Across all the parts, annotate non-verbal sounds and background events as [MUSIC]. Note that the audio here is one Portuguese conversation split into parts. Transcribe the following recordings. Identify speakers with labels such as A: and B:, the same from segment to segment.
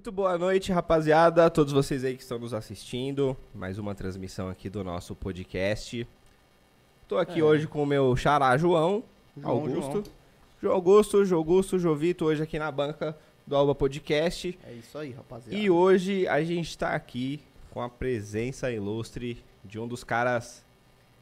A: Muito boa noite, rapaziada. Todos vocês aí que estão nos assistindo. Mais uma transmissão aqui do nosso podcast. Tô aqui
B: É.
A: hoje com o meu xará João,
B: João,
A: Augusto.
B: João.
A: João Augusto, João Augusto, Jovito, hoje aqui na banca do Alba Podcast.
B: É isso aí, rapaziada.
A: E hoje a gente tá aqui com a presença ilustre de um dos caras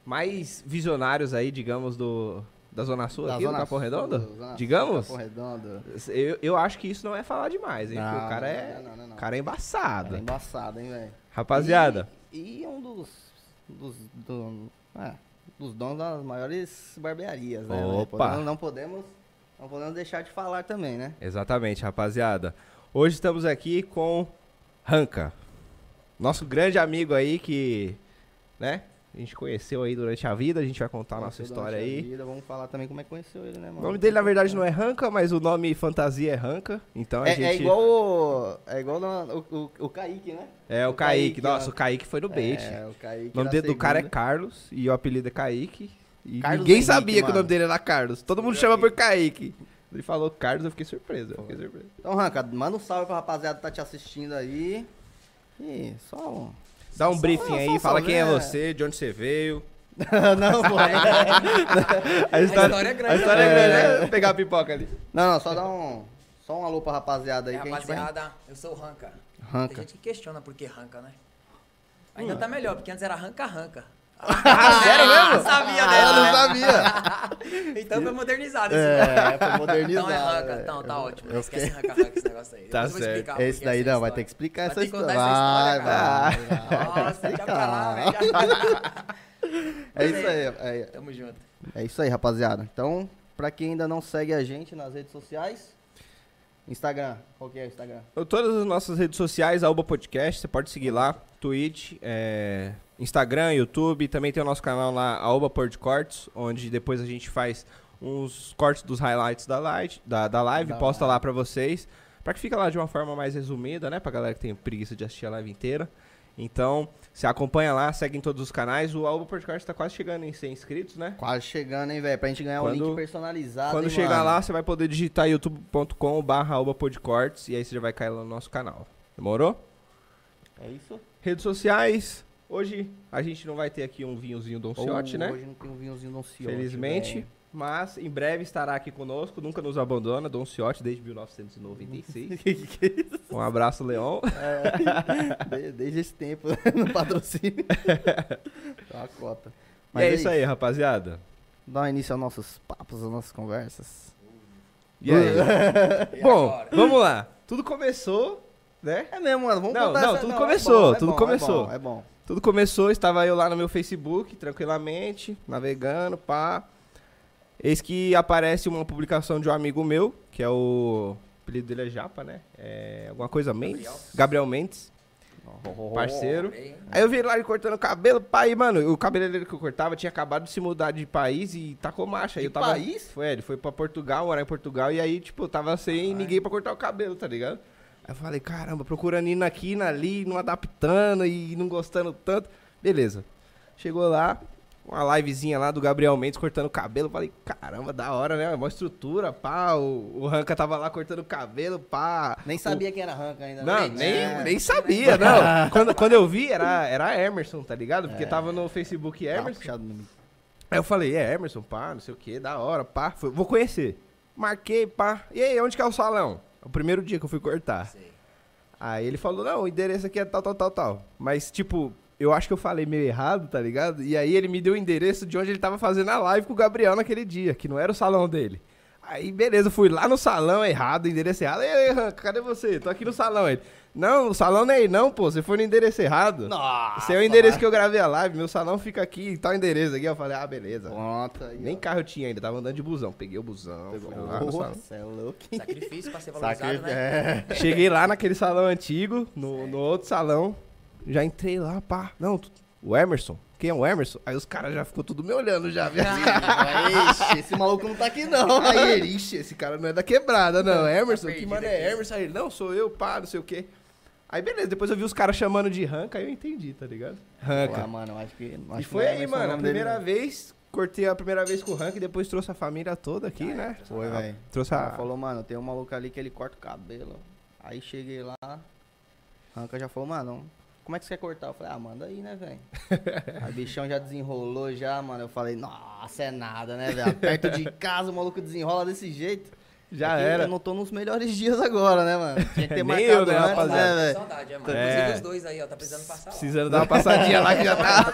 A: mais visionários aí, digamos, do, da Zona Sul
B: Da
A: aqui,
B: Zona
A: do Capão Redondo?
B: Sul,
A: digamos?
B: Capão Redondo.
A: Eu, eu acho que isso não é falar demais, hein?
B: Não,
A: porque o cara é,
B: não, não, não.
A: o cara é embaçado.
B: É embaçado, hein, velho.
A: Rapaziada,
B: E, e um dos. dos do, é, dos donos das maiores barbearias, né?
A: Opa!
B: Não podemos. Não podemos deixar de falar também, né?
A: exatamente, rapaziada. Hoje estamos aqui com Ranca. Nosso grande amigo aí que, né? A gente conheceu aí durante a vida, a gente vai contar a nossa história aí.
B: vida, vamos falar também como é que conheceu ele, né,
A: O
B: mano?
A: nome dele, na verdade, não é Ranca, mas o nome fantasia é Ranca. Então a
B: É,
A: gente.
B: é igual o. É igual no- o, o, o Kaique, né?
A: É, o
B: o
A: Kaique.
B: Kaique,
A: Nossa,
B: ó.
A: o Kaique foi no bait.
B: É, o Kaique.
A: o nome dele do cara é. Carlos e o apelido é Kaique. E
B: Carlos
A: ninguém
B: Henrique,
A: sabia que o
B: mano.
A: nome dele era Carlos. Todo mundo chama por Kaique. Ele falou Carlos, eu fiquei surpreso. Eu fiquei surpreso.
B: Então, Ranca, manda um salve pra rapaziada que tá te assistindo aí. E só um.
A: Dá um briefing
B: só-
A: aí,
B: só
A: fala quem é
B: saber.
A: você, de onde você veio. [LAUGHS]
B: não, pô. [LAUGHS]
A: A
C: história é grande,
A: A história é
B: né?
A: grande, né? Vou pegar a pipoca ali.
B: Não, não, só dá um. Só um alô pra rapaziada aí
C: É,
B: que a gente vai.
C: rapaziada, eu sou o Ranca. Tem
B: Ranca.
C: gente que questiona por que Ranca, né? Ainda tá melhor, porque antes era Ranca-Ranca.
A: Ah, sério mesmo?
C: sabia
B: Ah,
C: dela,
B: eu não
C: né?
B: sabia. [LAUGHS]
C: Então foi modernizado esse nome.
B: É, foi modernizado.
C: Então é Ranca,
B: é.
C: então tá ótimo.
B: Eu
C: Esquece
B: fiquei-
C: Ranca-Ranca esse negócio aí.
A: Tá
C: eu
A: certo.
B: Esse daí não, vai
C: história.
B: ter que explicar
C: Vai
B: essa
C: ter que
B: história.
C: contar essa história,
B: Vai,
C: cara.
B: vai, vai.
C: Nossa, deixa pra lá, velho. [LAUGHS]
B: É isso aí. É,
C: Tamo junto.
B: é isso aí, rapaziada. Então, pra quem ainda não segue a gente nas redes sociais, Instagram. Qual que é o Instagram?
A: Todas as nossas redes sociais, Alba Podcast, você pode seguir lá. Twitch, é, Instagram, YouTube. Também tem o nosso canal lá, Alba Pod Cortes, onde depois a gente faz uns cortes dos highlights da live, da, da live
B: Da
A: posta
B: live.
A: lá pra vocês. Pra que fica lá de uma forma mais resumida, né? Pra galera que tem preguiça de assistir a live inteira. Então, você acompanha lá, segue em todos os canais. O Alba Podcast tá quase chegando em 100 inscritos, né?
B: Quase chegando, hein, velho? Pra gente ganhar um
A: Quando-
B: link personalizado.
A: Quando
B: hein,
A: chegar
B: mano?
A: lá, você vai poder digitar youtube.com/barra albapodcortes e aí você já vai cair lá no nosso canal. Demorou?
B: É isso?
A: Redes sociais. Hoje a gente não vai ter aqui um vinhozinho Don Ciotti, né?
B: Hoje não tem um vinhozinho Don Ciotti.
A: Felizmente.
B: velho.
A: Mas em breve estará aqui conosco, nunca nos abandona, Don Ciotti desde 1996. [LAUGHS]
B: Que que é?
A: Um abraço, Leon.
B: É, [LAUGHS] de- desde esse tempo, [LAUGHS] no patrocínio. Tá cota.
A: e é isso aí, rapaziada.
B: Dá início aos nossos papos, às nossas conversas.
A: E aí?
C: E
A: Bom, vamos lá. Tudo começou, né?
B: É mesmo, mano. Vamos
A: Não,
B: contar
A: não,
B: essa-
A: tudo
B: é
A: começou,
B: bom, é
A: tudo
B: bom,
A: começou.
B: É bom, é bom.
A: Tudo começou, estava eu lá no meu Facebook, tranquilamente, navegando, pá. Eis que aparece uma publicação de um amigo meu, que é o. O apelido dele é Japa, né? É alguma coisa Mendes.
C: Gabriel.
A: Gabriel Mendes, parceiro.
C: Ei,
A: Aí eu vi ele lá ele cortando o cabelo, pai, mano, o cabelo dele que eu cortava tinha acabado de se mudar de país e tacou marcha. Aí
B: De
A: eu tava,
B: país?
A: Foi, ele foi pra Portugal, morar em Portugal, e aí, tipo, eu tava sem ninguém pra cortar o cabelo, tá ligado? Aí eu falei, caramba, procurando indo aqui, indo ali, não adaptando e não gostando tanto. Beleza. Chegou lá, uma livezinha lá do Gabriel Mendes cortando o cabelo. Falei, caramba, da hora, né? Uma estrutura, pá. O, o Ranca tava lá cortando o cabelo, pá.
B: Nem sabia quem era Ranca ainda.
A: Não,
B: né?
A: nem,
B: É.
A: nem sabia, [LAUGHS] não. quando, quando eu vi, era, era Emerson, tá ligado? Porque
B: É.
A: tava no Facebook
B: Tá
A: Emerson.
B: no-
A: Aí eu falei, é Emerson, pá, não sei o que, da hora, pá. Fui- vou conhecer. Marquei, pá. E aí, onde que é o salão? O primeiro dia que eu fui cortar.
C: sei.
A: Aí ele falou, não, o endereço aqui é tal, tal, tal, tal. Mas, tipo, eu acho que eu falei meio errado, tá ligado? E aí ele me deu o endereço de onde ele tava fazendo a live com o Gabriel naquele dia, que não era o salão dele. Aí, beleza, fui lá no salão errado, endereço errado. Ei, cadê você? Tô aqui no salão. Ele, não, o salão não é aí não, pô, você foi no endereço errado.
B: Nossa,
A: Esse é o endereço que eu gravei a live, meu salão fica aqui, tal endereço aqui. Eu falei, ah, beleza.
B: Pronto. aí,
A: Nem
B: ó.
A: carro eu tinha ainda, tava andando de busão. Peguei o busão, fui lá no salão.
B: Nossa, é louco.
C: Sacrifício pra ser valorizado,
B: Sacri...
C: né?
B: É.
A: Cheguei lá naquele salão antigo, no, no outro salão. Já entrei lá, pá. Não, o Emerson. Quem é o Emerson? Aí os caras já ficou tudo me olhando já. viu? [LAUGHS]
B: Ixi, esse maluco não tá aqui não.
A: Aí ele, ixi, esse cara não é da quebrada, não. Emerson, que
C: perdido
A: mano é Emerson? Aí ele, não, sou eu, pá, não sei o quê. Aí beleza, depois eu vi os caras chamando de Ranca, aí eu entendi, tá ligado? Ranca.
B: Ah, mano, acho que. acho
A: E
B: que
A: foi
B: não é
A: aí, mano, a
B: dele,
A: primeira
B: não.
A: vez, cortei a primeira vez com o Ranca e depois trouxe a família toda aqui, né?
B: Foi,
A: Ah,
B: velho.
A: Trouxe
B: Ela
A: a...
B: falou, mano, tem um maluco ali que ele corta o cabelo. Aí cheguei lá, Ranca já falou, mano, como é que você quer cortar? Eu falei, ah, manda aí, né, velho? [LAUGHS] Aí o bichão já desenrolou já, mano. Eu falei, nossa, é nada, né, velho? Perto de casa o maluco desenrola desse jeito.
A: Já
B: É
A: era.
B: Eu não tô nos melhores [LAUGHS] dias agora, né, mano? Tinha que ter
A: Nem
B: marcado
A: eu, né,
B: antes,
A: rapaziada?
B: né?
C: Saudade, é, mano.
A: É.
C: Inclusive os dois aí, ó. Tá precisando passar lá.
A: Precisando dar uma passadinha lá que já tá.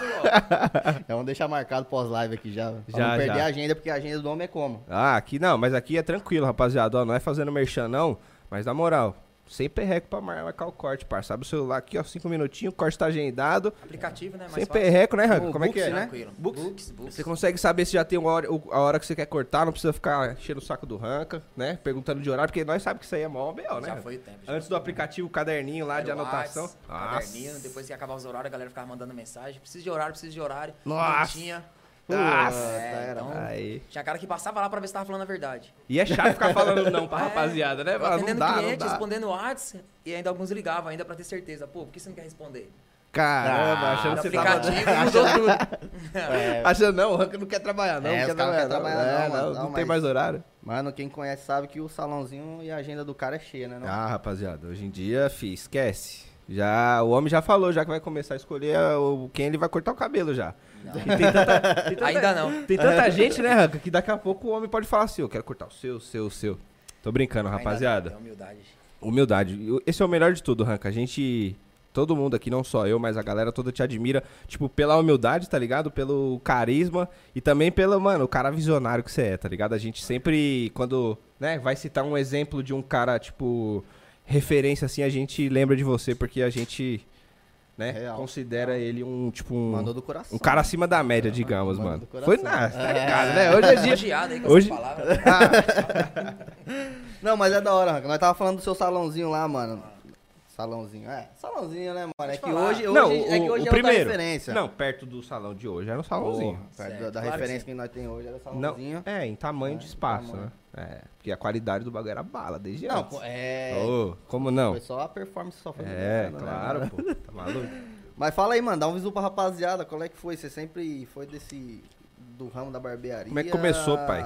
B: Já vamos deixar marcado pós-live aqui já. Pra
A: Já,
B: não perder
A: já.
B: a agenda, porque a agenda do homem é como?
A: Ah, aqui não, mas aqui é tranquilo, rapaziada. Ó, não é fazendo merchan, não. Mas na moral, sem perreco pra mar- marcar o corte, parça. Abre o celular aqui, ó, cinco minutinhos, o corte tá agendado.
C: Aplicativo, né? Mais
A: Sem
C: fácil.
A: perreco, né, Ranco? Como é que
B: Books,
A: é?
B: né?
C: Tranquilo.
B: Books?
C: Books, books.
A: Você consegue saber se já tem hora, a hora que você quer cortar, não precisa ficar enchendo o saco do Ranca, né? Perguntando de horário, porque nós sabemos que isso aí é mó B.O., né?
C: Já foi o tempo.
A: Antes do aplicativo, o caderninho lá
C: Era
A: de anotação.
C: Whats, caderninho, depois que acabar os horários, a galera ficava mandando mensagem. Preciso de horário, preciso de horário.
A: Nossa.
C: Não tinha.
A: Nossa.
C: É, então,
A: Aí.
C: tinha cara que passava lá pra ver se tava falando a verdade.
A: E é chato ficar falando [LAUGHS] não pra
C: É,
A: rapaziada, né? Mano, não
C: atendendo
A: dá, não
C: cliente,
A: dá.
C: respondendo WhatsApp, e ainda alguns ligavam ainda pra ter certeza. Pô, por que você não quer responder?
A: Caramba, achando que você tava... [LAUGHS]
C: mudou tudo. [LAUGHS]
B: É,
A: Achando, não, o Ranca não quer trabalhar, não.
B: É,
A: não quer
B: não
A: trabalhar, não.
B: trabalhar,
A: É,
B: não,
A: não,
B: Não,
A: não tem mais horário.
B: Mano, quem conhece sabe que o salãozinho e a agenda do cara é cheia, né? Não?
A: Ah, rapaziada, hoje em dia, fi, esquece. Já, o homem já falou, já que vai começar a escolher o, quem ele vai cortar o cabelo já.
C: Não.
A: Tem tanta, tem [LAUGHS] tanta-
C: Ainda não.
A: Tem tanta gente, né, Ranca, que daqui a pouco o homem pode falar assim, eu quero cortar o seu, o seu, o seu. Tô brincando,
C: Ainda
A: rapaziada.
C: não, tem humildade.
A: Humildade. Esse é o melhor de tudo, Ranca. A gente. Todo mundo aqui, não só eu, mas a galera toda te admira, tipo, pela humildade, tá ligado? Pelo carisma e também pelo, mano, o cara visionário que você é, tá ligado? A gente sempre, quando, né, vai citar um exemplo de um cara, tipo, referência assim, a gente lembra de você, porque a gente, né,
B: Real.
A: considera ele um, tipo, um,
B: Mandou do coração.
A: um cara acima da média,
B: Mandou
A: digamos, mano. Foi nada, tá
B: É.
A: ligado, né? Hoje é dia.
C: Elogiado aí com
A: Hoje-
C: essa palavra. [LAUGHS]
B: Não, mas é da hora. Nós tava falando do seu salãozinho lá, mano. Salãozinho, é. Salãozinho, né, mano? É que
C: falar.
B: hoje, hoje,
A: Não,
B: é que
A: o,
B: hoje
A: o
B: é outra
A: primeiro.
B: referência.
A: Não, perto do salão de hoje era um salãozinho.
B: Porra, perto
C: Certo,
B: da, da
C: claro que
B: referência
C: sim.
B: que, nós tem hoje era
A: Não,
B: salãozinho.
A: é, em tamanho
B: É,
A: de espaço,
B: tamanho.
A: né? É, porque a qualidade do bagulho era bala desde
B: Não,
A: antes.
B: pô, é.
A: Ô, como não?
B: Foi só a performance que só foi
A: É,
B: né,
A: claro,
B: mano?
A: pô. Tá maluco? [LAUGHS]
B: Mas fala aí, mano, dá um visu pra rapaziada, qual é que foi? Você sempre foi desse. do ramo da barbearia?
A: Como é que começou, pai?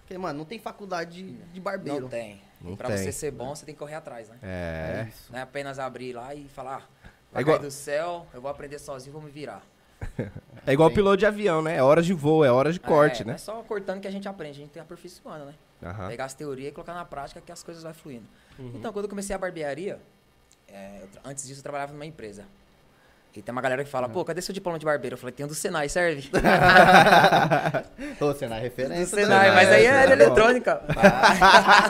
B: Porque, mano, não tem faculdade de, de barbeiro.
C: Não tem.
A: Tem.
C: você ser bom, você tem que correr atrás, né?
A: É.
B: isso.
C: Não é apenas abrir lá e falar, ah,
A: É igual-
C: do céu, eu vou aprender sozinho, vou me virar. [LAUGHS]
A: É igual
B: Tem.
A: piloto de avião, né? É horas de voo, é horas de corte,
C: é,
A: né?
C: É só cortando que a gente aprende, a gente tem aperfeiçoando, né?
A: Aham.
C: Pegar as teorias e colocar na prática que as coisas vão fluindo.
A: Uhum.
C: Então, quando eu comecei a barbearia, é, eu antes disso eu trabalhava numa empresa. E tem uma galera que fala, pô, cadê seu diploma de barbeiro? Eu falei, tem um do Senai, serve? [LAUGHS]
B: Ô, não é
C: do
B: referência.
C: Senai,
B: né?
C: mas aí é
A: Senai
C: de
A: é bom.
C: eletrônica.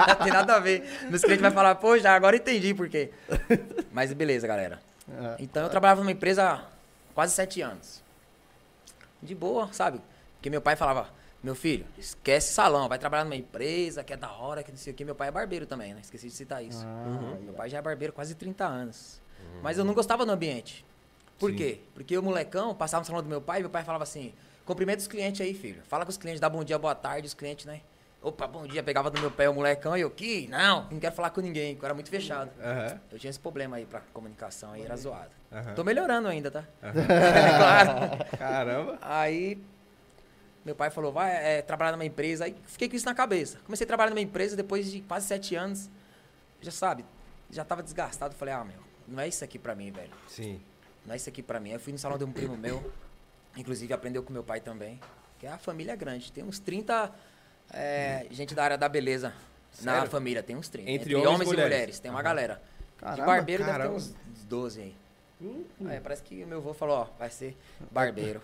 C: Não [LAUGHS] [LAUGHS] tem nada a ver. Meus clientes vão falar, pô, já agora entendi por quê. Mas beleza, galera.
B: É.
C: Então eu trabalhava numa empresa há quase sete anos. De boa, sabe? Porque meu pai falava, meu filho, esquece salão, vai trabalhar numa empresa que é da hora, que não sei o que. Meu pai é barbeiro também, né? Esqueci de citar isso.
B: Ah,
C: Meu pai já é barbeiro quase 30 anos. Mas eu não gostava do ambiente. Por
A: Sim.
C: quê? Porque o molecão passava no salão do meu pai e meu pai falava assim: cumprimenta os clientes aí, filho. Fala com os clientes, dá bom dia, boa tarde, os clientes, né? Opa, bom dia, pegava do meu pé o molecão e eu, que? Não, não quero falar com ninguém, eu era muito fechado.
A: Aham.
C: Eu tinha esse problema aí pra comunicação aí, era zoado.
A: Aham.
C: Tô melhorando ainda, tá? [LAUGHS] É claro.
A: Caramba.
C: Aí, meu pai falou, vai é, trabalhar numa empresa. Aí fiquei com isso na cabeça. Comecei a trabalhar numa empresa depois de quase sete anos. Já sabe, já tava desgastado. Falei, ah, meu, não é isso aqui pra mim, velho.
A: Sim.
C: Não é isso aqui pra mim. Aí eu fui no salão de um primo meu. Inclusive, aprendeu com meu pai também. Que a família é grande. Tem uns 30 é, gente da área da beleza na
A: Sério?
C: família. Tem uns 30.
A: Entre
C: Entre,
A: homens e
C: homens, e
A: mulheres?
C: mulheres. Tem uma
A: Aham.
C: galera.
B: Caramba,
C: de barbeiro
A: caramba.
C: deve ter uns 12 aí. É, parece que meu avô falou, ó, vai ser barbeiro.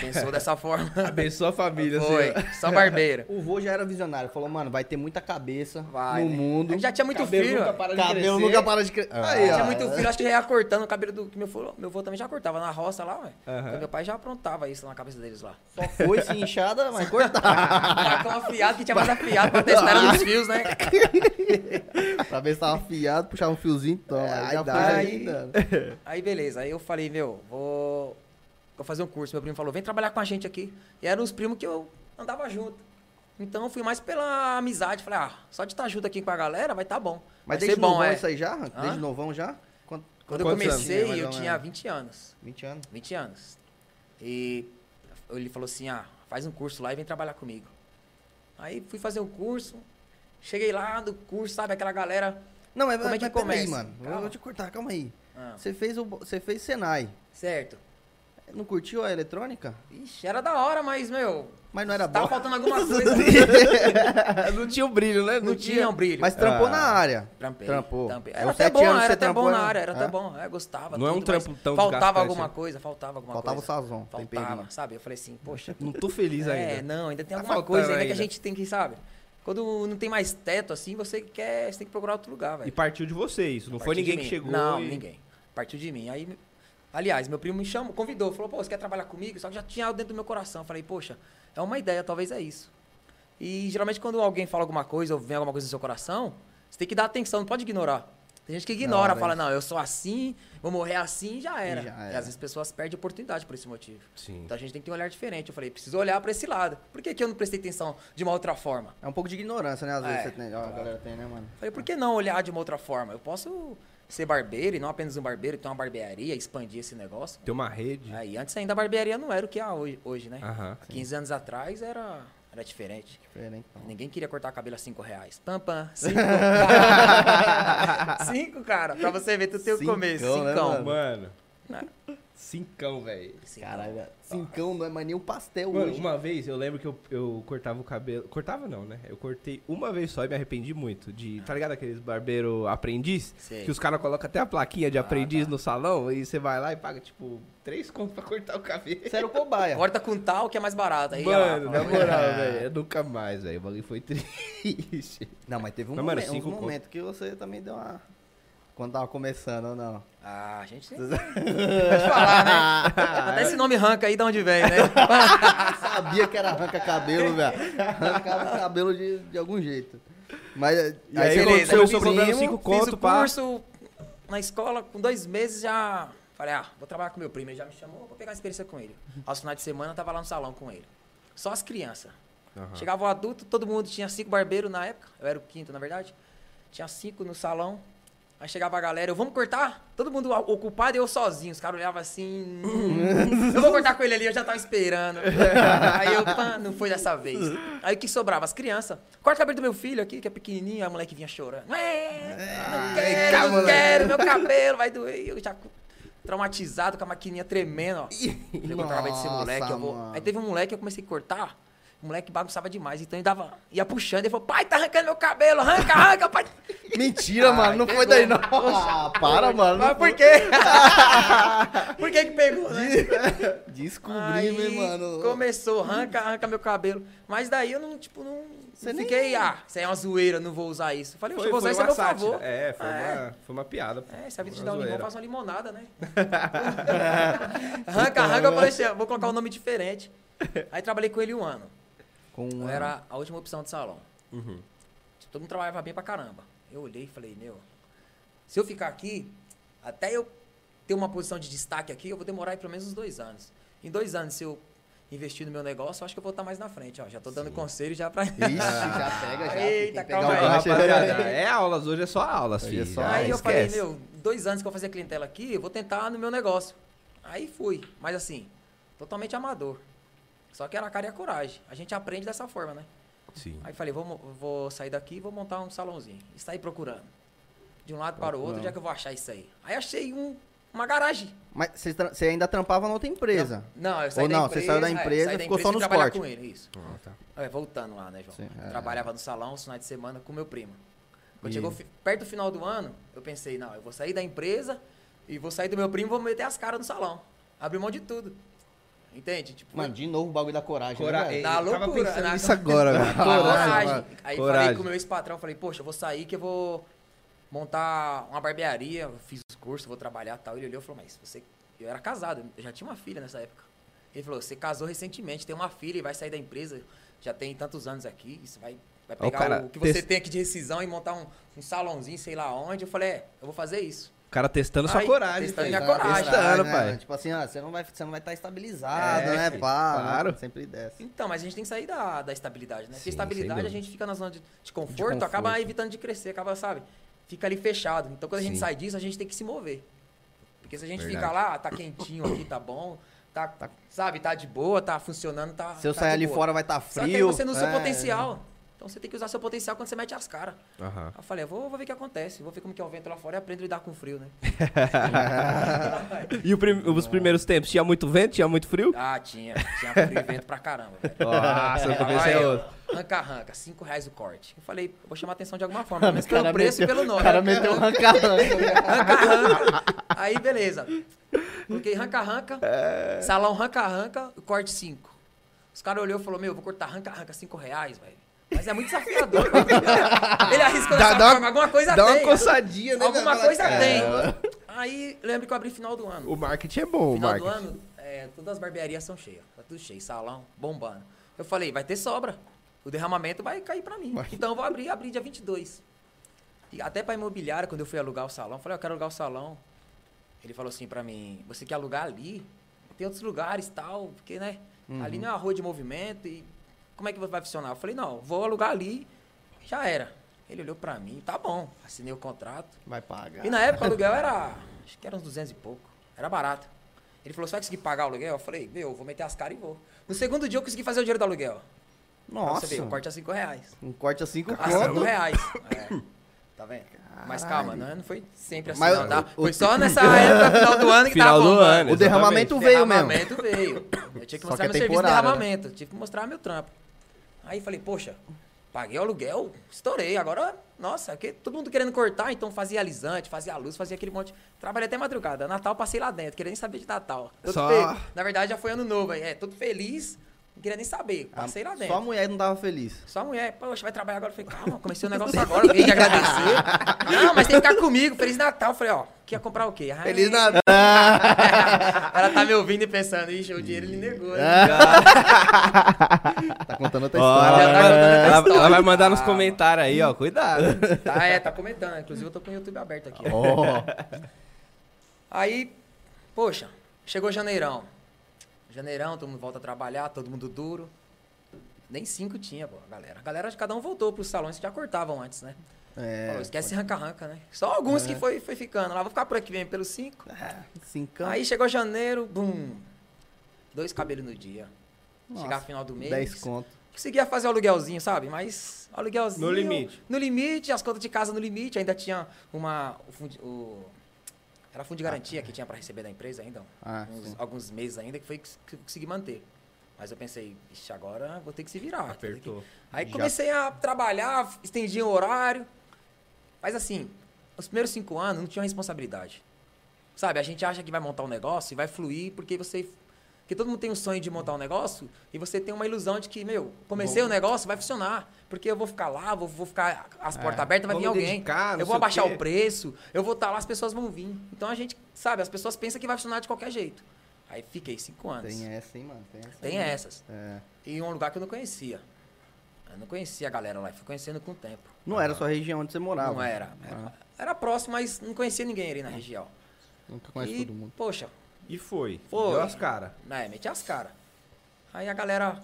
C: Pensou dessa forma. [LAUGHS]
A: Abençoa a família,
C: Foi, só barbeiro.
B: O vô já era visionário, falou, mano, vai ter muita cabeça
C: Vai,
B: no
C: né?
B: mundo.
C: Gente já tinha muito
A: Cabelo
C: filho.
A: nunca para de
B: Cabelo
A: crescer.
B: nunca para de crescer.
A: Ah.
B: Aí, ó.
C: Tinha muito filho, acho que já ia cortando o cabelo do que meu avô, meu avô também já cortava na roça lá, ué. Porque Meu pai já aprontava isso na cabeça deles lá.
B: Só foi se inchada, [LAUGHS] mas cortar.
C: Tacou um afiado que tinha mais afiado pra testar nos fios, né? [LAUGHS]
B: pra ver se tava afiado, puxar um fiozinho, então.
A: É,
B: aí
A: aí-
B: ajeitando.
C: Aí beleza, aí eu falei, meu, vou, vou fazer um curso. Meu primo falou, vem trabalhar com a gente aqui. E eram os primos que eu andava junto. Então eu fui mais pela amizade. Falei, ah, só de estar junto aqui com a galera vai tá bom.
B: Mas
C: vai
B: desde
C: ser bom,
B: novão
C: é.
B: isso aí já?
C: Hã?
B: Desde novão já? Quanto-
C: Quando eu
A: anos?
C: comecei,
B: Mais
C: eu tinha
B: menos.
C: 20 anos.
B: 20 anos.
C: 20 anos. E ele falou assim: ah, faz um curso lá e vem trabalhar comigo. Aí fui fazer o curso. Cheguei lá do curso, sabe? Aquela galera
B: Não, mas
C: Como é que
B: mas peraí,
C: começa?
B: mano. Eu
C: Calma.
B: vou te cortar, calma aí.
C: Ah,
B: Você fez o você fez Senai.
C: certo.
B: Não curtiu a eletrônica?
C: Ixi, era da hora, mas, meu,
B: Mas não era
C: tava
B: bom.
C: faltando alguma [LAUGHS] coisa. [LAUGHS]
A: não tinha o brilho, né?
C: Não tinha um brilho.
B: Mas trampou
A: Ah.
B: na área.
C: Trampei,
B: Trampou.
C: trampei.
B: É,
C: Era até bom, era até bom na área, era
B: É?
C: até bom. É, gostava.
A: Não é um
C: tudo,
A: trampo tão
C: Faltava alguma coisa, faltava alguma
B: Faltava o
C: coisa.
B: sazon,
C: Faltava,
B: temperinho.
C: sabe? Eu falei assim, poxa.
A: Não tô feliz
C: É,
A: ainda.
C: não, ainda tem
A: Tá
C: alguma coisa ainda que a gente tem que, sabe? Quando não tem mais teto assim, você quer, você tem que procurar outro lugar,
A: E
C: velho.
A: partiu de você isso, não foi ninguém que chegou
C: Não,
A: e...
C: ninguém. Partiu de mim. Aí, aliás, meu primo me chamou, convidou, falou, pô, você quer trabalhar comigo? Só que já tinha algo dentro do meu coração. Eu falei, poxa, é uma ideia, talvez é isso. E geralmente quando alguém fala alguma coisa ou vem alguma coisa no seu coração, você tem que dar atenção, não pode ignorar. Tem gente que ignora,
B: hora
C: fala, não, eu sou assim, vou morrer assim e já era.
B: já
C: E
B: era.
C: às vezes as pessoas perdem oportunidade por esse motivo.
A: Sim.
C: Então a gente tem que ter um olhar diferente. Eu falei, preciso olhar pra esse lado. Por que, que eu não prestei atenção de uma outra forma?
B: É um pouco de ignorância, né? Às vezes
C: É.
B: você tem, a galera tem, né, mano?
C: Falei, por que não olhar de uma outra forma? Eu posso ser barbeiro e não apenas um barbeiro, ter uma barbearia, expandir esse negócio.
A: Tem uma rede.
C: Aí antes ainda a barbearia não era o que é hoje, hoje né?
A: Aham.
C: 15 anos atrás era, era diferente.
B: Diferente. então.
C: Ninguém queria cortar cabelo a 5 reais. Pam, pam. [LAUGHS] 5. 5, cara. Pra você ver, tu tem o
B: Cincão,
C: começo.
B: né,
C: Cincão.
B: mano?
A: Mano,
C: Né?
A: Cincão, velho.
B: Caralho, cincão não é mais nem um pastel
A: Mano,
B: hoje.
A: uma vez eu lembro que eu, eu cortava o cabelo. Cortava não, né? Eu cortei uma vez só e me arrependi muito. De. Tá ligado aqueles barbeiro aprendiz?
C: Sei.
A: Que os caras colocam até a plaquinha de
C: Ah,
A: aprendiz
C: tá.
A: no salão e você vai lá e paga, tipo, três contos pra cortar o cabelo.
B: Você era o cobaia.
C: Corta com tal que é mais barato. Aí
A: Mano, na moral,
B: É.
A: velho. Nunca mais, velho. O bagulho foi [LAUGHS] triste.
B: Não, mas teve um
A: Mas, mano,
B: momento,
A: conto.
B: momentos que você também deu uma... Quando tava começando ou não.
C: Ah, a gente tem [LAUGHS] Pode falar, né? Até esse nome ranca aí de onde vem, né? [LAUGHS]
B: Sabia que era arranca-cabelo, velho. Arrancava cabelo de, de algum jeito. Mas
A: E
B: aí,
A: aí,
B: você
A: beleza,
B: aconteceu
A: eu
B: o
A: sou cobrando cinco
C: Fiz
A: conto,
C: o
A: pá.
C: curso na escola, com dois meses já... Falei, ah, vou trabalhar com meu primo. Ele já me chamou, vou pegar uma experiência com ele. Aos finais de semana, eu tava lá no salão com ele. Só as crianças.
A: Aham.
C: Chegava o adulto, todo mundo tinha cinco barbeiros na época. Eu era o quinto, na verdade. Tinha cinco no salão. Aí chegava a galera, eu, vamos cortar? Todo mundo ocupado e eu sozinho. Os caras olhavam assim. "Hum, eu vou cortar com ele ali, eu já tava esperando. [LAUGHS] Aí eu, pá, não foi dessa vez. Aí o que sobrava? As crianças. Corta o cabelo do meu filho aqui, que é pequenininho. Aí a moleque vinha chorando. É, não quero,
A: cá,
C: não
A: moleque."
C: quero, meu cabelo vai doer. Eu já traumatizado com a maquininha tremendo, ó. Eu cortava o cabelo desse moleque, eu vou.
B: mano.
C: Aí teve um moleque que eu comecei a cortar. O moleque bagunçava demais, então ele dava, ia puxando, ele falou, pai, tá arrancando meu cabelo, arranca, arranca, pai. [LAUGHS]
B: Mentira,
C: Ai,
B: mano. Não
C: pegou.
B: foi daí, não. Ah, para, mano.
C: Mas por quê? [LAUGHS] por que que pegou, né?
B: Descobri,
C: Aí
B: né, mano?
C: começou, arranca, arranca meu cabelo. Mas daí eu não, tipo, não,
B: Você
C: não
B: nem-
C: fiquei, ah, isso aí é uma zoeira, não vou usar isso. Eu falei,
A: Foi,
C: eu vou usar isso a meu
A: sátira.
C: favor.
A: É, foi,
C: É.
A: Uma, foi uma piada. pô.
C: É, se a vida te dá um limão, faça uma limonada, né? [LAUGHS] arranca, arranca, eu falei assim, ó, vou colocar um nome diferente. Aí trabalhei com ele um ano.
B: Com
C: Eu era a última opção de salão.
A: Uhum.
C: Tipo, todo mundo trabalhava bem pra caramba. Eu olhei e falei, meu, se eu ficar aqui, até eu ter uma posição de destaque aqui, eu vou demorar aí pelo menos uns dois anos. Em dois anos, se eu investir no meu negócio, eu acho que eu vou estar mais na frente, ó. Já tô dando conselho já pra...
B: Ixi, já pega, já.
C: Eita, calma aí,
A: rapaziada, é aulas, hoje é só aulas,
B: é
A: filho.
B: só
A: já
C: Aí eu falei,
A: esquece.
C: meu, dois anos que eu vou fazer clientela aqui, eu vou tentar no meu negócio. Aí fui, mas assim, totalmente amador. Só que era a cara e a coragem. A gente aprende dessa forma, né?
A: Sim.
C: Aí falei, vou, vou sair daqui e vou montar um salãozinho. E saí procurando. De um lado para o outro, onde é que eu vou achar isso aí? Aí achei um, uma garagem.
B: Mas você ainda trampava na outra empresa?
C: Não, eu saí
B: Ou
C: da
B: não,
C: empresa.
B: você saiu da
C: é,
B: empresa e
C: da
B: ficou
C: empresa
B: só
C: e trabalhar
B: cortes.
C: com ele, isso.
A: Ah, tá.
C: É, voltando lá, né, João?
B: Sim, é.
C: Trabalhava no salão, os finais de semana com meu primo. Quando
B: E-
C: chegou perto do final do ano, eu pensei, não, eu vou sair da empresa e vou sair do meu primo e vou meter as caras no salão. Abrir mão de tudo. Entende? Tipo,
B: Mano, de novo o bagulho da coragem.
A: Cora-
B: né?
C: Na
A: tava
C: loucura, na-
A: nisso agora, velho.
C: coragem. Aí
A: Coragem.
C: falei com o meu ex-patrão, falei, poxa, eu vou sair que eu vou montar uma barbearia, eu fiz os cursos, vou trabalhar e tal. Ele olhou e falou, mas você... Eu era casado, eu já tinha uma filha nessa época. Ele falou, você casou recentemente, tem uma filha e vai sair da empresa, já tem tantos anos aqui, isso vai, vai
A: Ó, o
C: pegar
A: cara
C: o que você tem aqui de rescisão e montar um, um salãozinho, sei lá onde. Eu falei, é, eu vou fazer isso.
A: O cara testando sua coragem.
C: testando minha coragem.
A: Testando,
B: né,
A: pai.
B: Tipo assim, ah, você não vai estar você não vai tá estabilizado,
A: É,
B: né, pá?
A: claro.
B: né? Sempre desce.
C: Então, mas a gente tem que sair da, da estabilidade, né?
A: Sim,
C: Porque estabilidade a gente fica na zona de, de conforto,
B: conforto.
C: acaba evitando de crescer, acaba, sabe? Fica ali fechado. Então, quando a gente
A: Sim.
C: sai disso, a gente tem que se mover. Porque se a gente
A: Verdade.
C: fica lá, tá quentinho aqui, tá bom, tá, sabe, tá de boa, tá funcionando, tá.
B: Se eu
C: tá
B: sair
C: de
B: ali
C: boa.
B: fora vai estar
C: Só que aí
B: frio.
C: você não
B: é,
C: potencial. Então Então você tem que usar seu potencial quando você mete as caras. Aí eu falei, eu vou, vou ver o que acontece, vou ver como que é o vento lá fora e aprendo a lidar com frio, né? [LAUGHS]
A: E o prim- os primeiros tempos, tinha muito vento, tinha muito frio?
C: Ah, tinha. Tinha frio e vento pra caramba, velho.
A: Nossa, no começo
C: Aí,
A: é outro.
C: Arranca, arranca, 5 reais o corte. Eu falei, eu vou chamar a atenção de alguma forma, pelo menos
B: O cara
C: pelo preço e
B: meteu-
C: pelo nome.
B: O cara
C: né?
B: meteu um rancarranca.
C: Ranca, ranca. Aí, beleza. Coloquei ranca, ranca.
A: É.
C: Salão ranca, ranca, corte 5. Os caras olhou e falou, meu, eu vou cortar ranca, ranca 5 reais, velho. Mas é muito desafiador. [LAUGHS] Ele arriscou
A: Dá-
C: dessa
A: dá uma-
C: forma, alguma coisa
A: Dá
C: tem.
A: uma coçadinha, né?
C: Alguma
A: Fala,
C: coisa
A: cara,
C: tem. Aí, lembro que eu abri final do ano.
A: O marketing é bom, o
C: Final do
A: marketing.
C: ano, é, todas as barbearias são cheias. Tá tudo cheio, salão, bombando. Eu falei, vai ter sobra. O derramamento vai cair pra mim. Então eu vou abrir, abrir dia 22. E até pra imobiliária, quando eu fui alugar o salão, eu falei, eu quero alugar o salão. Ele falou assim pra mim, você quer alugar ali? Tem outros lugares tal, porque, né? Ali não é uma rua de movimento e como é que vai funcionar? Eu falei, não, vou alugar ali, já era. Ele olhou pra mim, tá bom, assinei o contrato.
B: Vai pagar.
C: E na época o aluguel era, acho que era uns 200 e pouco. Era barato. Ele falou, você vai conseguir pagar o aluguel? Eu falei, meu, eu vou meter as caras e vou. No segundo dia eu consegui fazer o dinheiro do aluguel.
B: Nossa.
C: Você ver, o corte a 5 reais.
B: Um corte a cinco
C: A 5
B: conto.
C: reais. É. [COUGHS] Tá vendo? Mas calma, não, não foi sempre assim,
B: Mas
C: não, tá?
B: o-
C: Foi só nessa época, final do ano, que
A: Final
C: tava bombando.
A: ano,
B: O derramamento veio mesmo.
C: derramamento veio. Eu tinha que mostrar
B: que
C: meu
B: é
C: serviço de
B: né?
C: derramamento. Tive que mostrar meu trampo. Aí falei, poxa, paguei o aluguel, estourei. Agora, nossa, que, todo mundo querendo cortar, então fazia alisante, fazia luz, fazia aquele monte. Trabalhei até madrugada. Natal passei lá dentro, queria nem saber de Natal. Todo
A: Só-
C: fe- Na verdade, já foi ano novo, aí, é, todo feliz, não queria nem saber. Passei lá
B: Só a
C: dentro.
B: mulher não tava feliz.
C: Só a mulher, poxa, vai trabalhar agora. Eu falei, calma, comecei o negócio agora, alguém de agradecer. Não, mas tem que ficar comigo, Feliz Natal. Eu falei, ó, quer comprar o quê? Ah,
A: Feliz. Natal. [LAUGHS]
C: Ela tá me ouvindo e pensando, ixi, o dinheiro ele negou. né? [LAUGHS]
B: Tá contando outra história.
A: ela,
C: Já tá
A: vai,
C: contando outra
A: ela-
C: história.
A: ela vai mandar nos comentários aí, ó. Cuidado.
C: Tá, é, tá comentando. Inclusive eu tô com o YouTube aberto aqui. ó.
B: Ó.
C: Aí, poxa, chegou janeirão. Janeirão, todo mundo volta a trabalhar, todo mundo duro. Nem cinco tinha, pô, a galera. A galera, cada um voltou pros salões que já cortavam antes, né?
B: É.
C: Falou, esquece ranca-ranca, né? Só alguns que foi, foi ficando. Lá, vou ficar por aqui mesmo, pelos cinco.
B: Cincão.
C: Aí chegou janeiro, bum. Dois cabelos no dia.
B: Nossa,
C: Chegar final do mês.
B: 10 conto.
C: Conseguia fazer o aluguelzinho, sabe? Mas aluguelzinho.
A: No limite.
C: No limite, as contas de casa no limite. Ainda tinha uma. O o- era fundo de garantia que tinha pra receber da empresa ainda.
B: Ah,
C: uns- alguns meses ainda que foi que que eu consegui manter. Mas eu pensei, ixi, agora vou ter que se virar.
A: Apertou.
C: Aí
B: Já-
C: comecei a trabalhar, estendi o horário. Mas assim, os primeiros cinco anos não tinha responsabilidade. Sabe, a gente acha que vai montar um negócio e vai fluir porque você. Porque todo mundo tem um sonho de montar um negócio e você tem uma ilusão de que, meu, comecei o negócio, vai funcionar. Porque eu vou ficar lá, vou, vou ficar as portas abertas, vai vir alguém.
A: dedicar,
C: eu vou
A: o
C: abaixar
A: quê.
C: o preço, eu vou estar lá, as pessoas vão vir. Então a gente, sabe, as pessoas pensam que vai funcionar de qualquer jeito. Aí fiquei cinco anos.
B: Tem essa, hein, mano? Tem essa.
C: Tem essas.
B: É.
C: E um lugar que eu não conhecia. Eu não conhecia a galera lá, fui conhecendo com o tempo.
B: Não era sua região onde você morava.
C: Não era. Era, era próximo, mas não conhecia ninguém ali na região.
B: Nunca conhece
C: e,
B: todo mundo.
C: poxa,
A: E foi.
C: Foi.
A: Deu as caras.
C: né, meti as caras. Aí a galera,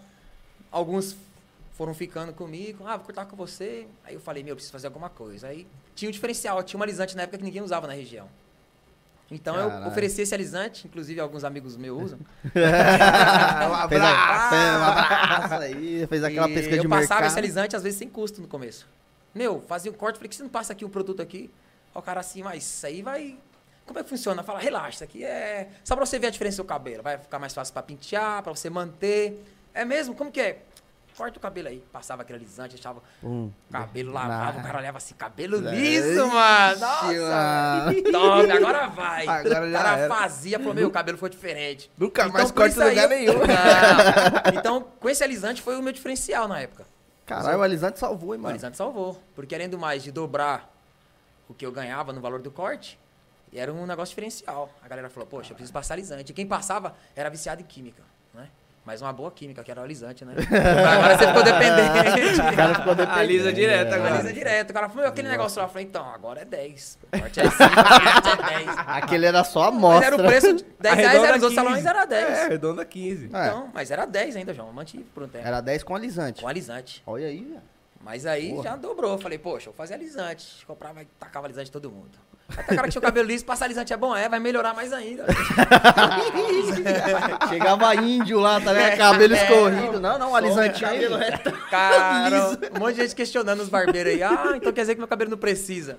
C: alguns foram ficando comigo, ah, vou cortar com você. Aí eu falei, meu, eu preciso fazer alguma coisa. Aí tinha um diferencial, tinha um alisante na época que ninguém usava na região. Então eu
B: Caralho.
C: ofereci esse alisante, inclusive alguns amigos meus usam. [LAUGHS] [LAUGHS]
A: um
B: Fez, a,
A: abraço.
B: fez um abraço aí, fez aquela
C: E
B: pesca de
C: eu passava
B: mercado.
C: esse alisante, às vezes, sem custo no começo. Meu, fazia um corte, falei, que você não passa aqui um produto aqui? Aí o cara assim, mas isso aí vai... Como é que funciona? Fala, relaxa, isso aqui é... Só pra você ver a diferença do seu cabelo. Vai ficar mais fácil pra pentear, pra você manter. É mesmo? Como que é? Corta o cabelo aí. Passava aquele alisante, deixava
B: Pum.
C: o cabelo, lavava, o cara olhava assim, cabelo liso, mano. Nossa! Top, agora vai.
A: Agora
C: o cara
A: era.
C: fazia, falou, meu, o cabelo foi diferente.
A: Nunca mais
C: por
A: corta em lugar
C: aí
A: nenhum.
C: Não. Então, com esse alisante foi o meu diferencial na época.
B: Caralho, o alisante salvou, hein,
C: O
B: mano?
C: alisante salvou. Porque além do mais de dobrar o que eu ganhava no valor do corte, era um negócio diferencial. A galera falou, poxa, eu preciso passar alisante. E quem passava era viciado em química, né? Mas uma boa química, que era o alisante, né? [LAUGHS] Agora você ficou dependente. [LAUGHS]
B: O cara ficou dependente.
A: Alisa direto agora.
C: Analisa direto. O cara falou, aquele negócio lá. Eu falei, então, agora é 10. O corte é 5, [LAUGHS] o corte é 10.
B: Aquele era só a
C: Mas
B: amostra.
C: era o preço, de 10 reais era, os outros
A: 15.
C: salões era 10.
A: É, redonda 15.
B: É,
C: Então, mas era 10 ainda, João. Eu mantive por um tempo.
B: Era 10 com alisante.
C: Com alisante.
B: Olha aí, velho.
C: Mas aí
B: Porra.
C: já dobrou. Falei, poxa, eu fazia alisante. Comprava e tacava alisante todo mundo. Até o cara que tinha o cabelo liso, passar alisante é bom, é, vai melhorar mais ainda. [LAUGHS]
B: Chegava índio lá, tá ligado? Cabelo escorrido. Não, não, alisante aí. [LAUGHS]
C: Cara, um monte de gente questionando os barbeiros aí. Ah, então quer dizer que meu cabelo não precisa.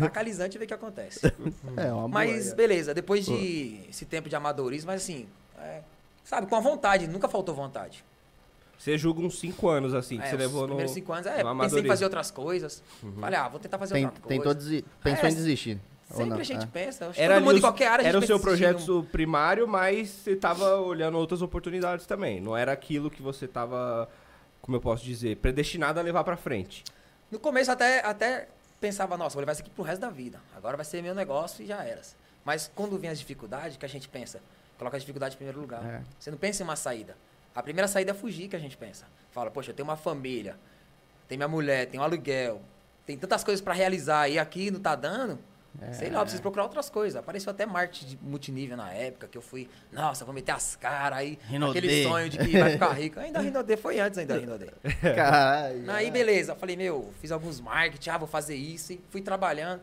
C: Taca alisante e vê o que acontece.
B: É, uma
C: Mas
B: boa.
C: beleza, depois de esse tempo de amadorismo, mas assim, é, sabe, com a vontade, nunca faltou vontade.
A: Você julga uns 5 anos, assim, que
C: É,
A: você
C: os
A: levou no.
C: primeiros cinco anos, é, pensei em.
A: Uhum.
C: fazer outras coisas. Falei, ah, vou tentar fazer
B: Tem-
C: outra coisa.
B: tentou desi- pensou
C: É,
B: em desistir.
C: Sempre
B: não?
C: a gente
B: É.
C: pensa. Acho que
A: Era
C: todo mundo
A: o-
C: em qualquer área a
A: Era o seu projeto primário, mas você tava olhando outras oportunidades também. Não era aquilo que você tava, como eu posso dizer, predestinado a levar pra frente.
C: No começo até, até pensava, nossa, vou levar isso aqui pro resto da vida. Agora vai ser meu negócio e já era. Mas quando vem as dificuldades, que a gente pensa, coloca a dificuldade em primeiro lugar.
B: É.
C: Você não pensa em uma saída. A primeira saída é fugir que a gente pensa. Fala, poxa, eu tenho uma família, tem minha mulher, tem um aluguel, tem tantas coisas pra realizar e aqui não tá dando. Sei lá, eu preciso procurar outras coisas. Apareceu até marketing de multinível na época, que eu fui, nossa, vou meter as caras aí,
B: Rinodê.
C: aquele sonho de que vai ficar [LAUGHS] rico. Ainda Rinodê foi antes ainda Rinodê. [LAUGHS]
B: Caralho.
C: Aí, beleza. Falei, meu, fiz alguns marketing, ah, vou fazer isso. E fui trabalhando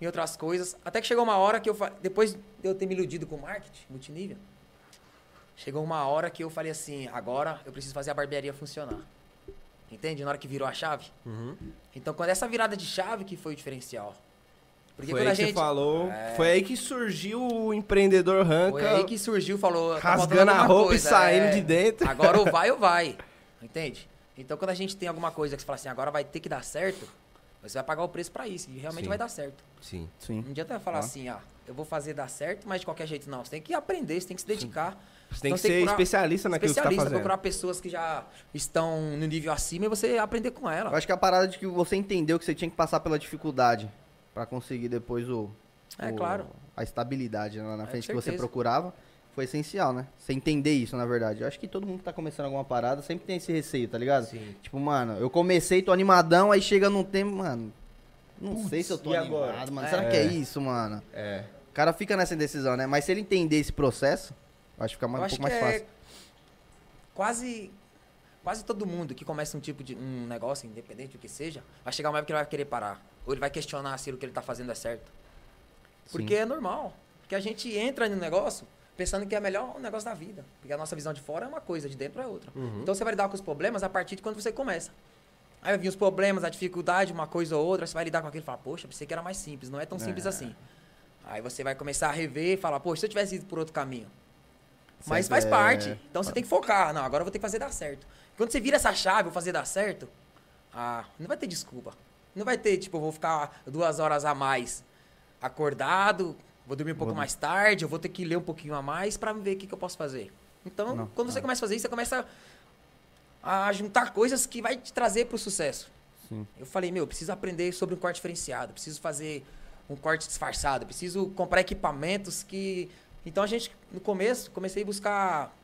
C: em outras coisas. Até que chegou uma hora que eu... Depois de eu ter me iludido com marketing, multinível, chegou uma hora que eu falei assim, agora eu preciso fazer a barbearia funcionar. Entende? Na hora que virou a chave. Então, quando essa virada de chave que foi o diferencial. Porque
A: foi
C: quando
A: aí
C: a
A: que
C: gente...
A: você falou.
C: É.
A: Foi aí que surgiu o empreendedor ranca.
C: Foi aí que surgiu, falou. tá
A: rasgando a roupa e
C: coisa,
A: saindo
C: é.
A: de dentro.
C: Agora ou vai ou [LAUGHS] vai. Entende? Então quando a gente tem alguma coisa que você fala assim, agora vai ter que dar certo, você vai pagar o preço pra isso. E realmente
A: Sim.
C: vai dar certo.
A: Sim.
B: Sim.
C: Não adianta falar
B: Ah.
C: assim, ah, eu vou fazer dar certo, mas de qualquer jeito não. Você tem que aprender, você tem que se dedicar.
A: Você tem
C: Então,
A: que ser
C: procurar-
A: especialista naquilo que você tá
C: especialista,
A: fazendo.
C: procurar pessoas que já estão no nível acima e você aprender com
B: Eu
C: ela.
B: acho que a parada de que você entendeu que você tinha que passar pela dificuldade pra conseguir depois o.
C: É,
B: o-
C: claro.
B: A estabilidade lá na
C: É,
B: frente
C: com
B: que você procurava foi essencial, né? Você entender isso, na verdade. Eu acho que todo mundo que tá começando alguma parada sempre tem esse receio, tá ligado?
A: Sim.
B: Tipo, mano, eu comecei, tô animadão, aí chega num tempo, mano. Não sei se eu tô animado,
A: agora?
B: mano.
C: É.
B: Será que é isso, mano?
A: É.
B: O cara fica nessa indecisão, né? Mas se ele entender esse processo, eu acho que fica mais, um pouco mais
C: é
B: fácil.
C: quase quase todo mundo que começa um tipo de um negócio, independente do que seja, vai chegar uma época que ele vai querer parar. Ou ele vai questionar se o que ele tá fazendo é certo. Porque
B: Sim.
C: é normal. Porque a gente entra no negócio pensando que é melhor o negócio da vida. Porque a nossa visão de fora é uma coisa, de dentro é outra. Então você vai lidar com os problemas a partir de quando você começa. Aí vai vir os problemas, a dificuldade, uma coisa ou outra, você vai lidar com aquilo e fala, poxa, pensei que era mais simples, não é tão simples assim. Aí você vai começar a rever e falar, poxa, se eu tivesse ido por outro caminho. Mas faz
B: é-
C: parte. Então você tem que focar. Não, agora eu vou ter que fazer dar certo. Quando você vira essa chave, vou fazer dar certo, ah, não vai ter desculpa. Não vai ter, tipo, eu vou ficar duas horas a mais acordado, vou dormir um pouco
B: Vou-
C: mais tarde, eu vou ter que ler um pouquinho a mais pra ver o que, que eu posso fazer. Então,
B: Não,
C: quando você
B: ah.
C: começa a fazer isso, você começa a juntar coisas que vai te trazer pro sucesso.
B: Sim.
C: Eu falei, meu, eu preciso aprender sobre um corte diferenciado, preciso fazer um corte disfarçado, preciso comprar equipamentos que. Então a gente, no começo, comecei a buscar.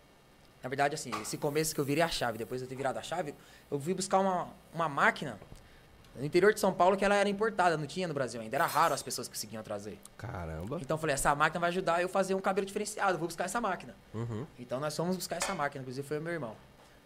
C: Na verdade, assim, esse começo que eu virei a chave, depois de eu ter virado a chave, eu fui buscar uma, uma máquina no interior de São Paulo que ela era importada, não tinha no Brasil ainda. Era raro as pessoas que conseguiam trazer.
A: Caramba.
C: Então eu falei, essa máquina vai ajudar eu a fazer um cabelo diferenciado, vou buscar essa máquina.
A: Uhum.
C: Então nós fomos buscar essa máquina, inclusive foi o meu irmão.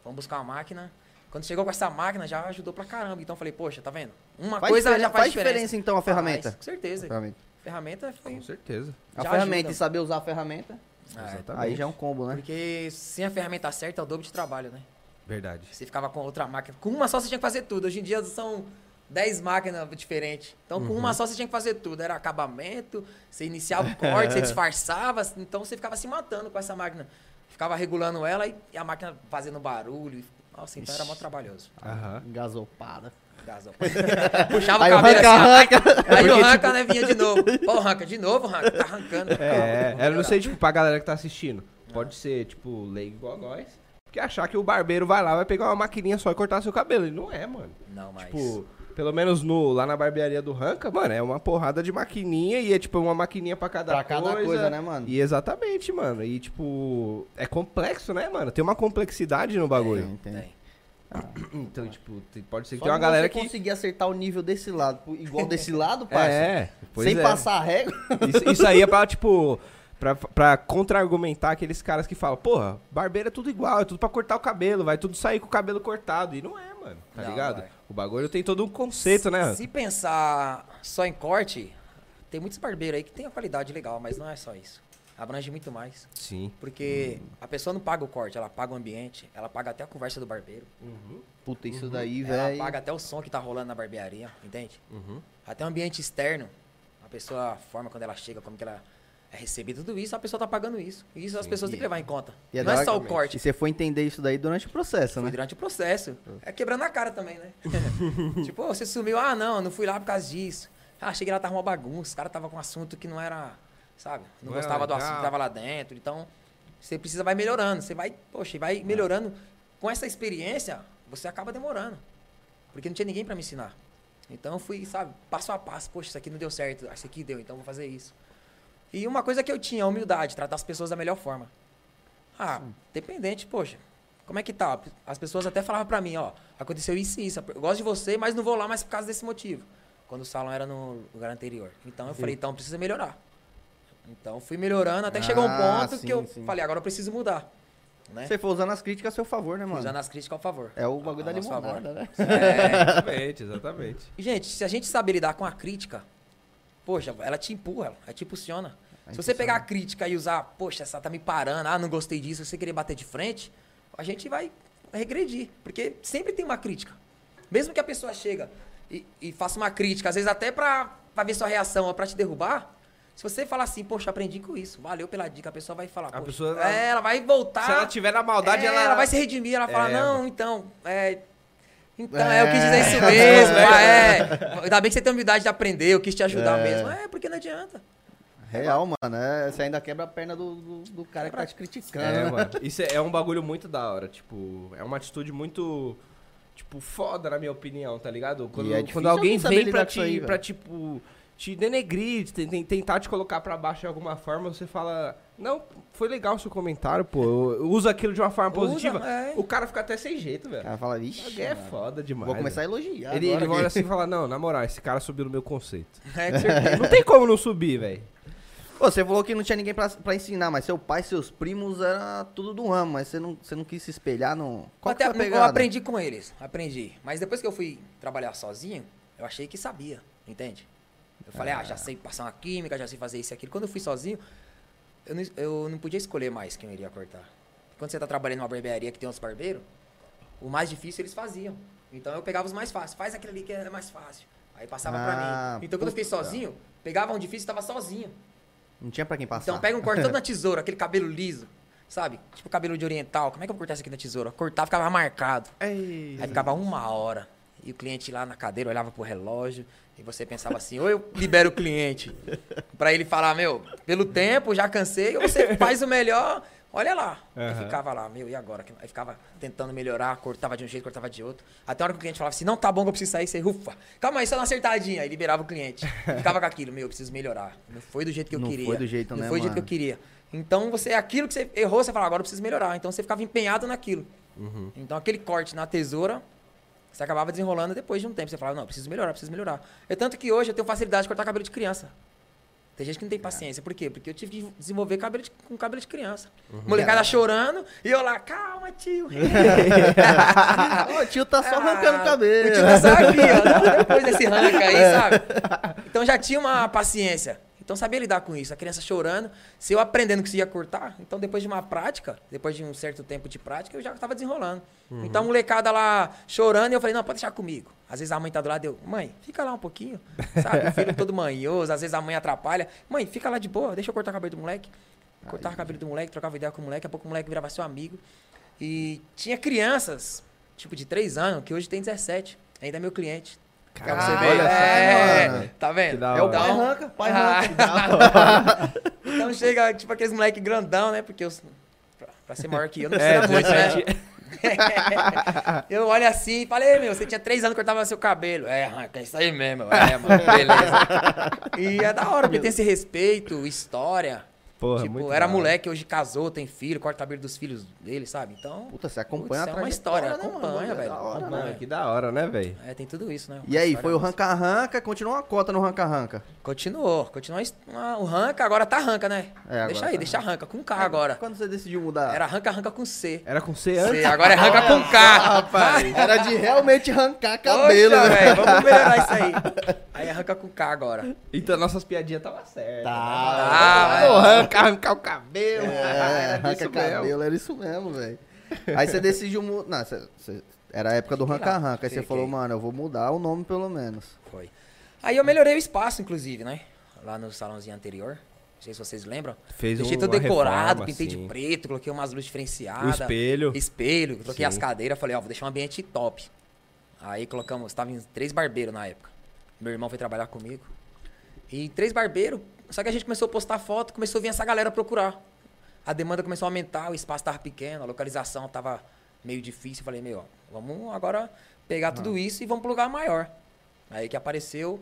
C: Fomos buscar uma máquina. Quando chegou com essa máquina, já ajudou pra caramba. Então eu falei, poxa, tá vendo? Uma
B: Faz
C: coisa já faz,
B: faz diferença, então, a ferramenta?
C: Faz, com certeza.
B: Ferramenta.
C: Ferramenta foi.
A: Com certeza.
B: A ferramenta
C: ajuda.
B: e saber usar a ferramenta,
C: É,
A: Exatamente.
B: aí já é um combo, né?
C: porque sem a ferramenta certa é o dobro de trabalho, né?
A: Verdade.
C: Você ficava com outra máquina. Com uma só você tinha que fazer tudo. Hoje em dia são 10 máquinas diferentes. Então com
B: Uhum.
C: uma só você tinha que fazer tudo. Era acabamento, você iniciava o corte, você [LAUGHS] disfarçava. Então você ficava se matando com essa máquina. Ficava regulando ela e a máquina fazendo barulho. Nossa, então era mó trabalhoso.
A: Aham.
B: Engasopada. [LAUGHS]
C: Puxava
B: Aí
C: o cabelo
B: ranca,
C: assim.
B: ranca.
C: Aí o ranca, né, vinha de novo. Pô, ranca, de novo, ranca. Tá arrancando.
A: É, eu não sei, tipo, pra galera que tá assistindo. Pode ser, tipo, leigo igual nós. Porque achar que o barbeiro vai lá, vai pegar uma maquininha só e cortar seu cabelo. E não é, mano.
C: Não, mas...
A: Tipo, pelo menos no, lá na barbearia do Ranca, mano, é uma porrada de maquininha e é tipo uma maquininha pra cada
B: Pra cada coisa, né, mano?
A: E exatamente, mano. E tipo, é complexo, né, mano? Tem uma complexidade no bagulho.
B: Tem, tem.
C: Tem.
A: Então, tipo, pode ser que
B: Só
A: tem uma galera que.
B: conseguir acertar o nível desse lado, igual desse [LAUGHS] lado, parça.
A: É, pois
B: sem
A: é.
B: passar a régua.
A: Isso, isso aí é pra, tipo, pra, pra contra-argumentar aqueles caras que falam, porra, barbeiro é tudo igual, é tudo pra cortar o cabelo, vai tudo sair com o cabelo cortado. E não é, mano, tá
C: Não,
A: ligado?
C: vai.
A: O bagulho tem todo um conceito, né?
C: Se pensar só em corte, tem muitos barbeiros aí que tem a qualidade legal, mas não é só isso. Abrange muito mais.
A: Sim.
C: Porque a pessoa não paga o corte, ela paga o ambiente, ela paga até a conversa do barbeiro.
A: Uhum.
B: Puta, isso daí,
C: Ela
B: velho.
C: paga até o som que tá rolando na barbearia, entende?
A: Uhum.
C: Até o ambiente externo, a pessoa, a forma quando ela chega, como que ela é recebida, tudo isso, a pessoa tá pagando isso. E isso as
A: Sim.
C: pessoas têm que levar em conta.
B: E é
C: não é só o corte.
B: E você foi entender isso daí durante o processo,
C: Foi
B: né?
C: durante o processo. É quebrando a cara também, né? [LAUGHS] tipo, "Ô, você sumiu, ah, não, não fui lá por causa disso. Ah, cheguei lá, tava uma bagunça, os caras tava com um assunto que não era, sabe? Não,
A: Não era
C: gostava do
A: legal.
C: assunto que tava lá dentro. Então, você precisa, vai melhorando. Você vai, poxa, vai melhorando. Com essa experiência, você acaba demorando. Porque não tinha ninguém pra me ensinar. Então, eu fui, sabe, passo a passo. Poxa, isso aqui não deu certo, isso aqui deu, então vou fazer isso. E uma coisa que eu tinha, a humildade, tratar as pessoas da melhor forma. Ah, dependente, poxa. Como é que tá? As pessoas até falavam pra mim, ó, aconteceu isso e isso. Eu gosto de você, mas não vou lá mais por causa desse motivo. Quando o salão era no lugar anterior. Então eu falei, então precisa melhorar. Então fui melhorando até que chegou um
B: Ah,
C: ponto
B: sim,
C: que eu
B: sim.
C: falei, agora eu preciso mudar. Né?
B: Você foi usando as críticas a seu favor, né, mano?
C: Usando as críticas ao favor.
B: É o bagulho
C: A
B: da limonada, né? [LAUGHS]
C: É.
A: Exatamente, exatamente.
C: Gente, se a gente saber lidar com a crítica, poxa, ela te empurra, ela te impulsiona. Se você pegar a crítica e usar, poxa, essa tá me parando, ah, não gostei disso, você querer bater de frente, a gente vai regredir. Porque sempre tem uma crítica. Mesmo que a pessoa chega e, e faça uma crítica, às vezes até pra, pra ver sua reação ou pra te derrubar, se você falar assim, poxa, aprendi com isso, valeu pela dica, a pessoa vai falar,
A: A
C: poxa,
A: pessoa-
C: é, ela vai voltar.
A: Se ela tiver na maldade,
C: É,
A: ela...
C: vai se redimir, ela fala,
A: É,
C: não,
A: mano.
C: então, é. Então, é, eu quis dizer isso
B: É.
C: mesmo. ah, [LAUGHS] é. Ainda bem que você tem a humildade de aprender, eu quis te ajudar
B: É.
C: mesmo. É, porque não adianta.
B: Real, mano. É, você ainda quebra a perna do, do, do cara que tá te criticando.
A: É,
B: né?
A: mano. Isso é, é um bagulho muito da hora. Tipo, é uma atitude muito. Tipo, foda, na minha opinião, tá ligado? Quando,
B: é
A: quando alguém vem pra te,
B: isso aí,
A: pra, tipo, te denegrir, te- te- tentar te colocar pra baixo de alguma forma, você fala. Não, foi legal o seu comentário, pô. Uso aquilo de uma forma
C: Usa,
A: positiva.
C: é.
A: O cara fica até sem jeito,
B: O
A: velho.
B: cara fala,
A: Isso
B: vixe,
A: é
B: mano,
A: foda demais.
B: vou começar a elogiar
A: Ele,
B: agora
A: ele olha assim e fala: Não, na moral, esse cara subiu no meu conceito. [LAUGHS]
C: É, com certeza.
A: Não tem como não subir, velho.
B: Pô, você falou que não tinha ninguém pra, pra ensinar, mas seu pai seus primos era tudo do ramo, mas você não, você não quis se espelhar no... Qual
C: Até,
B: que
C: eu aprendi com eles, aprendi. Mas depois que eu fui trabalhar sozinho, eu achei que sabia, entende? Eu falei, ah, já sei passar uma química, já sei fazer isso e aquilo. Quando eu fui sozinho, eu não, eu não podia escolher mais quem eu iria cortar. Quando você tá trabalhando numa barbearia que tem uns barbeiros, o mais difícil eles faziam. Então eu pegava os mais fáceis. Faz aquele ali que é mais fácil. Aí passava
B: Ah,
C: pra mim. Então quando eu fiquei sozinho, pegava um difícil e tava sozinho.
B: Não tinha pra quem passar.
C: Então pega um corte todo na [LAUGHS] tesoura, aquele cabelo liso, sabe? Tipo cabelo de oriental. Como é que eu vou cortar isso aqui na tesoura? Cortava, ficava marcado. Aí ficava uma hora. E o cliente lá na cadeira olhava pro relógio. E você pensava assim, ou eu libero o cliente [LAUGHS] pra ele falar, meu, pelo tempo, já cansei, ou você faz o melhor, olha lá. Aí
A: Aham.
C: ficava lá, meu, e agora? Aí ficava tentando melhorar, cortava de um jeito, cortava de outro. Até a hora que o cliente falava assim, não, tá bom que eu preciso sair, você, ufa, calma aí, só uma acertadinha. Aí liberava o cliente. [LAUGHS] Ficava com aquilo, meu, eu preciso melhorar. Não foi do jeito que eu
B: Não
C: queria.
B: foi do jeito,
C: Não
B: né,
C: foi do jeito que eu
B: mano?
C: queria. Então, você, aquilo que você errou, você fala, agora eu preciso melhorar. Então, você ficava empenhado naquilo.
A: Uhum.
C: Então, aquele corte na tesoura, você acabava desenrolando depois de um tempo. Você falava, não, preciso melhorar, preciso melhorar. É tanto que hoje eu tenho facilidade de cortar cabelo de criança. Tem gente que não tem paciência. Por quê? Porque eu tive que desenvolver cabelo de- com cabelo de criança. Molecada chorando e eu lá, calma, tio. [LAUGHS]
B: O tio tá só arrancando o
C: Ah,
B: cabelo.
C: O tio tá só aqui, ó. Depois desse arranca aí, sabe? Então já tinha uma paciência. Então sabia lidar com isso. A criança chorando, se eu aprendendo que se ia cortar, então depois de uma prática, depois de um certo tempo de prática, eu já tava desenrolando. Então a molecada lá chorando, e eu falei, não, pode deixar comigo. Às vezes a mãe tá do lado, eu, mãe, fica lá um pouquinho, [LAUGHS] sabe? O filho todo manhoso, às vezes a mãe atrapalha. Mãe, fica lá de boa, deixa eu cortar o cabelo do moleque. Cortava o cabelo do moleque, trocava ideia com o moleque, daqui a pouco o moleque virava seu amigo. E tinha crianças, tipo de 3 anos, que hoje tem 17. Ainda é meu cliente. Pra
A: Caralho,
C: você ver.
B: olha só,
C: é,
B: mano.
C: tá vendo?
B: É o
A: hora.
B: pai
C: Então-
B: arranca, pai
C: Ah.
B: arranca. [LAUGHS]
C: Então chega, tipo, aqueles moleque grandão, né? Porque eu, pra, pra ser maior que eu, não
A: É,
C: precisa muito, né?
A: 17. [LAUGHS]
C: eu olho assim e falei, meu, você tinha três anos que cortava seu cabelo. É, arranca, é isso aí mesmo. É, mano, [LAUGHS] beleza. e é da hora, porque tem esse respeito, história.
A: Porra,
C: tipo,
A: muito
C: era
A: hora.
C: moleque, hoje casou, tem filho, corta cabelo dos filhos dele, sabe? Então,
B: Puta, você acompanha
C: Putz,
B: a
C: é uma história,
B: trajetória, né,
C: acompanha,
B: mano?
C: velho,
B: Da hora,
C: acompanha.
B: né?
A: Mano, que da hora, né, velho?
C: é, tem tudo isso, né?
B: E aí, foi o
C: massa.
B: ranca-ranca, continuou a cota no ranca-ranca.
C: Continuou, continuou a his- uma- o ranca, agora tá ranca, né?
B: É, agora
C: deixa aí,
B: tá
C: deixa ranca, com K agora.
B: Quando você decidiu mudar?
C: Era ranca, ranca com C.
A: Era com C antes?
C: C, agora é ranca com K.
B: rapaz. [LAUGHS] Era de realmente arrancar cabelo,
C: Poxa,
B: né?
C: velho, vamos melhorar isso aí. [LAUGHS] Aí arranca com K agora.
A: Então nossas piadinhas tava certas.
B: Tá.
C: Ah,
A: Pô, arrancar, arrancar o cabelo.
B: É, [LAUGHS] arranca cabelo, era isso mesmo, velho. Aí você decidiu mudar. Era a época do ranca-ranca. Aí você falou, mano, eu vou mudar o nome pelo menos.
C: Foi. Aí eu melhorei o espaço, inclusive, né? Lá no salãozinho anterior. Não sei se vocês lembram.
A: Fez
C: Deixei
A: um-
C: tudo decorado,
A: reforma,
C: pintei
A: assim.
C: de preto, coloquei umas luzes diferenciadas.
A: O espelho.
C: Espelho, troquei
A: Sim.
C: as cadeiras, falei, ó, vou deixar um ambiente top. Aí colocamos, tava em três barbeiros na época. Meu irmão foi trabalhar comigo. E três barbeiros, só que a gente começou a postar foto, começou a vir essa galera procurar. A demanda começou a aumentar, o espaço tava pequeno, a localização tava meio difícil. Eu Falei, meu, vamos agora pegar tudo isso e vamos pro lugar maior. Aí que apareceu,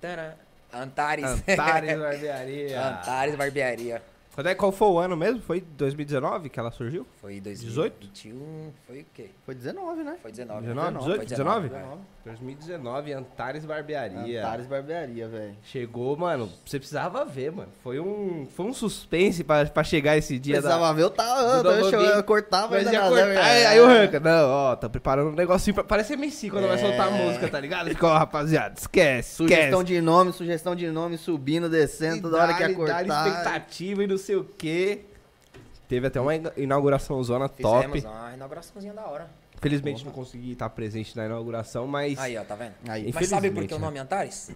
C: taran, Antares.
A: Antares [LAUGHS] Barbearia.
C: Antares Barbearia.
A: Quando é, qual foi o ano mesmo? Foi 2019 que ela surgiu?
C: Foi
A: 18?
C: 2021, foi o quê?
B: Foi 19, né?
C: Foi 19.
A: 19,
C: 19,
A: 18,
C: foi
A: 19?
C: 19,
A: 2019, Antares Barbearia.
B: Antares Barbearia, velho.
A: Chegou, mano, você precisava ver, mano. Foi um, foi um suspense pra, pra chegar esse dia da...
B: Precisava ver, eu tava,
A: do
B: eu, eu, eu cortava
A: Mas ia cortar, aí,
B: é.
A: aí o Ranca, não, ó, tá preparando um negocinho pra... Parece MC quando vai soltar a
B: É.
A: música, tá ligado? Fica, ó, rapaziada, esquece,
B: Sugestão
A: esquece.
B: de nome, sugestão de nome, subindo, descendo, toda hora que ia cortar.
A: expectativa e não sei o quê. Teve até uma ina- inauguração zona top.
C: Fizemos uma inauguraçãozinha da hora.
A: Felizmente não consegui estar presente na inauguração, mas...
C: Aí, ó, tá vendo?
B: Aí.
C: Mas sabe por que
A: Infelizmente,
C: o
A: né?
C: nome Antares?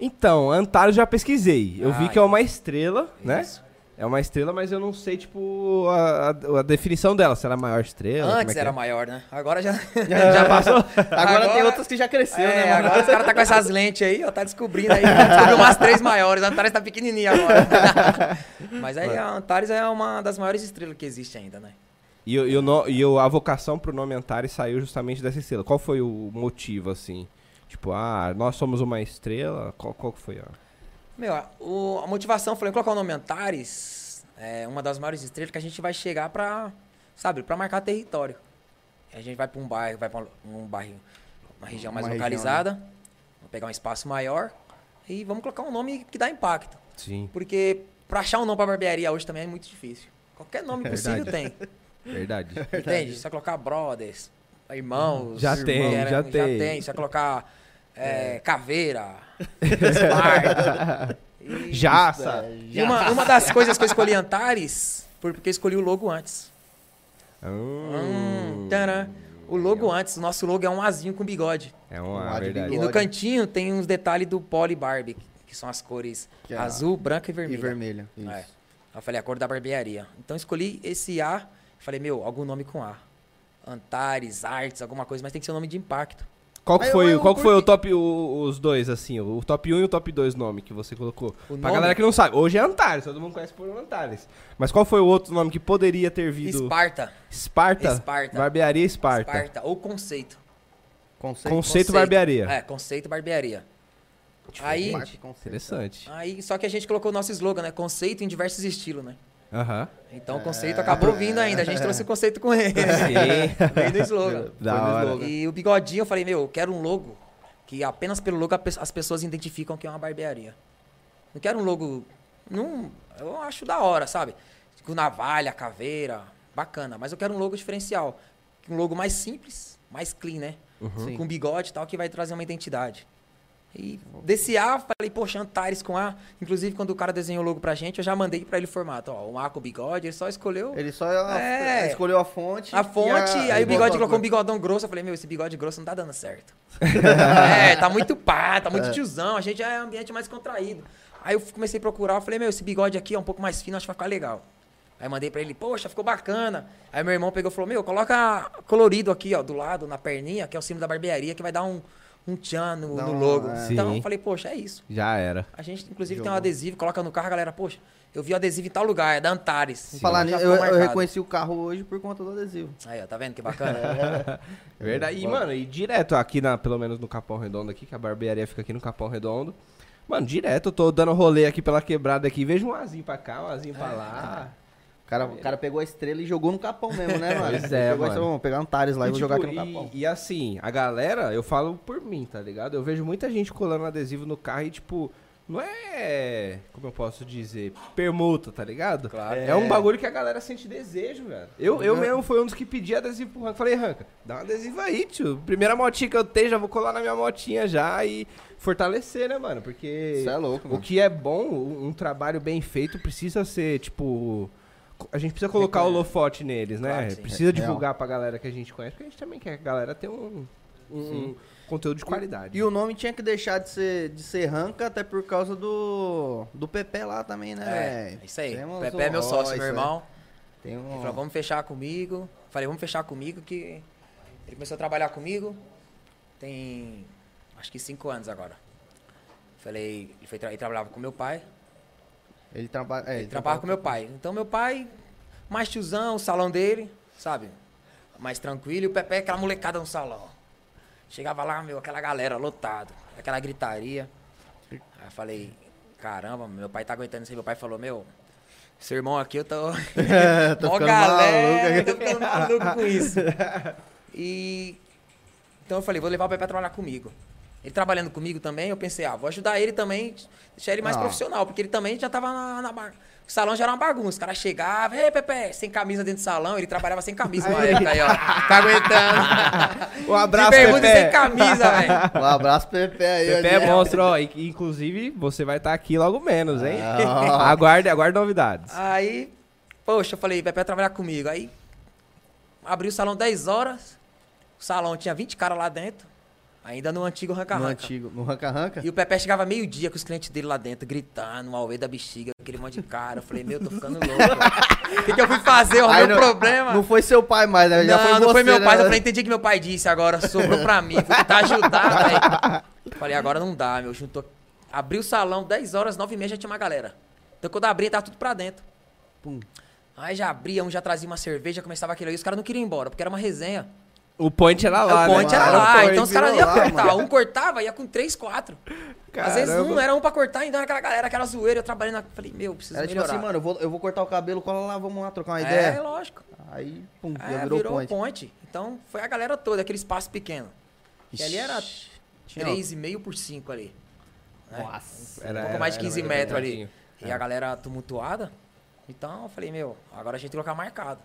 A: Então, Antares já pesquisei. Eu
C: Ah,
A: vi que é uma estrela, né?
C: Isso.
A: É uma estrela, mas eu não sei, tipo, a, a- a definição dela. Se ela é a maior estrela. como é
C: Antes
A: que
C: era
A: é?
C: maior, né? Agora já. [LAUGHS]
A: Já passou? [LAUGHS]
B: Agora, tem outras que já cresceu,
C: É,
B: né, mano?
C: agora os caras tá com essas lentes aí, ó, tá descobrindo aí. Descobriu umas três maiores. A Antares tá pequenininha agora. [LAUGHS] Mas aí a Antares é uma das maiores estrelas que existe ainda, né?
A: E, o- e, o no- e o- a vocação pro nome Antares saiu justamente dessa estrela. Qual foi o motivo, assim? Tipo, ah, nós somos uma estrela? Qual, qual que foi a...
C: Meu, a, o- a motivação, eu falei, colocar o nome Antares, é uma das maiores estrelas que a gente vai chegar pra, sabe, pra marcar território. A gente vai pra um bairro, vai pra um, um bairro, uma região mais
B: Uma região,
C: localizada, vamos pegar um espaço maior e vamos colocar um nome que dá impacto.
A: Sim,
C: Porque pra achar um nome pra barbearia hoje também é muito difícil. Qualquer nome
A: É
C: possível tem. [LAUGHS] [LAUGHS]
A: verdade.
C: Entende? Se você colocar brothers, irmãos.
A: Já
C: irmãos,
A: tem,
C: era-
A: já tem.
C: Se você colocar é, caveira, Esparta. e-
A: Jaça!
B: É,
C: E uma, uma das coisas que eu escolhi Antares foi porque eu escolhi o logo antes. Hum,
A: Hum,
C: taran. o logo antes, o nosso logo é um azinho com bigode.
A: é
B: Um de
A: verdade.
C: E no cantinho tem uns detalhes do Poly Barbie, que são as cores
B: Que é
C: azul, branca e
B: E
C: vermelha.
B: vermelha. Isso.
C: É. Eu falei, a cor da barbearia. Então eu escolhi esse A. Falei, meu, algum nome com A. Antares, Artes, alguma coisa, mas tem que ser um nome de impacto.
A: Qual que foi,
B: eu- eu
A: qual que foi o top, o- os dois, assim, o top 1 e o top 2 nome que você colocou?
C: O
A: Pra
C: nome?
A: galera que não sabe, hoje é Antares, todo mundo conhece por Antares. Mas qual foi o outro nome que poderia ter vindo?
C: Esparta.
A: Esparta?
C: Esparta.
A: Barbearia Esparta.
C: Esparta. Ou conceito.
B: Conceito.
A: Conceito barbearia.
C: É, conceito barbearia. Aí,
B: Parte, conceito.
A: Interessante.
C: aí, só que a gente colocou o nosso slogan, né? Conceito em diversos estilos, né?
A: Aham.
C: Então o conceito acabou vindo ainda. A gente trouxe o conceito com ele. [LAUGHS]
A: Sim.
C: Veio no slogan.
A: Da hora.
B: slogan.
C: E o bigodinho, eu falei, meu, eu quero um logo que apenas pelo logo as pessoas identificam que é uma barbearia. Não quero um logo. Não, eu acho da hora, sabe? Com navalha, caveira, bacana. Mas eu quero um logo diferencial. Um logo mais simples, mais clean, né?
B: Sim.
C: Com bigode e tal, que vai trazer uma identidade. E desse A, falei, poxa, Antares com A. Inclusive, quando o cara desenhou o logo pra gente, eu já mandei pra ele o formato. Ó, um A com bigode, ele só escolheu
B: Ele só
C: É.
B: escolheu a fonte.
C: a fonte, aí o bigode
B: a
C: colocou um bigodão grosso. Eu falei, meu, esse bigode grosso não tá dando certo. [LAUGHS] é, tá muito pá, tá muito tiozão. A gente já é ambiente mais contraído. Aí eu comecei a procurar, eu falei, meu, esse bigode aqui é um pouco mais fino, acho que vai ficar legal. Aí mandei pra ele, poxa, ficou bacana. Aí meu irmão pegou e falou, meu, coloca colorido aqui, ó, do lado, na perninha, que é o símbolo da barbearia, que vai dar um, um tchan no,
B: Dá
C: no logo.
B: é.
C: Então
A: Sim.
C: eu falei, poxa, é isso.
A: Já era.
C: A gente, inclusive, tem
B: Jogou.
C: um adesivo, coloca no carro, a galera, poxa, eu vi o adesivo em tal lugar, é da Antares.
B: Falar nisso, eu, eu reconheci o carro hoje por conta do adesivo.
C: Aí, ó, tá vendo que bacana? [LAUGHS] [LAUGHS]
A: Verdade. E, mano, e direto aqui, na, pelo menos no Capão Redondo aqui, que a barbearia fica aqui no Capão Redondo. Mano, direto, eu tô dando rolê aqui pela quebrada aqui, vejo um azinho pra cá, um azinho pra lá.
B: O cara, o cara pegou a estrela e jogou no capão mesmo, né, [LAUGHS] mano?
A: Pois é, mano.
B: estrela, vamos pegar um Antares lá e, vou
A: tipo,
B: jogar aqui no
A: e-
B: capão.
A: E, assim, a galera, eu falo por mim, tá ligado? Eu vejo muita gente colando adesivo no carro e, tipo, não é. Como eu posso dizer? Permuta, tá ligado?
C: Claro.
A: É, um bagulho que a galera sente desejo, velho. Eu, eu mesmo fui um dos que pedi adesivo pro Ranca. Falei, Ranca, dá um adesivo aí, tio. Primeira motinha que eu tenho, já vou colar na minha motinha já e fortalecer, né, mano? Porque.
B: Isso é louco,
A: O
B: mano.
A: que é bom, um um trabalho bem feito precisa ser, tipo. A gente precisa colocar o holofote neles, né?
C: Claro sim.
A: precisa
B: É,
A: divulgar pra galera que a gente conhece, porque a gente também quer que a galera tenha um, um conteúdo de qualidade.
B: E o nome tinha que deixar de ser, de ser Ranca até por causa do, do Pepe lá também, né,
C: É, isso aí.
B: Tem
C: O
B: uns-
C: Pepe é meu sócio,
B: isso
C: meu irmão.
B: Tem
C: Ele
B: um...
C: falou, vamos fechar comigo. Falei, vamos fechar comigo que ele começou a trabalhar comigo. Tem acho que cinco anos agora. Falei, ele, foi tra- ele trabalhava com meu pai.
B: Ele trabalha... É,
C: Ele trabalhava com meu pai. Então meu pai, mais tiozão, o salão dele, sabe? Mais tranquilo. E o Pepe, aquela molecada no salão. Chegava lá, meu, aquela galera lotado, aquela gritaria. Aí eu falei, caramba, meu pai tá aguentando isso aí. Meu pai falou, meu, seu irmão aqui eu tô. [LAUGHS] [LAUGHS]
B: Tô
C: Mó galera,
B: maluco
C: tô ficando maluco com isso. [LAUGHS] E. Então eu falei, vou levar o Pepe pra trabalhar comigo. Ele trabalhando comigo também, eu pensei, ah, vou ajudar ele também, deixar ele mais
B: Ah.
C: profissional, porque ele também já tava na, na bar- O salão já era uma bagunça. O cara chegava, ei, Pepe, sem camisa dentro do salão, ele trabalhava sem camisa na época aí, ó. Tá aguentando. [LAUGHS]
A: Um abraço,
C: De bermuda e sem
A: Pepe.
C: camisa, velho. [LAUGHS]
B: Um abraço, Pepe aí.
A: Pepe é monstro, ó. e- Inclusive, você vai estar aqui logo menos, hein?
B: Ah. [LAUGHS]
A: aguarde, aguarde novidades.
C: Aí, poxa, eu falei, Pepe vai trabalhar comigo. Aí, abri o salão 10 horas. O salão tinha 20 caras lá dentro. Ainda no antigo
B: No
C: ranca-ranca.
B: antigo, no ranca-ranca?
C: E o Pepe chegava meio-dia com os clientes dele lá dentro, gritando, o Aue da bexiga, aquele monte de cara. Eu falei, meu, tô ficando louco. [LAUGHS] O que, que eu fui fazer? O meu
B: não-
C: problema.
B: Não foi seu pai mais, né? Já
C: não,
B: foi
C: não
B: você,
C: foi meu
B: né?
C: pai. Eu falei, entendi o que meu pai disse agora, sobrou pra mim. Fui tentar ajudar, velho. Falei, agora não dá, meu. Juntou. Abri o salão, 10 horas, 9 e meia já tinha uma galera. Então quando abria, tava tudo pra dentro.
B: Pum.
C: Aí já abria, um já trazia uma cerveja, começava aquilo aí. Os caras não queriam ir embora, porque era uma resenha.
A: O point era lá,
C: o point
A: né?
C: era
B: Era
C: lá,
B: point,
C: então os caras iam cortar.
B: mano.
C: Um cortava, ia com 3, 4. Às vezes um era um pra cortar, então aquela galera, aquela zoeira, eu trabalhando. Falei, meu, preciso
B: Era tipo
C: melhorar.
B: assim, mano, eu vou, eu vou cortar o cabelo, cola lá, vamos lá trocar uma
C: é,
B: ideia.
C: lógico.
B: Aí, pum,
C: É,
B: já
C: virou,
B: virou, point.
C: point. Então foi a galera toda, aquele espaço pequeno. E ali era
B: Ixi, tinha-
C: 3,5 por 5 ali. né?
B: Nossa.
A: Era-
C: um pouco mais de
A: era
C: 15
A: mais
C: metros ali. E a galera tumultuada. Então eu falei, meu, agora a gente tem que colocar marcado.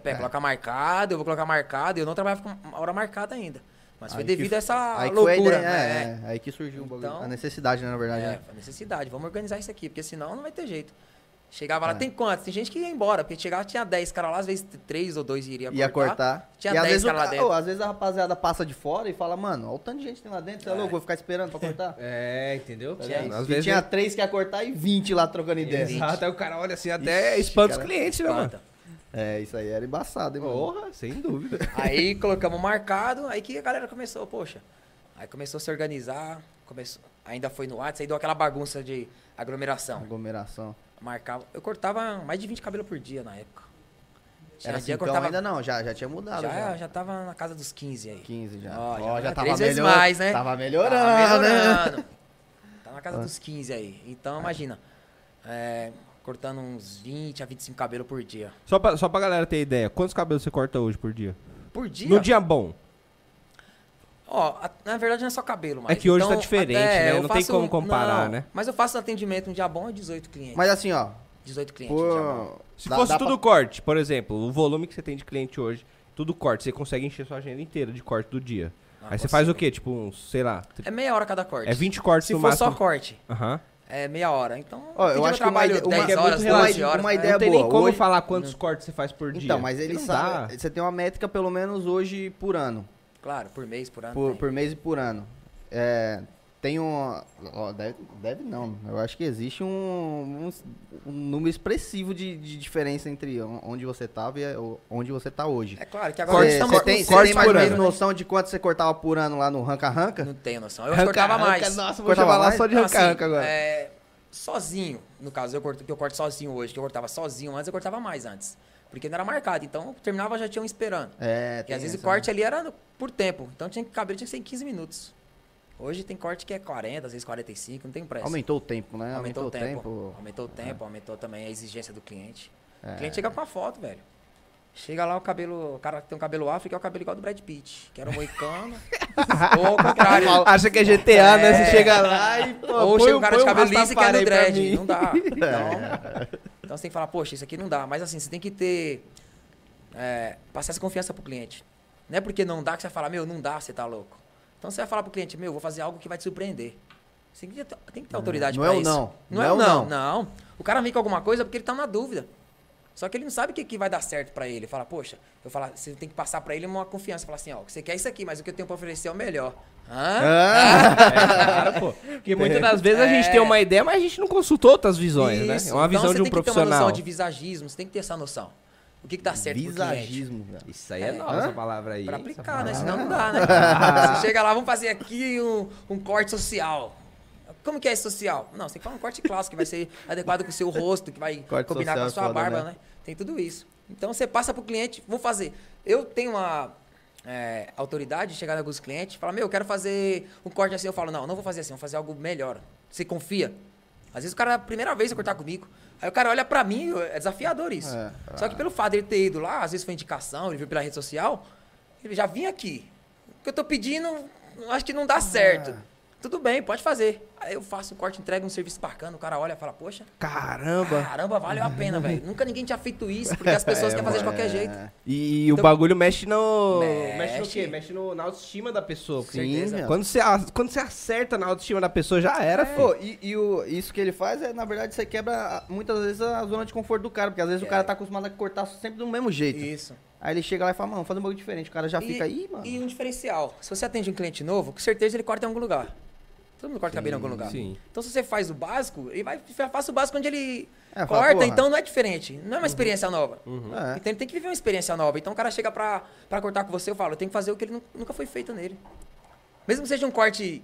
C: Pepe, coloca marcado, eu vou colocar marcado. e Eu não trabalhava com hora marcada ainda. Mas foi
B: Aí
C: devido
B: que-
C: a essa
B: aí que foi a
C: loucura.
B: ideia,
C: né?
B: é, é, aí que surgiu.
C: Então-
B: a necessidade, né, na verdade.
C: É,
B: né?
C: a necessidade. Vamos organizar isso aqui, porque senão não vai ter jeito. Chegava lá,
B: É.
C: tem quantos? Tem gente que ia embora, porque chegava, tinha 10 caras lá, às vezes 3 ou 2 iria
B: Ia cortar.
C: Tinha
B: e às
C: 10
B: vezes, o
C: caras lá dentro.
B: às vezes a rapaziada passa de fora e fala, mano, olha o tanto de gente que tem lá dentro, você é, louco, vou ficar esperando pra cortar. [LAUGHS]
A: É, entendeu?
B: Tá ligado?
A: Às
B: E
A: vezes
B: tinha três que ia cortar e 20 lá trocando ideia.
A: Exato, aí o cara olha assim, até
B: Ixi,
A: espanta os clientes, né, mano?
B: É, isso aí era embaçado, hein, mano.
A: Porra, sem dúvida. [LAUGHS]
C: Aí colocamos marcado, aí que a galera começou, poxa. Aí começou a se organizar, começou, ainda foi no WhatsApp, aí deu aquela bagunça de aglomeração.
B: Aglomeração.
C: Marcava, eu cortava mais de 20 cabelos por dia na época. Tinha
B: Era assim,
C: dia que
B: então
C: cortava,
B: ainda não, já, já tinha mudado.
C: já,
B: Já,
C: já tava na casa dos 15 aí.
B: 15 já.
C: Ó,
B: Ó, já,
C: já
B: tava melhor-
C: mais, né?
B: Tava melhorando,
C: Tava
B: né?
C: melhorando. Tá na casa
B: Ah.
C: dos 15 aí. Então, imagina. é, cortando uns 20 a 25 cabelos por dia.
A: Só pra, só pra galera ter ideia, quantos cabelos você corta hoje por dia?
C: Por dia?
A: No dia bom.
C: Ó, a- na verdade não é só cabelo, mas.
A: É que hoje tá diferente, né?
C: eu
A: Não tem como comparar,
C: não,
A: né?
C: Mas eu faço atendimento um dia bom é 18 clientes.
B: Mas assim, ó,
C: 18 clientes. um dia bom.
B: por...
A: Se
B: dá-
A: fosse
B: dá
A: tudo
B: pra-
A: corte, por exemplo, o volume que você tem de cliente hoje, tudo corte, você consegue encher sua agenda inteira de corte do dia.
C: Ah,
A: Aí você faz o quê? Tipo, uns, sei lá,
C: É meia hora cada corte.
A: é 20 cortes
C: Se
A: no
C: for
A: máximo.
C: só corte,
A: Aham.
C: É meia hora. Então,
B: Ó, eu acho que uma
C: trabalho
B: ideia- uma-
C: 10
A: que é muito
C: horas,
A: relativo,
C: 12 horas.
B: uma
C: né?
B: ideia
A: não tem
B: boa.
A: nem como
B: Hoje-
A: falar quantos cortes você faz por dia.
B: Então, mas ele sabe.
A: dá.
B: Você tem uma métrica pelo menos hoje por ano.
C: Claro, por mês, por ano.
B: Por, por mês e por ano. É, tem um. ó, deve, deve não. Eu acho que existe um, um, um número expressivo de, de diferença entre on- onde você estava e o- onde você está hoje.
C: É claro que agora
B: Você tem, tem mais ou menos
C: ano.
B: noção de quanto você cortava por ano lá no Ranca Ranca?
C: Não tenho noção. Eu que cortava mais.
A: Nossa, vou
B: Cortava
A: lá
B: mais?
A: só de ranca-ranca
C: assim,
A: agora.
C: é, sozinho, no caso, eu corto, que eu corto sozinho hoje, que eu cortava sozinho antes, eu cortava mais antes. Porque não era marcado. Então, terminava, já tinham esperando.
B: É,
C: E às vezes o corte ali era no- por tempo. Então tinha que cabelo tinha que ser em 15 minutos. Hoje tem corte que é 40, às vezes 45, não tem pressa.
B: Aumentou o tempo, né?
C: Aumentou, o tempo. Aumentou o tempo, aumentou também a exigência do cliente.
B: É.
C: O cliente chega com a foto, velho. Chega lá o cabelo, o cara que tem um cabelo afro, que é o cabelo igual do Brad Pitt, que era um moicano. [LAUGHS] ou ao contrário.
A: Acha que é GTA, né?
C: É.
A: Você chega lá e, pô,
C: Ou chega
A: um-
C: o cara de cabelo liso e quer no
A: pra
C: dread. Não dá. [LAUGHS] Então, então você tem que falar, poxa, isso aqui não dá. Mas assim, você tem que ter. é, passar essa confiança pro cliente. Não é porque não dá que você vai falar, meu, não dá, você tá louco. Então você vai falar pro cliente, meu, vou fazer algo que vai te surpreender. Você tem que ter, tem que ter autoridade
B: não
C: pra
B: é o
C: isso.
B: não.
C: Não, é o não. Não. O cara vem com alguma coisa porque ele tá na dúvida. Só que ele não sabe o que, que vai dar certo pra ele. Fala, poxa, eu falo, você tem que passar pra ele uma confiança. Falar assim, ó, você quer isso aqui, mas o que eu tenho pra oferecer é o melhor. Hã?
B: Ah,
A: É, claro, pô. Porque [LAUGHS] muitas das vezes a gente
C: É.
A: tem uma ideia, mas a gente não consultou outras visões, né?
C: Isso.
A: É uma
C: Então
A: visão
C: você
A: de um
C: tem que ter uma
A: profissional.
C: noção de visagismo, você tem que ter essa noção. O que, que dá certo pro cliente.
B: Visagismo.
A: Isso aí é,
C: É.
A: nova essa palavra aí.
C: Pra aplicar, né? Senão não dá, né? [LAUGHS] Você chega lá, vamos fazer aqui um, um corte social. Como que é esse social? Não, você tem que falar um corte clássico, que vai ser adequado com o seu rosto, que vai
B: Corte
C: combinar com a
B: é
C: sua
B: foda,
C: barba,
B: né?
C: né? Tem tudo isso. Então você passa pro cliente, vou fazer. Eu tenho uma é, autoridade de chegar em alguns clientes e falar, meu, eu quero fazer um corte assim. Eu falo, não, não vou fazer assim, vou fazer algo melhor. Você confia? Às vezes o cara é a primeira vez a cortar comigo. Aí o cara olha pra mim, é desafiador isso.
B: É.
C: Só que pelo fato dele ter ido lá, às vezes foi indicação, ele viu pela rede social, ele já vinha aqui. O que eu tô pedindo, acho que não dá certo. Tudo bem, pode fazer. Aí eu faço um corte, entrego um serviço bacana, o cara olha e fala, poxa,
A: Caramba.
C: caramba, valeu a pena, velho. Nunca ninguém tinha feito isso, porque as [LAUGHS] pessoas
A: É,
C: querem fazer de qualquer jeito.
A: E, o
C: Então-
A: bagulho mexe no. Mexe,
C: Mexe.
A: no quê? Mexe no, na autoestima da pessoa.
C: Com
A: porque
C: certeza.
A: Quando você, quando você acerta na autoestima da pessoa, já era, filho.
B: Pô, e, e o, isso que ele faz é, na verdade, você quebra muitas vezes a zona de conforto do cara, porque às vezes o
C: É.
B: cara tá acostumado a cortar sempre do mesmo jeito.
C: Isso.
B: Aí ele chega lá e fala, mano, faz um bagulho diferente. O cara já
C: E-
B: fica aí, mano.
C: E um diferencial. Se você atende um cliente novo, com certeza ele corta em algum lugar. Todo mundo corta cabelo em algum lugar.
A: sim.
C: Então se você faz o básico, ele vai faça o básico onde ele
B: É, fala,
C: corta,
B: porra.
C: então não é diferente. Não é uma experiência nova.
B: É.
C: Então ele tem que viver uma experiência nova. Então o cara chega pra, pra cortar com você, eu falo, eu tenho que fazer o que ele nu- nunca foi feito nele. Mesmo que seja um corte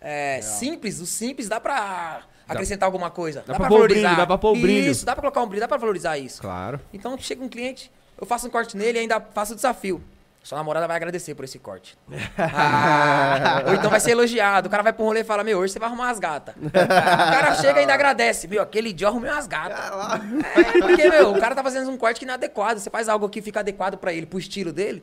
C: é, simples, o simples dá pra acrescentar alguma coisa.
A: Dá pra pôr o brilho, dá pra pôr o brilho.
C: Isso, dá pra colocar um brilho, dá pra valorizar isso.
A: Claro.
C: Então chega um cliente, eu faço um corte nele e ainda faço o desafio. Sua namorada vai agradecer por esse corte. Ah, [LAUGHS] ou então vai ser elogiado. O cara vai um rolê e fala: Meu, hoje você vai arrumar as gatas. [LAUGHS] o cara chega e ainda agradece. Meu, aquele dia eu arrumei umas gatas. É, porque, meu, o cara tá fazendo um corte que não é adequado. Você faz algo que fica adequado pra ele, pro estilo dele,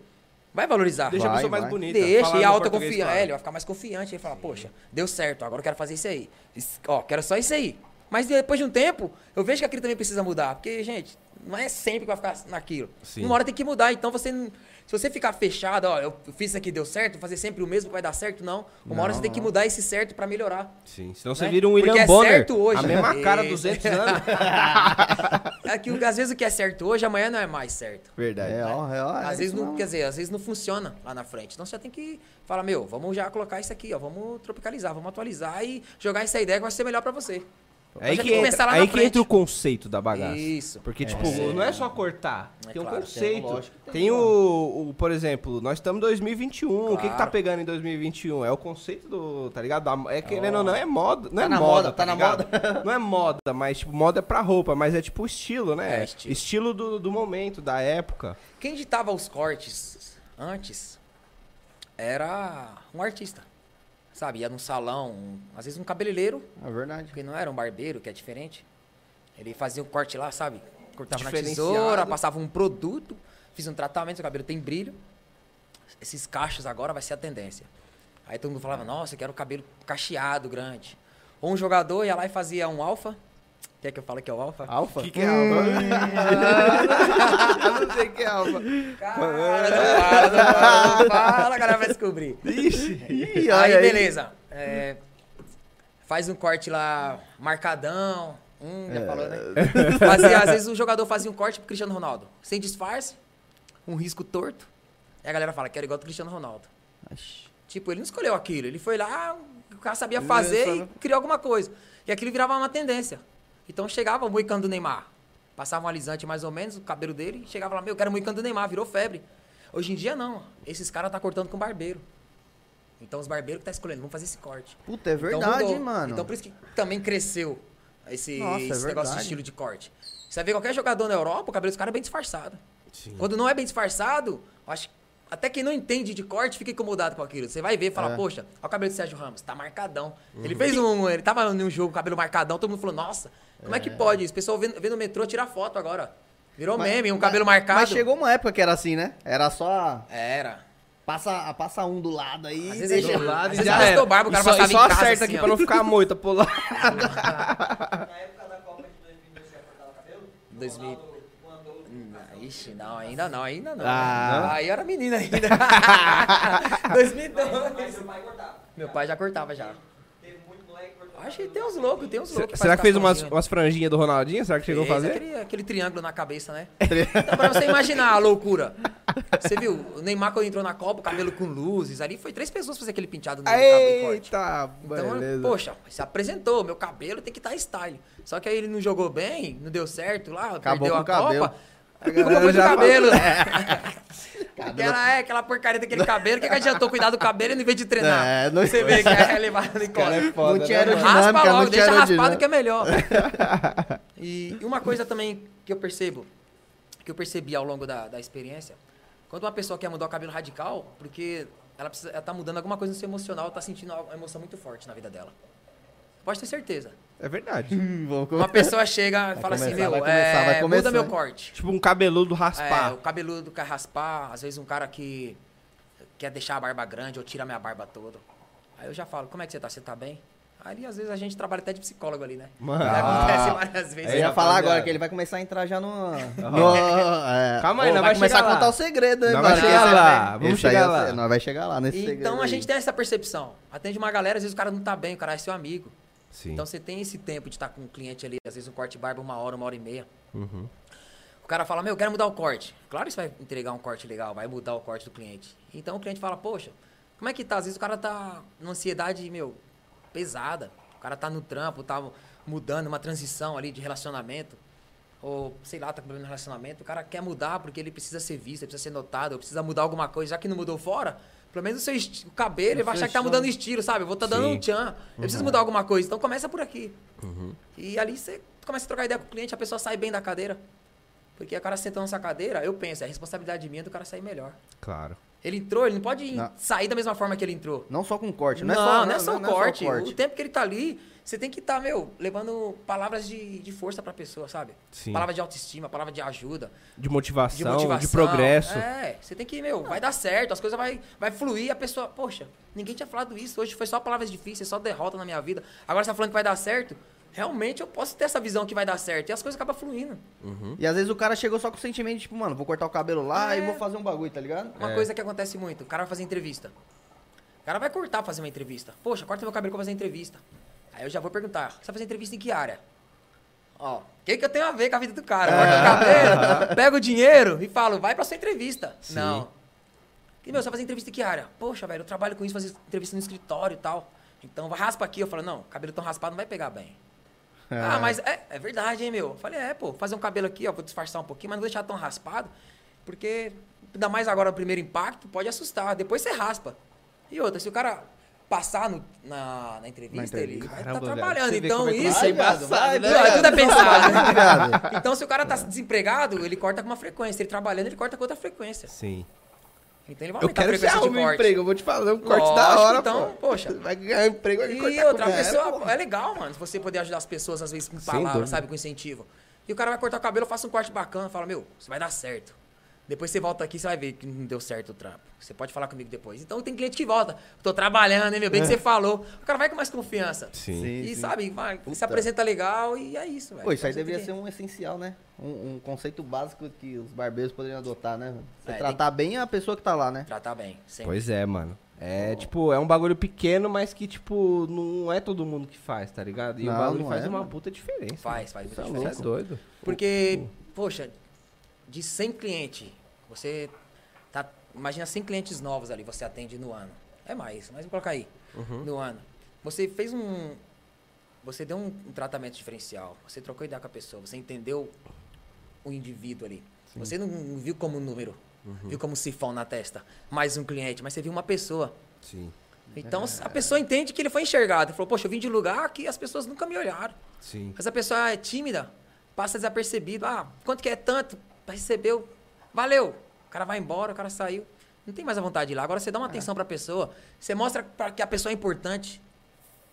C: vai valorizar.
A: Deixa a
B: Vai,
A: pessoa mais
B: vai.
A: bonita.
C: Deixa,
A: Falando
C: e a alta confiança.
A: claro.
C: É, ele vai ficar mais confiante. Ele fala, poxa, deu certo, agora eu quero fazer isso aí. Isso- ó, quero só isso aí. Mas depois de um tempo, eu vejo que aquilo também precisa mudar. Porque, gente, não é sempre que vai ficar naquilo.
A: Sim.
C: Uma hora tem que mudar. Então você. Não- Se você ficar fechado, ó, eu fiz isso aqui, deu certo, fazer sempre o mesmo que vai dar certo, não. Uma hora você tem que mudar esse certo pra melhorar.
A: Sim. Senão você
C: Né?
A: vira um
C: Porque
A: William
C: é
A: Bonner.
C: certo hoje.
A: A mesma cara,
C: Isso.
A: 200 anos. [LAUGHS]
C: É que às vezes o que é certo hoje, amanhã não é mais certo.
A: Verdade.
B: É, ó, é, ó. é
C: Às vezes não,
B: mesmo.
C: quer dizer, às vezes não funciona lá na frente. Então você tem que falar, meu, vamos já colocar isso aqui, ó, vamos tropicalizar, vamos atualizar e jogar essa ideia que vai ser melhor pra você.
A: É aí que, entra, aí que entra o conceito da bagaça.
C: Isso.
A: Porque, tipo, não é só cortar.
C: É
A: tem um
C: claro,
A: conceito.
B: tem, lógico
A: Tem,
B: tem,
A: o, o, por exemplo, nós estamos em 2021. O que, que tá
C: Claro.
A: pegando em 2021? É o conceito do, tá ligado? Da- É querendo ou não, é moda. Não
B: Tá
A: é
B: na
A: moda,
B: moda, tá na
A: ligado? [LAUGHS] Não é moda, mas, tipo, moda é pra roupa, mas é tipo estilo, né?
C: É, estilo.
A: estilo do, do momento, da época.
C: Quem ditava os cortes antes era um artista. Sabe, ia num salão, um- às vezes um cabeleireiro,
B: É verdade.
C: porque não era um barbeiro, que é diferente. Ele fazia um corte lá, sabe? Cortava na tesoura, passava um produto, fiz um tratamento, seu cabelo tem brilho. Esses cachos agora vai ser a tendência. Aí todo mundo falava, nossa, eu quero cabelo cacheado, grande. Ou um jogador ia lá e fazia um alfa. Quer que eu fale que é o alfa?
B: Alfa?
A: O que, que é alfa? [LAUGHS] Eu não sei o que é alfa.
C: Cara, não fala, não fala, a galera vai descobrir.
A: Ixi.
C: Aí,
B: olha
C: beleza. É, faz um corte lá, marcadão. Hum, já falou, né? Fazia, às vezes o jogador fazia um corte pro Cristiano Ronaldo. Sem disfarce, um risco torto. E a galera fala, quero igual do Cristiano Ronaldo.
B: Ixi.
C: Tipo, ele não escolheu aquilo. Ele foi lá, o cara sabia fazer e criou alguma coisa. E aquilo virava uma tendência. Então chegava o moicano do Neymar. Passava um alisante mais ou menos, o cabelo dele, e chegava lá, meu, eu quero moicano do Neymar, virou febre. Hoje em dia não. Esses caras tá cortando com barbeiro. Então os barbeiros que tá escolhendo, vamos fazer esse corte.
B: Puta, é
C: Então
B: verdade,
C: mudou.
B: mano.
C: Então por isso que também cresceu esse,
B: Nossa, é
C: esse negócio de estilo de corte. Você vê qualquer jogador na Europa, o cabelo dos caras é bem disfarçado.
A: Sim.
C: Quando não é bem disfarçado, acho que Até quem não entende de corte fica incomodado com aquilo. Você vai ver e fala,
B: É.
C: poxa, olha o cabelo do Sérgio Ramos, tá marcadão. Ele fez um. Ele tava num jogo cabelo marcadão, todo mundo falou, nossa, como é, que pode isso? O pessoal vendo, vendo o metrô tirar foto agora. Virou
B: Mas-
C: meme, um
B: mas-
C: cabelo marcado.
B: Mas chegou uma época que era assim, né? Era só.
C: Era.
B: Passa, passa um do lado aí.
C: Às vezes
B: deixa...
C: do lado [LAUGHS]
A: e já
C: eu
A: era.
C: barba, o cara
A: E só, e só
C: em casa,
A: acerta
C: assim,
A: aqui
C: ó.
A: pra não ficar moita pro lado.
D: Na época da Copa de 2002, você ia cortar o cabelo?
C: 2000.
D: Ronaldo mandou
C: Hum, Ixi, não, ainda não, ainda não.
B: Ah.
C: Aí eu era menina ainda. 2002.
D: Mas seu pai cortava.
C: Meu pai já cortava já.
D: Teve muito moleque que cortou.
C: Acho que tem uns loucos, tem uns loucos.
A: Será que fez umas,
C: umas
A: franjinhas do Ronaldinho? Será que chegou a fazer?
C: Aquele, aquele triângulo na cabeça, né? [LAUGHS] Então, pra você imaginar a loucura. Você viu, o Neymar quando entrou na Copa, o cabelo com luzes, ali foi três pessoas fazer aquele penteado no.
A: Eita,
C: Então,
A: beleza.
C: poxa, se apresentou, meu cabelo tem que estar style. Só que aí ele não jogou bem, não deu certo lá,
B: Acabou
C: perdeu a
B: o cabelo.
A: A
C: Culpa
A: galera
C: foi do
A: já [LAUGHS]
C: cabelo. Aquela, é, aquela porcaria daquele cabelo. O que, que adiantou cuidar do cabelo em vez de treinar?
B: É, não-
C: Você vê que é levado em
A: Cara, é
C: conta.
A: foda,
B: Não tinha
A: né, mano?
B: aerodinâmica,
C: Raspa
B: não
C: logo,
B: tinha
C: deixa raspado que é melhor. [LAUGHS] E uma coisa também que eu percebo, que eu percebi ao longo da, da experiência, quando uma pessoa quer mudar o cabelo radical, porque ela, precisa, ela tá mudando alguma coisa no seu emocional, tá sentindo uma emoção muito forte na vida dela. Pode ter certeza.
A: É verdade. [LAUGHS]
B: Hum,
C: Uma pessoa chega e fala assim,
B: começar,
C: meu,
B: vai começar,
C: é,
B: vai começar.
C: muda meu corte.
A: tipo um cabeludo
C: É,
A: raspar.
C: o cabeludo quer raspar, às vezes um cara que quer deixar a barba grande ou tira minha barba toda. Aí eu já falo, como é que você tá? Você tá bem? Aí às vezes a gente trabalha até de psicólogo ali, né?
A: Mano.
C: Acontece várias vezes.
B: Eu ia falar agora que ele vai começar a entrar já no. no [LAUGHS] é,
A: Calma aí,
B: Ô,
A: nós
B: vai
A: vai
B: começar a contar
A: lá.
B: o segredo, hein,
A: Nós
B: mano?
A: vai chegar lá, vamos
B: esse
A: chegar lá.
B: sei, Nós vai chegar lá nesse segredo.
C: Então a
B: aí.
C: gente tem essa percepção. Atende uma galera, às vezes o cara não tá bem, o cara é seu amigo.
A: Sim.
C: Então você tem esse tempo de estar com um cliente ali, às vezes um corte de barba uma hora, uma hora e meia.
A: Uhum.
C: O cara fala, meu, eu quero mudar o corte. Claro que você vai entregar um corte legal, vai mudar o corte do cliente. Então o cliente fala, poxa, como é que tá? Às vezes o cara tá numa ansiedade, meu, pesada. O cara tá no trampo, tá mudando, uma transição ali de relacionamento. Ou, sei lá, tá com problema no relacionamento. O cara quer mudar porque ele precisa ser visto, ele precisa ser notado, precisa mudar alguma coisa. Já que não mudou fora, pelo menos o seu o cabelo, ele vai achar que tá mudando estilo, sabe? Eu vou tá dando
A: Sim.
C: um tchan. Eu preciso mudar alguma coisa. Então começa por aqui.
A: Uhum.
C: E ali você começa a trocar ideia com o cliente, a pessoa sai bem da cadeira. Porque o cara sentando nessa cadeira, eu penso, é responsabilidade minha do cara sair melhor.
A: Claro.
C: Ele entrou, ele não pode
B: Não.
C: sair da mesma forma que ele entrou.
B: Não só com corte,
C: Não,
B: não, é só,
C: não é só o
B: não
C: corte. O tempo que ele tá ali, você tem que estar, meu, levando palavras de, de força pra pessoa, sabe?
A: Sim.
C: Palavra de autoestima, palavra de ajuda,
A: De motivação,
C: de
A: de,
C: motivação.
A: progresso.
C: É, você tem que, meu, vai dar certo, as coisas vai, vai fluir, a pessoa, poxa, ninguém tinha falado isso, hoje foi só palavras difíceis, só derrota na minha vida. Agora você tá falando que vai dar certo, realmente eu posso ter essa visão que vai dar certo. E as coisas acabam fluindo.
B: E às vezes o cara chegou só com o sentimento, tipo, mano, vou cortar o cabelo lá
C: É.
B: e vou fazer um bagulho, tá ligado?
C: Uma
A: É.
C: coisa que acontece muito, o cara vai fazer entrevista. O cara vai cortar pra fazer uma entrevista. Poxa, corta meu cabelo pra fazer entrevista. Aí eu já vou perguntar, você vai fazer entrevista em que área? Ó, o que, que eu tenho a ver com a vida do cara? Corta o cabelo, [LAUGHS] pega o dinheiro e falo, vai pra sua entrevista.
A: Sim.
C: Não. E, meu, você vai fazer entrevista em que área? Poxa, velho, eu trabalho com isso, fazer entrevista no escritório e tal. Então, vai raspa aqui. Eu falo, não, cabelo tão raspado não vai pegar bem. Ah, mas é, é verdade, hein, meu? Eu falei, é, pô, fazer um cabelo aqui, ó, vou disfarçar um pouquinho, mas não deixar tão raspado, porque ainda mais agora o primeiro impacto, pode assustar. Depois você raspa. E outra, se o cara passar no- na, na entrevista,
B: Na
C: ele
B: entrevista.
C: vai estar
A: Caramba, velho,
C: trabalhando.
A: você vê
C: Então
A: como é que
C: isso.
A: vai,
B: vai,
C: Não,
B: viado.
C: tudo é pensado.
B: Vai, viado.
C: então, se o cara tá desempregado, ele corta com uma frequência. Ele trabalhando, ele corta com outra frequência.
A: Sim.
C: Então ele vai
A: Eu
C: aumentar a
A: quero que você
C: frequência de
A: um
C: corte.
A: emprego. Eu vou te fazer um corte
C: Lógico,
A: da hora,
C: então,
A: pô.
C: poxa.
A: Vai ganhar emprego vai
C: E outra, a pessoa. É, legal, mano, você poder ajudar as pessoas, às vezes, com palavras, sabe, com incentivo. E o cara vai cortar o cabelo, eu faço um corte bacana, fala, meu, você vai dar certo. Depois você volta aqui, você vai ver que não deu certo o trampo. Você pode falar comigo depois. Então tem cliente que volta. Tô trabalhando, hein, meu? Bem que você falou. O cara vai com mais confiança.
A: Sim.
B: Sim.
C: E sabe, vai, se apresenta legal e é isso, velho.
B: Pô, isso aí deveria
C: tem
B: ser um essencial, né? Um, um conceito básico que os barbeiros poderiam adotar, né? Você
C: É, tem
B: tratar bem a pessoa que tá lá, né?
C: Tratar bem, sempre.
A: Pois é, mano. É, tipo, é um bagulho pequeno, mas que, tipo, não é todo mundo que faz, tá ligado? E o
B: Não,
A: bagulho
B: não
A: faz
B: é,
A: uma
B: mano.
A: puta diferença.
C: Faz, faz muita
A: Você é
C: diferença.
A: doido.
C: Porque, poxa, de 100 clientes, você tá. Imagina 100 clientes novos ali, você atende no ano. É mais, mas vou colocar aí. No ano. Você fez um. Você deu um, um tratamento diferencial. Você trocou ideia com a pessoa. Você entendeu o indivíduo ali. Você não, não viu como um número. Viu como um sifão na testa. Mais um cliente, mas você viu uma pessoa.
A: Sim.
C: Então a pessoa entende que ele foi enxergado. Ele falou, poxa, eu vim de lugar que as pessoas nunca me olharam.
A: Sim.
C: Mas a pessoa é tímida, passa desapercebido. Ah, quanto que é tanto? Recebeu. Valeu. O cara vai embora, o cara saiu. Não tem mais a vontade de ir lá. Agora você dá uma atenção pra pessoa, você mostra pra que a pessoa é importante.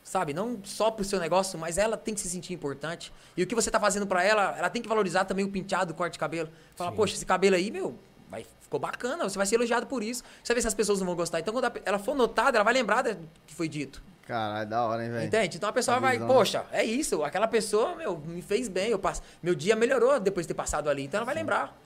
C: Sabe? Não só pro seu negócio, mas ela tem que se sentir importante. E o que você tá fazendo pra ela, ela tem que valorizar também o penteado, o corte de cabelo. Falar, poxa, esse cabelo aí, meu, vai, ficou bacana, você vai ser elogiado por isso. Você vai ver se as pessoas não vão gostar. Então, quando a ela for notada, ela vai lembrar do que foi dito.
B: Caralho, da hora, hein, velho?
C: Entende? Então a pessoa
B: A
C: vai,
B: visão.
C: poxa, é isso, aquela pessoa, meu, me fez bem, eu passo, meu dia melhorou depois de ter passado ali, então ela vai lembrar.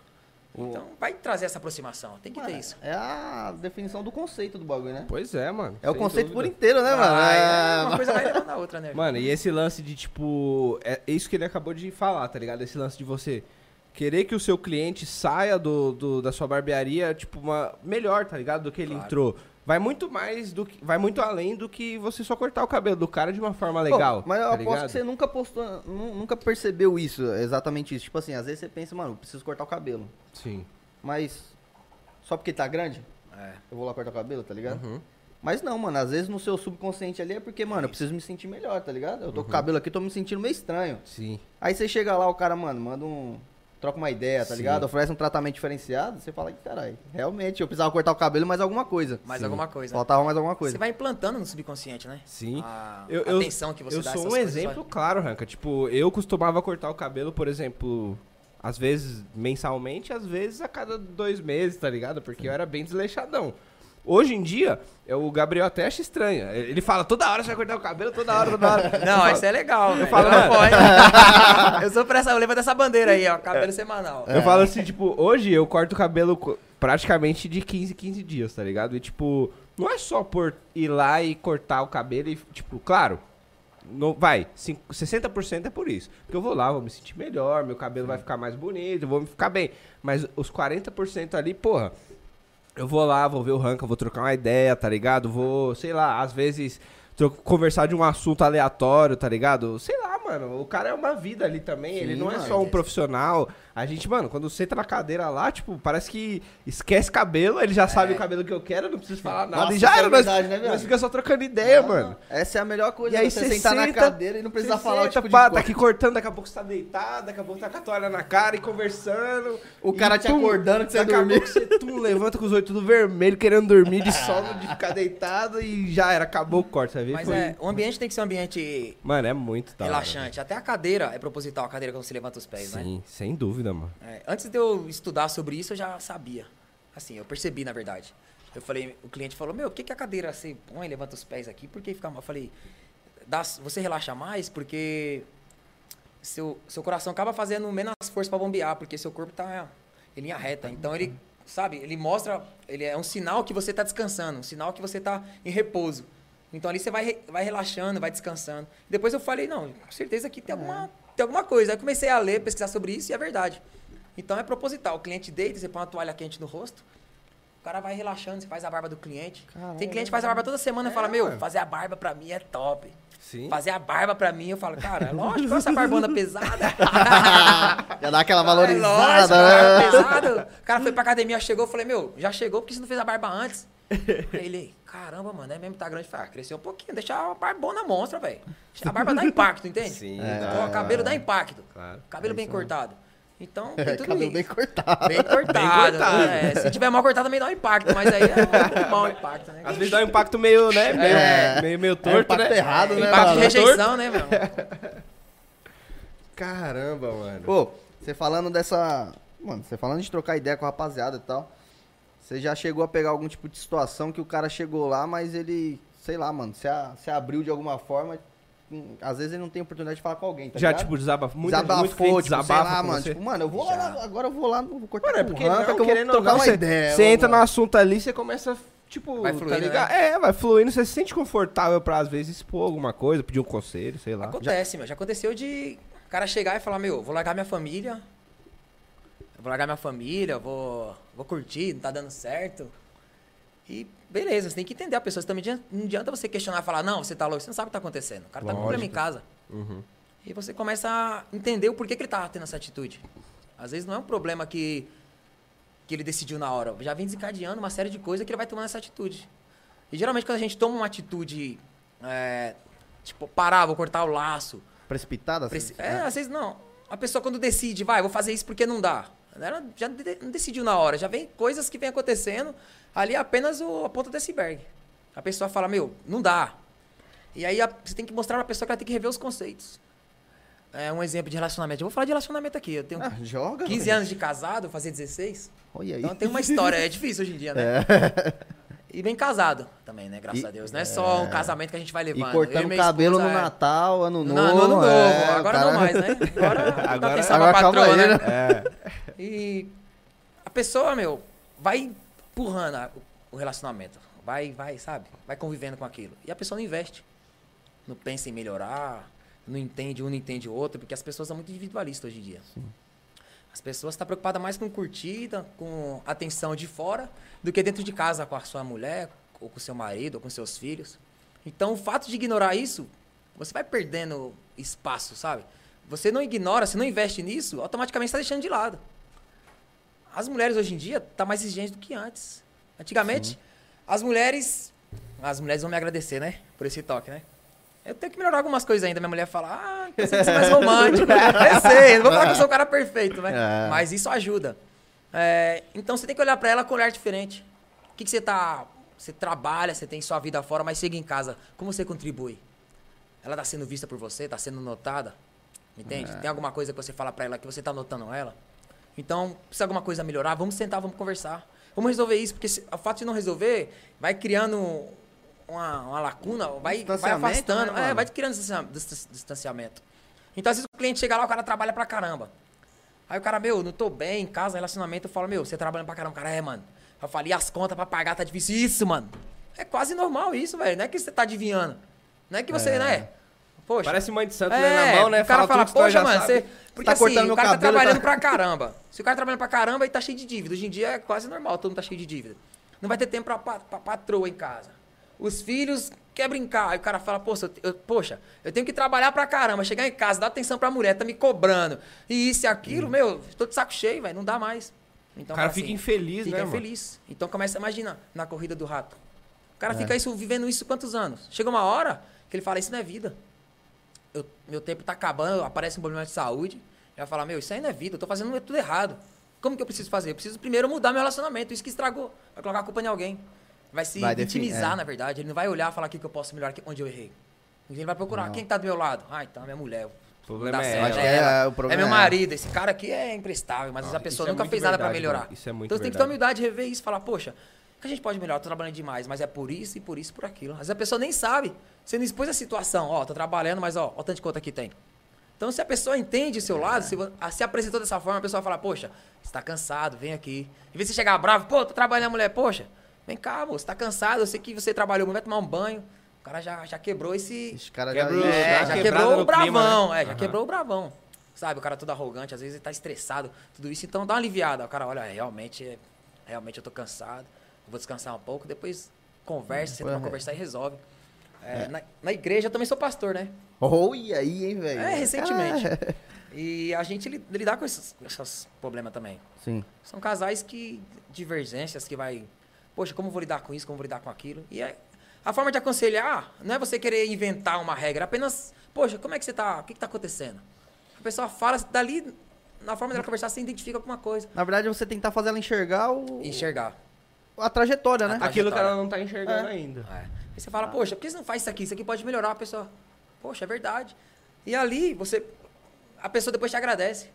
C: Então vai trazer essa aproximação, tem que ter isso.
B: É a definição do conceito do bagulho, né?
A: Pois é, mano.
B: É o conceito por
A: dúvida.
B: inteiro, né, mano?
C: Ah,
B: É,
C: é, uma coisa vai levando a outra, né? [LAUGHS]
A: Mano, e esse lance de, tipo. É isso que ele acabou de falar, tá ligado? Esse lance de você querer que o seu cliente saia do, do- da sua barbearia, tipo, uma melhor, tá ligado? Do que ele
C: Claro.
A: entrou. Vai muito mais do que. Vai muito além do que você só cortar o cabelo do cara de uma forma
B: Pô,
A: legal.
B: mas eu
A: tá
B: aposto
A: ligado?
B: que você nunca postou, nu- nunca percebeu isso, exatamente isso. Tipo assim, às vezes você pensa, mano, eu preciso cortar o cabelo.
A: Sim.
B: Mas só porque tá grande,
C: É.
B: eu vou lá cortar o cabelo, tá ligado?
A: Uhum.
B: Mas não, mano, às vezes no seu subconsciente ali é porque, mano, eu preciso me sentir melhor, tá ligado? Eu tô
A: Uhum.
B: com o cabelo aqui, tô me sentindo meio estranho.
A: Sim.
B: Aí você chega lá, o cara, mano, manda um. Troca uma ideia, tá
A: Sim.
B: ligado? Oferece um tratamento diferenciado, você fala que, caralho, realmente eu precisava cortar o cabelo mais alguma coisa.
C: Mais
A: Sim.
C: alguma coisa.
B: Faltava mais alguma coisa.
C: Você vai implantando no subconsciente, né?
A: Sim.
C: A,
A: Eu- eu-
C: atenção que você
A: eu
C: dá a
A: sou um
C: coisas,
A: exemplo claro, Ranca. Tipo, eu costumava cortar o cabelo, por exemplo, às vezes mensalmente, às vezes a cada dois meses, tá ligado? Porque eu era bem desleixadão. Hoje em dia, é, o Gabriel até acha estranho. Ele fala, toda hora você vai cortar o cabelo, toda hora, toda hora. [LAUGHS]
C: Não, isso é legal, velho.
A: falo,
C: Eu não pode. [LAUGHS] eu sou pra essa, eu levanto essa bandeira aí, ó, cabelo semanal.
A: Eu falo assim, tipo, hoje eu corto o cabelo praticamente de 15 em 15 dias, tá ligado? E, tipo, não é só por ir lá e cortar o cabelo e, tipo, claro, não, vai, cinco- 60% é por isso. Porque eu vou lá, vou me sentir melhor, meu cabelo vai ficar mais bonito, eu vou me ficar bem. Mas os 40% ali, porra, eu vou lá, vou ver o ranking, vou trocar uma ideia, tá ligado? Vou, sei lá, às vezes conversar de um assunto aleatório, tá ligado? Sei lá, mano, o cara é uma vida ali também, ele
B: Sim,
A: não é só um profissional. A gente, mano, quando senta na cadeira lá, tipo, parece que esquece cabelo, ele já sabe o cabelo que eu quero, eu não preciso falar nada.
B: Nossa,
A: e já
B: isso é
A: era, nós,
B: verdade, né,
A: nós fica só trocando ideia,
B: Não,
A: mano.
B: não. Essa é a melhor coisa,
A: E aí
B: você
A: você
B: sentar na
A: senta,
B: cadeira e não precisar
A: você
B: falar o
A: senta,
B: tipo de
A: pá, tá
B: coisa.
A: aqui cortando, daqui a pouco você tá deitado, daqui a pouco tá com a toalha na cara e conversando.
B: O cara
A: E,
B: te acordando que você
A: daqui a
B: dormiu.
A: pouco você tum, levanta com os olhos tudo vermelho, querendo dormir de sono, de [LAUGHS] ficar deitado e já era, acabou o corte, sabe?
C: Mas
A: Foi-
C: é, o ambiente tem que ser um ambiente
A: Mano, é muito da hora,
C: relaxante. Até a cadeira é proposital, a cadeira quando você levanta os pés, né?
A: Sim, sem dúvida, mano.
C: É, antes de eu estudar sobre isso, eu já sabia. Assim, eu percebi, na verdade. Eu falei, o cliente falou, meu, por que, que a cadeira você põe, levanta os pés aqui? Por que fica mal? Eu falei, você relaxa mais porque seu, seu coração acaba fazendo menos força para bombear, porque seu corpo tá em linha reta. Então ele, sabe, ele mostra, ele é um sinal que você tá descansando, um sinal que você tá em repouso. Então ali você vai, vai relaxando, vai descansando. Depois eu falei, não, com certeza que tem alguma, tem alguma coisa. Aí comecei a ler, pesquisar sobre isso e é verdade. Então é proposital. O cliente deita, você põe uma toalha quente no rosto, o cara vai relaxando, você faz a barba do cliente.
B: Caralho,
C: tem cliente que faz a barba toda semana e fala,
A: É,
C: meu,
A: mano.
C: fazer a barba pra mim é top.
A: Sim.
C: Fazer a barba pra mim, eu falo, cara, é lógico, essa barbona pesada. [LAUGHS]
B: Já dá aquela
C: É lógico,
B: valorizada,
C: barba
B: né?
C: pesada. O cara foi pra academia, chegou, eu falei, meu, já chegou porque você não fez a barba antes. Aí [LAUGHS] ele, caramba, mano, é mesmo que tá grande. Falei, ah, cresceu um pouquinho, deixa a barbona monstra, velho. A [LAUGHS] barba dá impacto, entende?
A: Sim,
C: Então,
A: dá.
C: o cabelo dá impacto.
A: Claro.
C: Cabelo bem cortado. Então, [LAUGHS] tem tudo
B: Cabelo
C: isso.
B: bem cortado. [LAUGHS]
C: Bem cortado.
A: cortado.
C: é. se tiver mal cortado, também dá um impacto, mas aí é um mau impacto, né?
A: Às vezes dá um impacto meio, né? Meio,
B: É.
A: meio, meio
B: É
A: torto,
B: impacto
A: né?
B: errado, né,
C: impacto de
B: mano?
C: rejeição, né, meu?
A: Caramba, mano.
B: Pô, você falando dessa. Mano, você falando de trocar ideia com a rapaziada e tal. Você já chegou a pegar algum tipo de situação que o cara chegou lá, mas ele, sei lá, mano, se, a- se abriu de alguma forma. hum, Às vezes ele não tem oportunidade de falar com alguém, tá
A: já,
B: ligado?
A: tipo, desabafa. Muito, muito
B: Desabafou,
A: cliente
B: tipo, sei
A: desabafa
B: lá,
A: com
B: mano.
A: você.
B: Tipo, mano, eu vou lá, na- agora eu vou lá, vou cortar
A: Mano, é porque
B: Ranca,
A: não,
B: que eu vou trocar
A: não,
B: uma
A: você,
B: ideia.
A: você entra no
B: lá.
A: assunto ali, você começa, tipo,
C: Vai
A: tá
C: fluindo,
A: ligado? É, vai fluindo, você se sente confortável pra, às vezes, expor alguma coisa, pedir um conselho, sei lá.
C: Acontece, meu. Já aconteceu de o cara chegar e falar, meu, vou largar minha família. Vou largar minha família, vou, vou curtir, não tá dando certo. E beleza, você tem que entender a pessoa. Você também não adianta- você questionar e falar, não, você tá louco, você não sabe o que tá acontecendo. O cara tá com problema em
A: Lógico.
C: casa.
A: Uhum.
C: E você começa a entender o porquê que ele tá tendo essa atitude. Às vezes não é um problema que, que ele decidiu na hora. Já vem desencadeando uma série de coisas que ele vai tomando essa atitude. E geralmente quando a gente toma uma atitude, é, tipo, parar, vou cortar o laço.
B: Precipitada?
C: Preci-
B: assim?
C: É, às vezes não. A pessoa quando decide, vai, vou fazer isso porque não dá. Ela já não decidiu na hora, já vem coisas que vem acontecendo, ali é apenas o, a ponta do iceberg. A pessoa fala, meu, não dá. E aí a- você tem que mostrar pra pessoa que ela tem que rever os conceitos. É um exemplo de relacionamento. Eu vou falar de relacionamento aqui. Eu tenho
B: Ah, joga.
C: 15
B: velho.
C: anos de casado, fazer 16.
B: Olha aí.
C: Então tem uma história, é difícil hoje em dia, né? [LAUGHS] E bem casado também, né? Graças
B: E-
C: a Deus. Não é só um casamento que a gente vai
B: E
C: levando. Eu
B: cortando cabelo
C: esposa
B: no
C: é-
B: Natal, ano
C: No,
B: novo.
C: no ano novo.
B: é,
C: agora
B: cara-
C: não mais, né? [LAUGHS] Agora,
A: Agora-
C: atenção
B: agora
C: patroa,
B: aí,
C: né?
A: É.
C: E a pessoa, meu, vai empurrando o relacionamento. Vai, vai, sabe? Vai convivendo com aquilo. E a pessoa não investe. Não pensa em melhorar. Não entende um, não entende o outro. Porque as pessoas são muito individualistas hoje em dia. As pessoas estão preocupadas mais com curtida, com atenção de fora, do que dentro de casa com a sua mulher, ou com o seu marido, ou com seus filhos. Então, o fato de ignorar isso, você vai perdendo espaço, sabe? Você não ignora, você não investe nisso, automaticamente está deixando de lado. As mulheres hoje em dia tá mais exigentes do que antes. Antigamente, as mulheres. As mulheres vão me agradecer, né? Por esse toque, né? Eu tenho que melhorar algumas coisas ainda. Minha mulher fala, ah, você tem que ser mais [LAUGHS] romântico. eu sei, não vou falar que eu sou um cara perfeito, né?
B: É.
C: Mas isso ajuda. É, então você tem que olhar pra ela com um olhar diferente. O que, que você tá. Você trabalha, você tem sua vida fora, mas chega em casa. Como você contribui? Ela tá sendo vista por você, tá sendo notada? Entende? Tem alguma coisa que você fala pra ela que você tá notando ela? Então, precisa alguma coisa melhorar? Vamos sentar, vamos conversar. Vamos resolver isso, porque se, o fato de não resolver vai criando uma, uma lacuna, vai, vai afastando,
B: né,
C: é, vai criando distancia- dis- distanciamento. Então, às vezes o cliente chega lá, o cara trabalha pra caramba. Aí o cara, meu, não tô bem, em casa, relacionamento, eu falo, meu, você trabalhando pra caramba, o cara, é, mano. Eu falo, e as contas pra pagar tá difícil? Isso, mano. É quase normal isso, velho. Não é que você tá adivinhando. Não é que você, né? Poxa.
A: Parece mãe de santo
C: É,
A: né, na mão, né?
C: o cara fala,
A: nós
C: poxa, mano, você... Porque
B: Tá
C: assim,
B: cortando
C: o cara tá
B: cabelo,
C: trabalhando
B: tá-
C: pra caramba. Se o cara tá trabalhando pra caramba, ele tá cheio de dívida. Hoje em dia é quase normal, todo mundo tá cheio de dívida. Não vai ter tempo pra, pa- pra patroa em casa. Os filhos quer brincar. Aí o cara fala, poxa, eu, poxa, eu tenho que trabalhar pra caramba, chegar em casa, dar atenção pra mulher, tá me cobrando. E isso e aquilo, meu, tô de saco cheio, velho, não dá mais. Então,
A: O cara
C: fala
A: fica infeliz,
C: fica
A: né, mano?
C: infeliz. Então começa, imagina, na corrida do rato. O cara
A: É.
C: fica isso, vivendo isso quantos anos? Chega uma hora que ele fala, isso não é vida. Eu- meu tempo tá acabando, aparece um problema de saúde. Ele vai falar, meu, isso aí não é vida, eu tô fazendo tudo errado. Como que eu preciso fazer? Eu preciso primeiro mudar meu relacionamento, isso que estragou. Vai colocar a culpa em alguém. Vai se
B: Vai
C: vitimizar,
B: é.
C: na verdade. Ele não vai olhar e falar o que, que eu posso melhorar, onde eu errei. Ele vai procurar
B: Não.
C: quem tá do meu lado. Ah, então é minha mulher.
A: O problema é ela.
C: Ela.
B: é, o
C: É
B: problema
C: meu
B: é-
C: marido, esse cara aqui é imprestável, mas
A: Ah,
C: a pessoa
A: é
C: nunca
A: muito
C: fez nada pra
A: verdade,
C: melhorar.
A: mano. Isso é muito
C: então você tem que ter
A: verdade.
C: humildade, rever isso, falar, poxa, o que a gente pode melhorar? Tô trabalhando demais, mas é por isso e por isso e por aquilo. Às vezes a pessoa nem sabe. Você não expôs a situação, ó, tô trabalhando, mas ó, ó o tanto de conta que tem. Então, se a pessoa entende o seu lado, se, se apresentou dessa forma, a pessoa fala, poxa, você tá cansado, vem aqui. Em vez de você chegar bravo, pô, tô trabalhando, mulher, poxa, vem cá, moço, você tá cansado, eu sei que você trabalhou, muito, vai tomar um banho. O cara já, já quebrou esse,
B: Esse cara já...
A: Quebrou,
C: é,
A: dá uma
C: já quebrou o bravão,
A: clima, né?
C: é, já
A: Aham.
C: quebrou o bravão. Sabe, o cara todo arrogante, às vezes ele tá estressado, tudo isso, então dá uma aliviada. O cara, olha, realmente, realmente eu tô cansado, eu vou descansar um pouco, depois conversa, senta pra
B: Uhum.
C: conversar e resolve. É, Na, na igreja eu também sou pastor, né?
B: Olha aí, hein, velho.
C: É, recentemente.
B: Ah,
C: E a gente li- lidar com esses, com esses problemas também.
B: Sim.
C: São casais que. divergências que vai. Poxa, como eu vou lidar com isso, como eu vou lidar com aquilo? E é, a forma de aconselhar não é você querer inventar uma regra, é apenas, poxa, como é que você tá? O que, que tá acontecendo? A pessoa fala, dali, na forma dela conversar, você identifica alguma coisa.
B: Na verdade, você tentar fazer ela enxergar o...
C: Enxergar.
B: a trajetória, né?
C: A
A: Aquilo que
C: trajetória.
A: ela não tá enxergando
B: É.
A: ainda.
C: É. Aí você fala, poxa, por que você não faz isso aqui? Isso aqui pode melhorar. A pessoa, poxa, é verdade. E ali, você. A pessoa depois te agradece.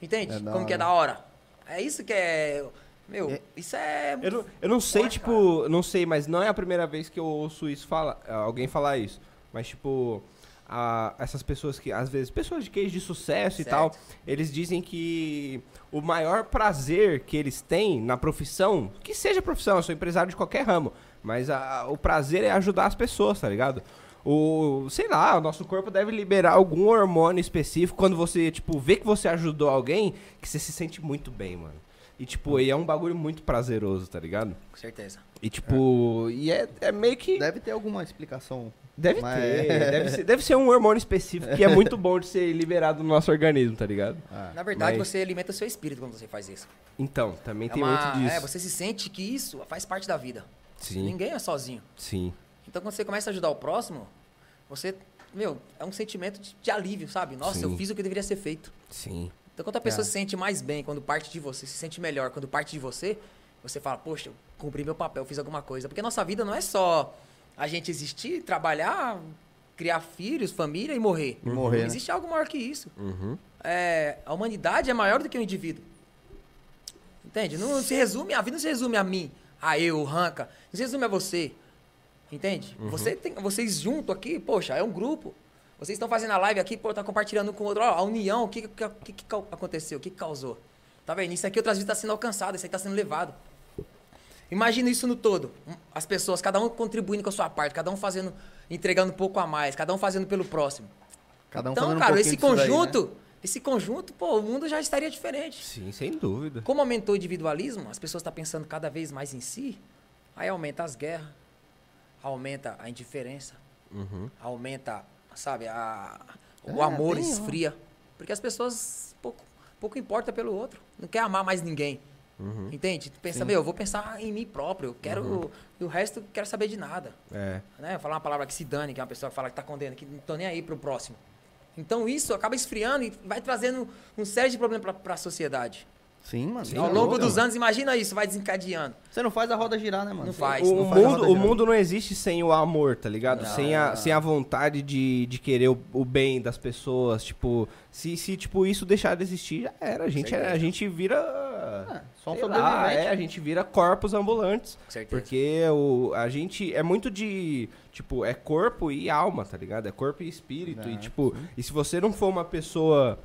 C: Entende?
B: É
C: Como que é da hora. É isso que é. Meu,
B: É.
C: isso é.
A: Eu não, eu não sei,
C: Forte,
A: tipo, não sei, mas não é a primeira vez que eu ouço isso fala, alguém falar isso. Mas, tipo, a- essas pessoas que, às vezes, pessoas de queijo de sucesso e
C: Certo.
A: tal, eles dizem que o maior prazer que eles têm na profissão, que seja profissão, eu sou empresário de qualquer ramo, mas a- o prazer é ajudar as pessoas, tá ligado? O, sei lá, o nosso corpo deve liberar algum hormônio específico quando você, tipo, vê que você ajudou alguém, que você se sente muito bem, mano. E, tipo, aí é um bagulho muito prazeroso, tá ligado?
C: Com certeza.
A: E, tipo, e é, é meio que.
B: Deve ter alguma explicação.
A: Deve
B: mas-
A: ter. Deve ser, deve ser um hormônio específico que é muito bom de ser liberado no nosso organismo, tá ligado?
B: Ah,
C: Na verdade,
A: Mas-
C: você alimenta o seu espírito quando você faz isso.
A: Então, também
C: É,
A: tem
C: uma-
A: muito disso.
C: é, você se sente que isso faz parte da vida.
A: Sim,
C: Ninguém é sozinho.
A: sim.
C: Então, quando você começa a ajudar o próximo, você. Meu, é um sentimento de, de alívio, sabe? Nossa, eu
A: Sim.
C: fiz o que deveria ser feito.
A: Sim.
C: Então, quando a pessoa
A: É.
C: se sente mais bem, quando parte de você, se sente melhor, quando parte de você, você fala, poxa, eu cumpri meu papel, fiz alguma coisa. Porque a nossa vida não é só a gente existir, trabalhar, criar filhos, família e morrer.
B: E morrer, né?
C: Existe algo maior que isso.
A: Uhum.
C: É, a humanidade é maior do que o indivíduo. Entende? Não se resume, a vida não se resume a mim, a eu, Ranca. Não se resume a você. Entende? Você tem, vocês junto aqui, poxa, é um grupo. Vocês estão fazendo a live aqui, pô, tá compartilhando um com o outro. Ó, a união, o que, que, que, que aconteceu? O que, causou? Tá vendo? Isso aqui outras vezes está sendo alcançado, isso aí está sendo levado. Imagina isso no todo. Um, As pessoas, cada um contribuindo com a sua parte, cada um fazendo, entregando um pouco a mais, cada um fazendo pelo próximo.
B: Cada um
C: então,
B: fazendo um
C: cara,
B: pouquinho
C: esse
B: disso daí, né?
C: conjunto, esse conjunto, pô, o mundo já estaria diferente.
A: Sim, sem dúvida.
C: Como aumentou o individualismo, as pessoas estão pensando cada vez mais em si, aí aumenta as guerras, aumenta a indiferença,
A: Uhum.
C: aumenta, sabe, a, o
B: É,
C: amor
B: ó.
C: esfria. Porque as pessoas pouco, pouco importa pelo outro, não quer amar mais ninguém.
A: Uhum.
C: Entende? Tu pensa,
B: Sim.
C: meu, eu vou pensar em mim próprio, eu quero. E o resto eu quero saber de nada.
A: É.
C: Né? Falar uma palavra que se dane, que é uma pessoa que fala que tá condenando, que não tô nem aí pro próximo. Então isso acaba esfriando e vai trazendo um sério de problemas pra, pra sociedade.
B: Sim, mano.
A: Sim,
C: Ao
B: tá
C: longo
B: louco,
C: dos
B: mano.
C: anos, imagina isso, vai desencadeando.
B: Você não faz a roda girar, né, mano?
C: Não faz.
A: O,
B: não faz
A: mundo, o mundo não existe sem o amor, tá ligado?
C: Não.
A: Sem, a, sem a vontade de, de querer o, o bem das pessoas. Tipo, se, se tipo, isso deixar de existir, já era. A gente,
C: Certeza.
A: a gente vira.
B: É, só um
A: sei lá,
B: sobrevivente.
A: é, a gente vira corpos ambulantes.
C: Com certeza.
A: Porque o, a gente é muito de. Tipo, é corpo e alma, tá ligado? É corpo e espírito. e,
B: É,
A: tipo, e se você não for uma pessoa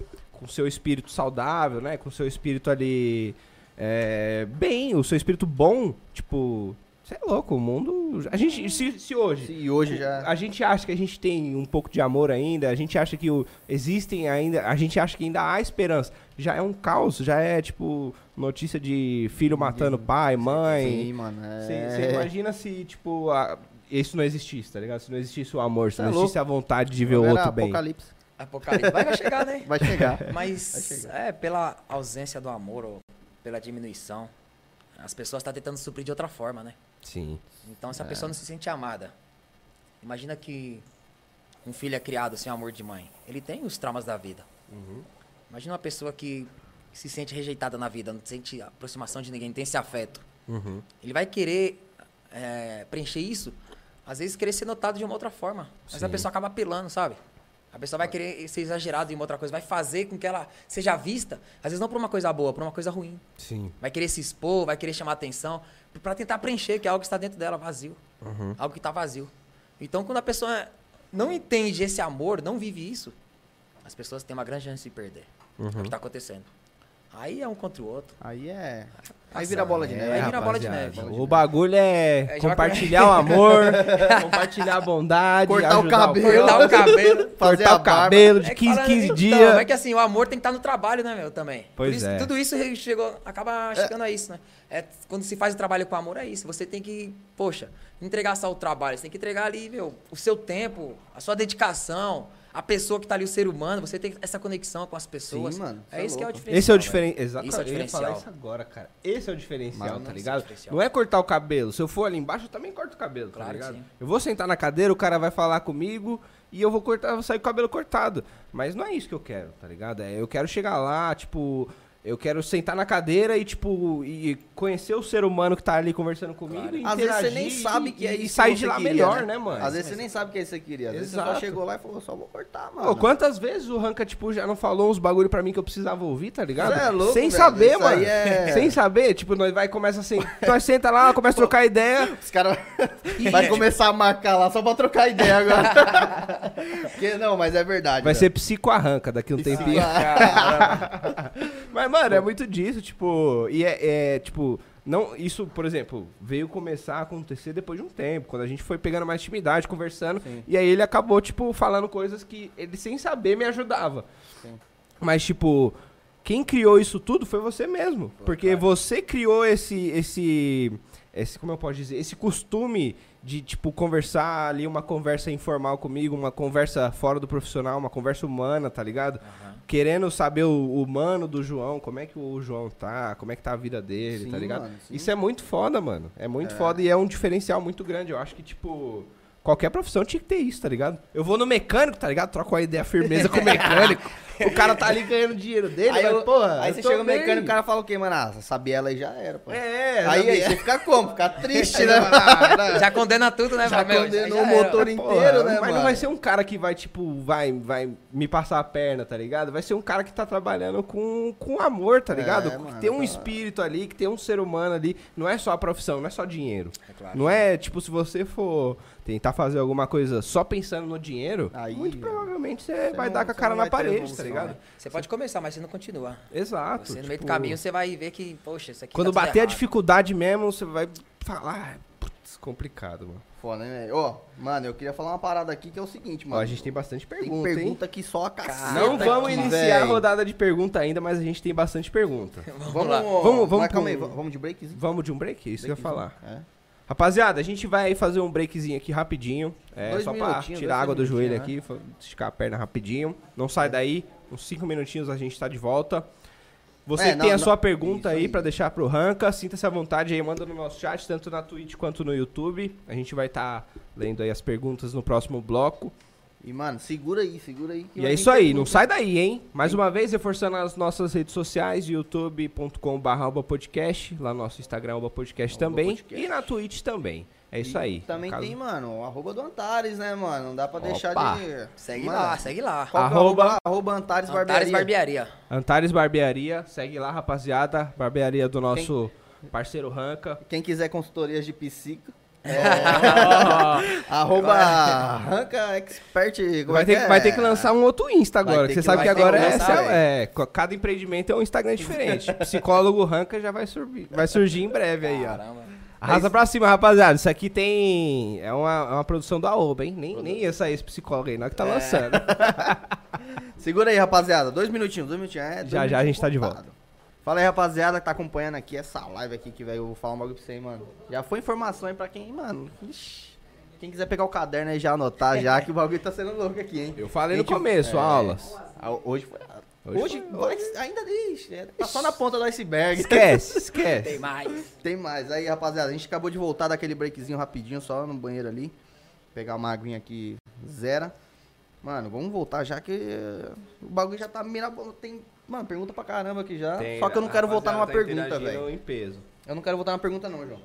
A: com seu espírito saudável, né? Com seu espírito ali. é, bem, o seu espírito bom, tipo. Você é louco, o mundo. A gente. Se, se hoje.
B: E hoje já.
A: A gente acha que a gente tem um pouco de amor ainda, a gente acha que o, existem ainda, a gente acha que ainda há esperança. Já é um caos, já é tipo notícia de filho matando pai, mãe.
B: Sim, mano.
A: Você
B: É...
A: imagina se, tipo, a- isso não existisse, tá ligado? Se não existisse o amor, se
B: Cê
A: não
B: é
A: existisse a vontade de ver o outro bem.
B: Apocalipse.
C: Apocalipse vai, vai chegar, né?
B: Vai chegar. Vai
C: Mas
B: chegar.
C: é pela ausência do amor ou pela diminuição, as pessoas estão tentando suprir de outra forma, né?
A: Sim.
C: Então, se a
B: É.
C: pessoa não se sente amada, imagina que um filho é criado sem amor de mãe. Ele tem os traumas da vida.
A: Uhum.
C: Imagina uma pessoa que se sente rejeitada na vida, não sente aproximação de ninguém, não tem esse afeto.
A: Uhum.
C: Ele vai querer é, preencher isso, às vezes querer ser notado de uma outra forma. Mas a
A: Sim.
C: pessoa acaba apelando, sabe? A pessoa vai querer ser exagerado em uma outra coisa, vai fazer com que ela seja vista, às vezes não por uma coisa boa, por uma coisa ruim.
A: Sim.
C: Vai querer se expor, vai querer chamar atenção, pra tentar preencher que é algo que está dentro dela vazio.
A: Uhum.
C: Algo que está vazio. Então, quando a pessoa não entende esse amor, não vive isso, as pessoas têm uma grande chance de perder. É o
A: Uhum.
C: que está acontecendo. Aí é um contra o outro.
B: Aí é. Aí vira bola de
A: É,
B: neve.
C: Aí vira bola de neve.
A: O bagulho é
C: É,
A: compartilhar o amor, [LAUGHS] compartilhar a bondade,
B: Cortar o cabelo.
C: Cortar o cabelo.
B: Fazer
A: cortar
B: a
A: o cabelo de
C: É que
A: 15,
C: falando-
A: 15
C: então,
A: dias.
C: É que assim, o amor tem que estar no trabalho, né, meu, também. Por
A: Pois
C: isso,
A: é.
C: Tudo isso chegou, acaba chegando a isso, né? É, quando se faz o trabalho com amor, é isso. Você tem que, poxa, não entregar só o trabalho. Você tem que entregar ali, meu, o seu tempo, a sua dedicação, a pessoa que tá ali, o ser humano. Você tem essa conexão com as pessoas.
B: Sim, mano,
C: É
B: cê é
C: isso que é o diferencial.
A: Esse é o diferencial. Exatamente.
C: Isso é o
A: Eu ia falar
C: diferencial.
A: isso agora, cara. Esse é o diferencial,
C: Mano,
A: tá
C: é
A: ligado?
C: diferencial.
A: Não é cortar o cabelo. Se eu for ali embaixo, eu também corto o cabelo, tá
C: Claro
A: ligado?
C: sim.
A: Eu vou sentar na cadeira, o cara vai falar comigo e eu vou cortar, eu vou sair com o cabelo cortado. Mas não é isso que eu quero, tá ligado? É, eu quero chegar lá, tipo, eu quero sentar na cadeira e, tipo, e conhecer o ser humano que tá ali conversando comigo
C: Claro.
A: e
B: Às vezes você nem sabe
A: e-
B: que é
A: e
B: isso
A: sair
B: que
A: de
B: você
A: lá
B: queria,
A: melhor,
B: né?
A: né, mano?
B: Às vezes você nem sabe o que é isso que você queria. Às vezes você só
A: Exato.
B: chegou lá e falou, só vou cortar, mano.
A: Pô, quantas vezes o Ranca, tipo, já não falou uns bagulho pra mim que eu precisava ouvir, tá ligado?
B: Cê é louco,
A: Sem
B: velho.
A: saber,
B: Isso
A: mano.
B: é-
A: Sem saber, tipo, nós vai e começa assim. Nós senta lá, começa a trocar ideia.
B: Os caras vai começar a marcar lá só pra trocar ideia agora. [LAUGHS] Porque, não, mas é verdade.
A: Vai
B: velho.
A: ser psicoarranca daqui um tempinho. [LAUGHS] Mas, mano, é muito disso, tipo. E é, é, tipo. Não, isso, por exemplo, veio começar a acontecer depois de um tempo, quando a gente foi pegando mais intimidade, conversando,
B: Sim.
A: e aí ele acabou, tipo, falando coisas que ele sem saber me ajudava.
B: Sim.
A: Mas, tipo, quem criou isso tudo foi você mesmo. porque você criou esse, esse, esse, como eu posso dizer, esse costume de, tipo, conversar ali, uma conversa informal comigo, uma conversa fora do profissional, uma conversa humana, tá ligado?
C: Aham.
A: Querendo saber o, humano do João, como é que o João tá, como é que tá a vida dele,
B: Sim,
A: tá ligado?
B: mano.
A: Isso é muito foda, mano. É muito foda e é um diferencial muito grande. Eu acho que, tipo, qualquer profissão tinha que ter isso, tá ligado? Eu vou no mecânico, tá ligado? Troco uma ideia firmeza com o [LAUGHS] mecânico. O cara tá ali ganhando dinheiro dele,
B: Aí,
A: mas,
B: eu-
A: porra.
B: aí você chega no mecânico, o cara fala o quê, mano? Ah, essa biela aí já era, pô.
A: É,
B: aí, aí
A: sabia?
B: você fica como? Fica [LAUGHS] triste, né?
A: ah.
C: Já condena tudo, né?
B: Já
C: meu,
B: condenou
C: já
B: o
C: era.
B: motor
A: Porra,
B: inteiro, né,
A: Mas
B: mano?
A: não vai ser um cara que vai, tipo, vai, vai me passar a perna, tá ligado? Vai ser um cara que tá trabalhando com, com amor, tá
B: É,
A: ligado? que
B: mano,
A: tem um
B: tá-
A: espírito ali, que tem um ser humano ali. Não é só a profissão, não é só dinheiro.
C: É claro.
A: Não é, tipo, se você for tentar fazer alguma coisa só pensando no dinheiro,
B: Aí,
A: muito provavelmente você
B: você
A: vai
B: não-
A: dar com a cara na parede, tá ligado?
B: né?
C: Você pode começar, mas você não continua.
A: Exato.
C: Você no meio do
A: tipo,
C: caminho você vai ver que, poxa, isso aqui
A: Quando
C: tá
A: bater a
C: errado.
A: dificuldade mesmo, você vai falar, ah, putz, complicado, mano.
B: Foda, né, velho? Ó, mano, eu queria falar uma parada aqui que é o seguinte,
A: Ó,
B: mano.
A: a gente tem bastante
B: Tem
A: pergunta, hein?
B: pergunta aqui só a caceta.
A: Não vamos
B: aqui,
A: iniciar a rodada de pergunta ainda, mas a gente tem bastante pergunta. [LAUGHS]
C: Vamos,
B: Vamos,
C: lá.
A: Vamos- vamos
B: mas calma aí, vamos de breakzinho?
A: Vamos de um break? Isso que eu ia falar.
B: É.
A: Rapaziada, a gente vai fazer um breakzinho aqui rapidinho. É,
B: Dois
A: só pra tirar a água do joelho
B: minutinhos,
A: aqui, esticar a perna rapidinho. Não sai daí, uns 5 minutinhos a gente tá de volta. Você
B: É, não,
A: tem a
B: não-
A: sua pergunta aí
B: aí.
A: pra deixar pro Ranca, sinta-se à vontade aí, manda no nosso chat, tanto na Twitch quanto no YouTube. A gente vai estar lendo aí as perguntas no próximo bloco.
B: E, mano, segura aí, segura aí. que
A: E é isso aí, não
B: pergunta.
A: sai daí, hein? Mais uma vez, reforçando as nossas redes sociais, youtube.com.br podcast, lá no nosso Instagram, podcast também,
B: podcast.
A: e na Twitch também. É isso
B: E
A: aí.
B: Também
A: caso-
B: tem, mano, o arroba do Antares, né, mano? Não dá pra deixar
A: Opa.
B: de...
C: Segue
B: Mano,
C: lá, segue lá.
B: É
A: Arroba-
B: arroba? Arroba Antares
C: Antares
B: Barbearia.
C: Barbearia.
A: Antares Barbearia, segue lá, rapaziada. Barbearia do nosso parceiro Ranca.
B: Quem quiser consultorias de psico, [LAUGHS] é... arroba Ranca Expert... como
A: Vai
B: é
A: ter,
B: que é?
A: vai ter que lançar um outro Insta agora, que você
B: que-
A: sabe que agora
C: que
A: é,
C: lançar,
A: é, co- cada empreendimento é um Instagram diferente. [LAUGHS] Psicólogo Ranca já vai, surgir vai surgir em breve aí, ó.
C: Caramba.
A: Arrasa pra cima, rapaziada. Isso aqui tem. É uma, é uma produção da Oba, hein? Nem, nem ia sair esse psicólogo aí, nós que tá
B: É.
A: lançando. [LAUGHS]
B: Segura aí, rapaziada. Dois minutinhos, dois minutinhos. É, dois
A: Já, já a gente tá de
B: voltado. Fala aí, rapaziada, que tá acompanhando aqui essa live aqui, que velho, eu vou falar um bagulho pra você, hein, mano. Já foi informação aí pra quem, mano. Ixi, quem quiser pegar o caderno aí já anotar já, que o bagulho tá sendo louco aqui, hein.
A: Eu falei no começo,
B: é.
A: aulas.
B: Ah, Hoje foi.
A: Hoje
B: Hoje, ainda deixa. é, Tá só na ponta do iceberg.
A: Esquece, [LAUGHS] esquece.
C: Tem mais.
B: Tem mais. Aí, rapaziada, a gente acabou de voltar daquele breakzinho rapidinho, só no banheiro ali. Pegar uma aguinha aqui, zero. Mano, vamos voltar já que o bagulho já tá mirabando. Tem, mano, pergunta pra caramba aqui já.
A: Tem,
B: só que eu não quero voltar numa
A: tá
B: pergunta, velho.
A: em peso.
B: Eu não quero voltar numa pergunta não, João.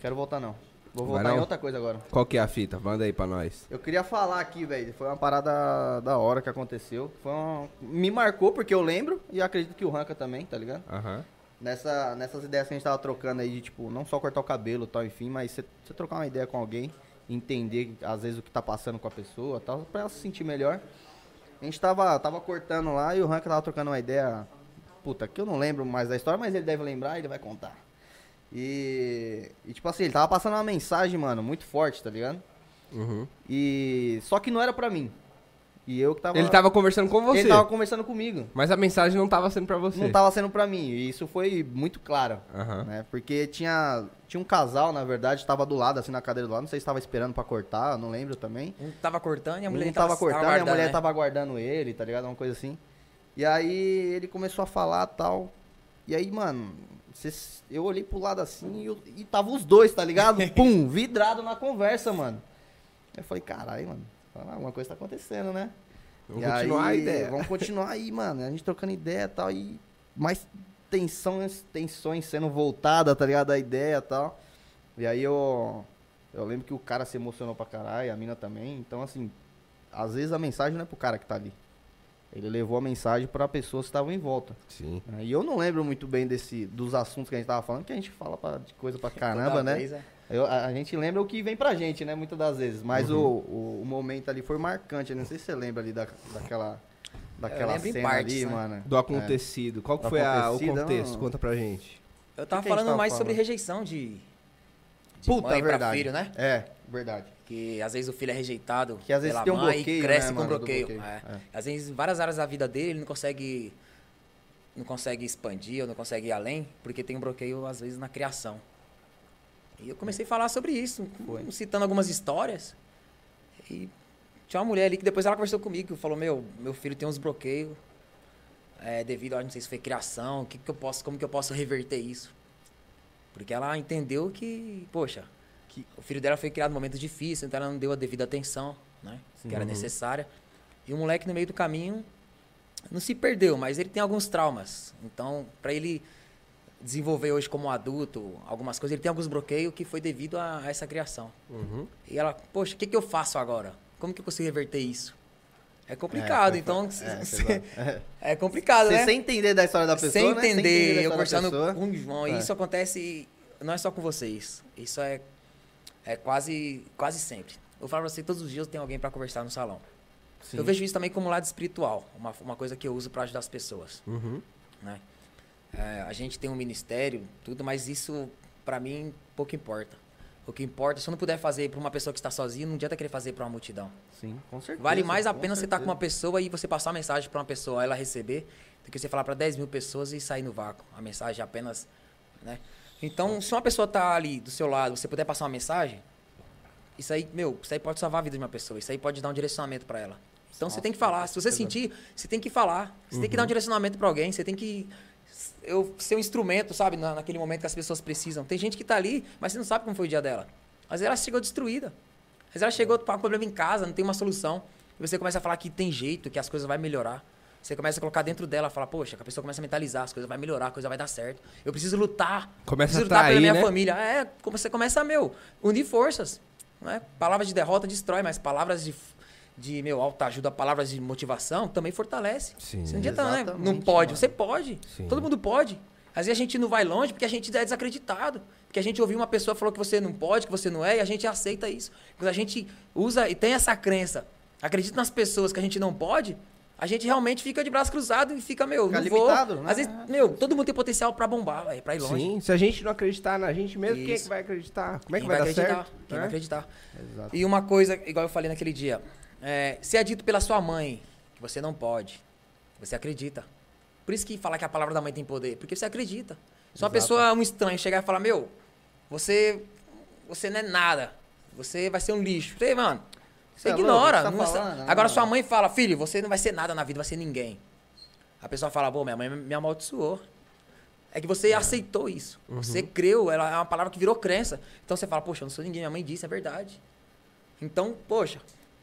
B: Quero voltar não. Vou
A: Vai
B: voltar em outra coisa agora.
A: Qual que é a fita? Manda aí pra nós.
B: Eu queria falar aqui, velho. Foi uma parada da hora que aconteceu. Foi uma- Me marcou porque eu lembro e eu acredito que o Ranca também, tá ligado?
A: Aham.
B: Nessa, nessas ideias que a gente tava trocando aí de, tipo, não só cortar o cabelo e tal, enfim, mas você, trocar uma ideia com alguém, entender, às vezes, o que tá passando com a pessoa tal, pra ela se sentir melhor. A gente tava, tava cortando lá e o Rank tava trocando uma ideia, puta, que eu não lembro mais da história, mas ele deve lembrar e ele vai contar. E, e, tipo assim, ele tava passando uma mensagem, mano, muito forte, tá ligado?
A: Uhum.
B: E, só que não era pra mim. E eu que tava...
A: Ele tava conversando com você.
B: Ele tava conversando comigo.
A: Mas a mensagem não tava sendo pra você.
B: Não tava sendo pra mim, e isso foi muito claro.
A: Aham.
B: né? Porque tinha, tinha um casal, na verdade, tava do lado, assim, na cadeira do lado. Não sei se tava esperando pra cortar, não lembro também.
C: Um tava cortando e a mulher
B: Um tava cortando e a
C: guardando,
B: mulher
C: né?
B: tava aguardando ele, tá ligado? Uma coisa assim. E aí ele começou a falar tal. E aí, mano, eu olhei pro lado assim e, eu- e tava os dois, tá ligado? [LAUGHS] Pum, vidrado na conversa, mano. Eu falei, caralho, mano, alguma coisa tá acontecendo, né?
A: Vamos
B: E
A: continuar
B: aí,
A: a ideia.
B: Vamos continuar aí, mano. A gente trocando ideia e tal. E mais tensões, tensões sendo voltadas, tá ligado? Da ideia e tal. E aí eu. Eu lembro que o cara se emocionou pra caralho, a mina também. Então, assim, às vezes a mensagem não é pro cara que tá ali. Ele levou a mensagem pra pessoas que estavam em volta.
A: Sim.
B: né? E eu não lembro muito bem desse, dos assuntos que a gente tava falando, que a gente fala pra- de coisa pra [LAUGHS] caramba, né?
C: vez, é.
B: Eu- a, a gente lembra o que vem pra gente, né? Muitas das vezes. Mas
A: Uhum.
B: o, o, o momento ali foi marcante. Eu não sei se você lembra ali da, daquela, daquela cena
C: partes,
B: ali,
C: né?
B: mano.
A: Do acontecido. Qual que
B: Do
A: foi a- o contexto?
B: não.
A: Conta pra gente.
C: Eu tava
B: que
C: falando
B: tava
C: mais
B: falando?
C: sobre rejeição de, de
B: Puta,
C: mãe pra
B: verdade.
C: filho, né?
B: É, verdade.
C: Que às vezes o filho é rejeitado
B: Que às vezes
C: pela
B: tem um
C: mãe
B: bloqueio,
C: e cresce
B: né,
C: com
B: mano,
C: bloqueio.
B: bloqueio.
C: É.
B: É.
C: Às vezes, em várias áreas da vida dele, ele não consegue não consegue expandir ou não consegue ir além, porque tem um bloqueio, às vezes, na criação. E eu comecei a falar sobre isso, citando algumas histórias. E tinha uma mulher ali que depois ela conversou comigo, que falou, meu, meu filho tem uns bloqueios é, devido a, não sei se foi criação, que, que eu posso, como que eu posso reverter isso? Porque ela entendeu que, poxa, que o filho dela foi criado em momentos difíceis, então ela não deu a devida atenção, né? Que era necessária. E o moleque no meio do caminho não se perdeu, mas ele tem alguns traumas. Então, para ele desenvolver hoje como adulto algumas coisas, ele tem alguns bloqueios que foi devido a, a essa criação.
A: Uhum.
C: E ela, poxa, o que, que eu faço agora? Como que eu consigo reverter isso? É complicado,
B: É,
C: então
B: é,
C: cê-
B: é, [LAUGHS]
C: é complicado,
B: Você
C: né?
B: sem entender da história da pessoa,
C: Sem
B: né? Sem
C: entender, eu conversando com o João,
B: É.
C: isso acontece não é só com vocês, isso é, é quase, quase sempre. Eu falo pra você, todos os dias tem alguém para conversar no salão.
B: Sim.
C: Eu vejo isso também como lado espiritual, uma, uma coisa que eu uso para ajudar as pessoas,
A: Uhum.
C: né? É, a gente tem um ministério, tudo, mas isso para mim pouco importa. O que importa, se eu não puder fazer para uma pessoa que está sozinha, não adianta querer fazer para uma multidão.
B: Sim, com certeza.
C: Vale mais a pena você estar com uma
B: certeza.
C: pessoa e você passar uma mensagem para uma pessoa, ela receber, do que você falar para 10 mil pessoas e sair no vácuo. A mensagem apenas. Né? Então, se uma pessoa tá ali do seu lado, você puder passar uma mensagem, isso aí, meu, isso aí pode salvar a vida de uma pessoa. Isso aí pode dar um direcionamento para ela. Então você
B: Nossa,
C: tem que falar. Se você sentir, você tem que falar. Você tem que dar um direcionamento para alguém. Você tem que eu ser um instrumento, sabe, na, naquele momento que as pessoas precisam. Tem gente que tá ali, mas você não sabe como foi o dia dela. Às vezes ela chegou destruída. Às vezes ela chegou com um problema em casa, não tem uma solução. E você começa a falar que tem jeito, que as coisas vão melhorar. Você começa a colocar dentro dela, fala, poxa, que a pessoa começa a mentalizar, as coisas vão melhorar, a coisa vai dar certo. Eu preciso lutar.
A: Começa
C: preciso
A: a
C: lutar pela minha
A: né?
C: família. É, como você começa a, meu, unir forças. Não é? Palavras de derrota destrói, mas palavras de, de meu, alta ajuda, palavras de motivação também fortalece.
A: Sim.
C: Você não adianta, né? Não pode.
B: mano.
C: Você pode.
A: Sim.
C: Todo mundo pode. Às vezes a gente não vai longe porque a gente é desacreditado. Porque a gente ouviu uma pessoa falou que você não pode, que você não é, e a gente aceita isso. Quando a gente usa e tem essa crença, acredita nas pessoas que a gente não pode, a gente realmente fica de braço cruzado e fica, meu,
B: Fica
C: não vou.
B: limitado, né?
C: Às vezes, meu, todo mundo tem potencial pra bombar, véio, pra ir longe.
A: Sim, se a gente não acreditar na gente mesmo, quem é que
C: Isso.
A: vai acreditar? Como é que
C: Quem
A: vai, dar
C: acreditar?
A: certo?
C: Quem
A: né?
C: vai acreditar?
B: Exato.
C: E uma coisa, igual eu falei naquele dia, é, se é dito pela sua mãe que você não pode, você acredita. Por isso que falar que a palavra da mãe tem poder, porque você acredita. Se uma
B: Exato.
C: pessoa, um estranho, chegar e falar, meu, você, você não é nada, você vai ser um lixo. Você, mano, você
B: é louco,
C: ignora.
B: tá
C: é-
B: falando? Não.
C: Agora sua mãe fala, filho, você não vai ser nada na vida, vai ser ninguém. A pessoa fala, pô, minha mãe me amaldiçoou. É que você aceitou isso. Você creu, ela é uma palavra que virou crença. Então você fala, poxa, eu não sou ninguém, minha mãe disse, é verdade. Então, poxa,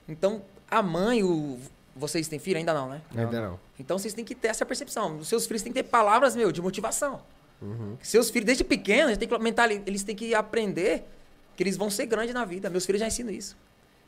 C: então a mãe, o, vocês têm filho? Ainda não, né?
A: Ainda não.
C: Então vocês têm que ter essa percepção. Os seus filhos têm que ter palavras, meu, de motivação.
A: Uhum.
C: Seus filhos, desde pequenos, eles têm que eles têm que aprender que eles vão ser grandes na vida. Meus filhos já ensinam isso.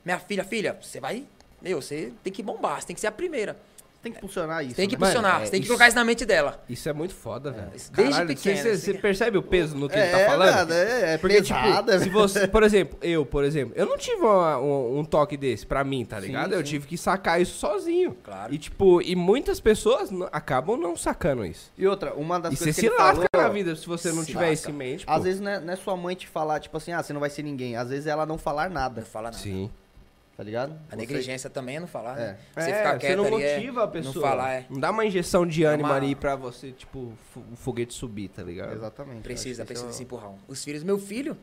C: Minha filha, filha, você vai. Meu, você tem que bombar, você tem que ser a primeira.
B: Tem que funcionar isso.
C: tem que
B: né?
A: Mano,
C: impulsionar,
A: é
C: você tem que
A: isso-
C: colocar isso na mente dela.
A: Isso é muito foda, velho.
C: desde
A: Caralho,
C: pequeno,
A: Você, você-
C: assim.
A: você percebe o peso no que ele
B: É,
A: tá falando?
B: mano, é, é
A: Porque,
B: pesada,
A: tipo, se você, por exemplo, eu, por exemplo, eu não tive uma- um, um toque desse pra mim, tá
B: Sim,
A: ligado? eu
B: sim.
A: tive que sacar isso sozinho.
C: Claro.
A: E, tipo, e muitas pessoas acabam não sacando isso.
B: E outra, uma das
A: E você
B: coisas que
A: se
B: ele
A: lasca
B: falou...
A: na vida se você não
C: Se
A: tiver
C: lasca.
A: isso em mente, pô.
B: Às vezes não é, não é sua mãe te falar, tipo assim, ah, você não vai ser ninguém. Às vezes é ela não falar nada,
C: Não fala nada.
A: Sim.
B: Tá ligado?
C: A
B: Você-
C: negligência também é não falar, né?
A: É,
C: Você
A: você,
C: ficar quieto
A: não
C: ali é-
A: motiva a pessoa.
C: Não falar, é.
A: Não dá uma injeção de ânimo
C: uma-
A: ali pra você, tipo, o foguete subir, tá ligado?
B: Exatamente.
C: Precisa, precisa desse
B: é-
C: empurrão. Os filhos, meu filho,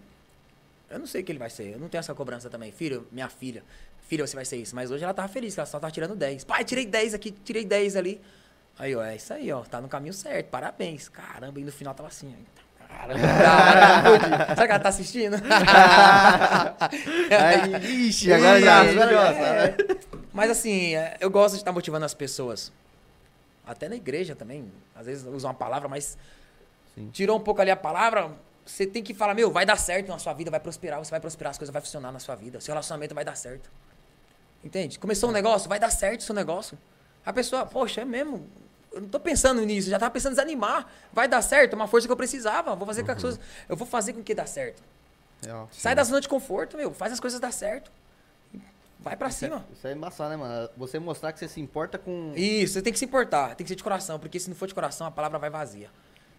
C: eu não sei o que ele vai ser. Eu não tenho essa cobrança também. Filho, minha filha, filha, você vai ser isso. Mas hoje ela tava feliz, que ela só tava tirando 10. Pai, tirei 10 aqui, tirei 10 ali. Aí, ó, é isso aí, ó. Tá no caminho certo, parabéns. Caramba, e no final tava assim, ó. Caramba, da hora, Será que ela tá assistindo? [LAUGHS]
B: Aí, ixi, agora já...
C: É, é. Mas assim, é, eu gosto de estar motivando as pessoas. Até na igreja também. Às vezes usa uma palavra, mas
B: Sim.
C: tirou um pouco ali a palavra. Você tem que falar, meu, vai dar certo na sua vida, vai prosperar, você vai prosperar, as coisas vão funcionar na sua vida. Seu relacionamento vai dar certo. Entende? Começou um negócio, vai dar certo o seu negócio. A pessoa, poxa, é mesmo. Eu não tô pensando nisso, já tava pensando em desanimar. Vai dar certo, é uma força que eu precisava. Vou fazer com que as coisas. Eu vou fazer com que dá certo.
B: Real.
C: Sai da zona de conforto, meu. Faz as coisas dar certo. Vai pra
B: Isso é-
C: cima.
B: Isso é embaçado, né, mano? Você mostrar que você se importa com...
C: Isso, você tem que se importar, tem que ser de coração, porque se não for de coração, a palavra vai vazia.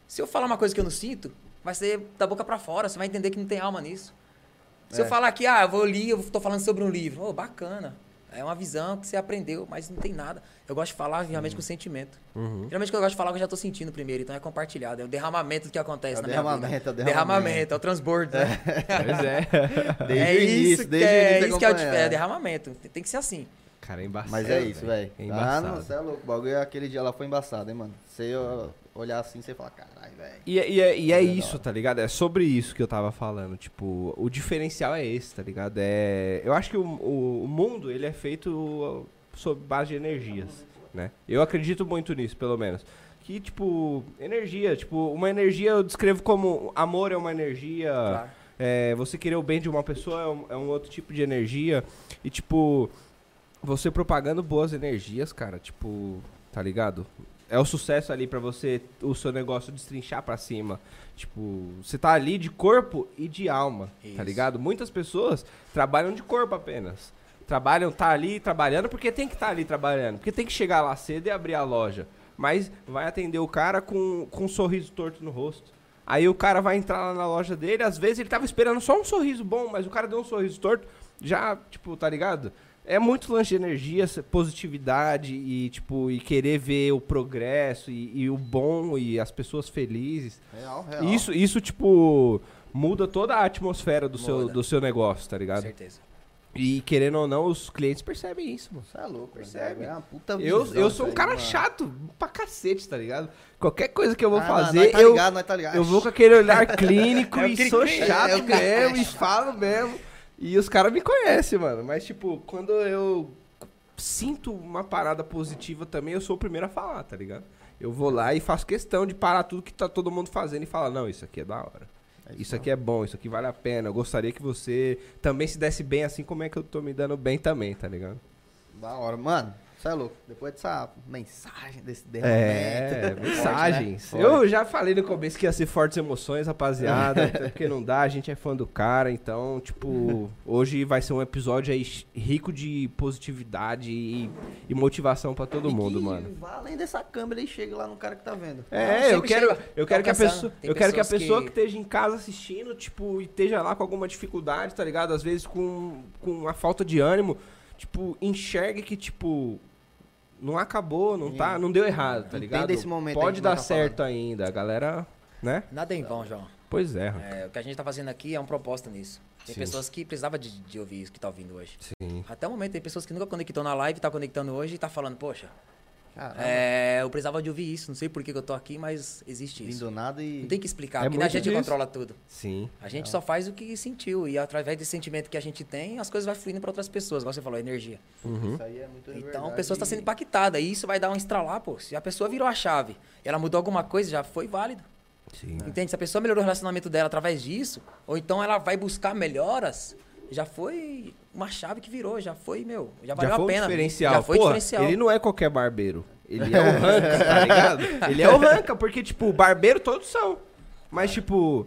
C: Se eu falar uma coisa que eu não sinto, vai ser da boca pra fora, você vai entender que não tem alma nisso. Se
B: É.
C: eu falar que, ah, eu vou ler, eu tô falando sobre um livro, ô, bacana. É uma visão que você aprendeu, mas não tem nada. Eu gosto de falar realmente com sentimento.
A: Uhum.
C: Geralmente quando eu gosto de falar, eu já tô sentindo primeiro, então é compartilhado. É o derramamento do que acontece
B: É
C: na minha
B: derramamento,
C: vida.
B: é o derramamento.
C: é o transbordo. né? [LAUGHS]
A: Pois é.
B: Desde
C: é
B: início,
C: isso,
B: desde o
C: é,
B: início
C: isso que é o é, derramamento. Tem- que ser assim.
A: Cara, é embaçado.
B: Mas é isso, velho.
A: É
B: ah,
A: embaçado.
B: não, você é louco. O bagulho aquele dia lá foi embaçado, hein, mano. Você ó, olhar assim, você fala, caralho, velho.
A: E, é- e é, e é
B: É
A: isso,
B: hora.
A: tá ligado? É sobre isso que eu tava falando. Tipo, o diferencial é esse, tá ligado? É, eu acho que o, o, o mundo, ele é feito sob base de energias. né? Eu acredito muito nisso, pelo menos. Que, tipo, energia, tipo, uma energia eu descrevo como amor é uma energia,
C: Claro.
A: é, você querer o bem de uma pessoa é um, é um outro tipo de energia. E, tipo, você propagando boas energias, cara, tipo, tá ligado? É o sucesso ali pra você, o seu negócio destrinchar pra cima. Tipo, você tá ali de corpo e de alma, tá
C: Isso.
A: ligado? Muitas pessoas trabalham de corpo apenas. Trabalham, tá ali trabalhando porque tem que estar ali trabalhando. Porque tem que chegar lá cedo e abrir a loja. Mas vai atender o cara com, com um sorriso torto no rosto. Aí o cara vai entrar lá na loja dele, às vezes ele tava esperando só um sorriso bom, mas o cara deu um sorriso torto, já, tipo, tá ligado? É muito lance de energia, positividade e, tipo, e querer ver o progresso e, e o bom e as pessoas felizes.
B: Real, real.
A: Isso, isso, tipo, muda toda a atmosfera do, seu,
C: Muda.
A: do seu negócio, tá
C: Com
A: ligado?
C: certeza.
A: E querendo ou não, os clientes percebem isso, mano.
B: Você é louco,
A: Percebe?
B: É
A: Eu,
B: visão
A: eu
B: isso
A: sou um cara chato pra cacete, tá ligado? Qualquer coisa que eu vou
B: Ah,
A: fazer,
B: nós tá
A: eu,
B: ligado, nós tá
A: eu vou com aquele olhar [LAUGHS] clínico
C: É
A: e sou chato
B: é
A: mesmo e falo mesmo. E os caras me conhecem, mano. Mas, tipo, quando eu sinto uma parada positiva também, eu sou o primeiro a falar, tá ligado? Eu vou lá e faço questão de parar tudo que tá todo mundo fazendo e falar, não, isso aqui é da hora. Isso aqui é bom, isso aqui vale a pena. Eu gostaria que você também se desse bem assim como é que eu tô me dando bem também, tá ligado?
B: Da hora. Mano, você é louco. Depois dessa mensagem, desse
A: É,
B: derramamento. [LAUGHS]
A: mensagens.
B: Forte, né?
A: Eu já falei no começo que ia ser fortes emoções, rapaziada. até [LAUGHS] porque não dá, a gente é fã do cara. Então, tipo, hoje vai ser um episódio aí rico de positividade e, e motivação pra todo
B: E
A: mundo,
B: que
A: mano.
B: Além dessa câmera e chega lá no cara que tá vendo.
C: Não,
A: É, eu
C: sempre
A: quero,
C: chega.
A: eu quero que a pessoa, eu quero que a pessoa
C: que-
A: que... esteja em casa assistindo, tipo, e esteja lá com alguma dificuldade, tá ligado? Às vezes com, com a falta de ânimo, tipo, enxergue que, tipo, não acabou, não tá, não deu errado, tá
B: Entenda
A: ligado?
B: esse momento
A: Pode dar
B: tá
A: certo ainda, a galera, né?
C: Nada em vão, João.
A: Pois é.
C: É, o que a gente tá fazendo aqui é um propósito nisso. Tem
A: Sim.
C: pessoas que precisavam de, de ouvir isso que tá ouvindo hoje.
A: Sim.
C: Até o momento, tem pessoas que nunca conectou na live, tá conectando hoje e tá falando, poxa. É, eu precisava de ouvir isso. Não sei por que que eu tô aqui, mas existe isso.
B: Vindo nada e.
C: Não tem que explicar,
A: É
C: porque a gente
A: disso.
C: controla tudo.
A: Sim.
C: A gente só faz o que sentiu. E através desse sentimento que a gente tem, as coisas vão fluindo para outras pessoas, igual você falou, energia.
A: Uhum.
B: Isso aí é muito
C: Então
B: verdade
C: a pessoa está sendo impactada. E isso vai dar um estralar, pô. Se a pessoa virou a chave e ela mudou alguma coisa, já foi válido.
A: Sim.
C: Entende? Se a pessoa melhorou o relacionamento dela através disso, ou então ela vai buscar melhoras, já foi uma chave que virou, já foi, meu, já valeu
A: Já foi
C: a pena.
A: diferencial.
C: Já foi
A: Pô,
C: diferencial.
A: Ele não é qualquer barbeiro. Ele é o [LAUGHS] ranca, tá ligado? Ele é o ranca, porque, tipo, barbeiro todos são. Mas, tipo,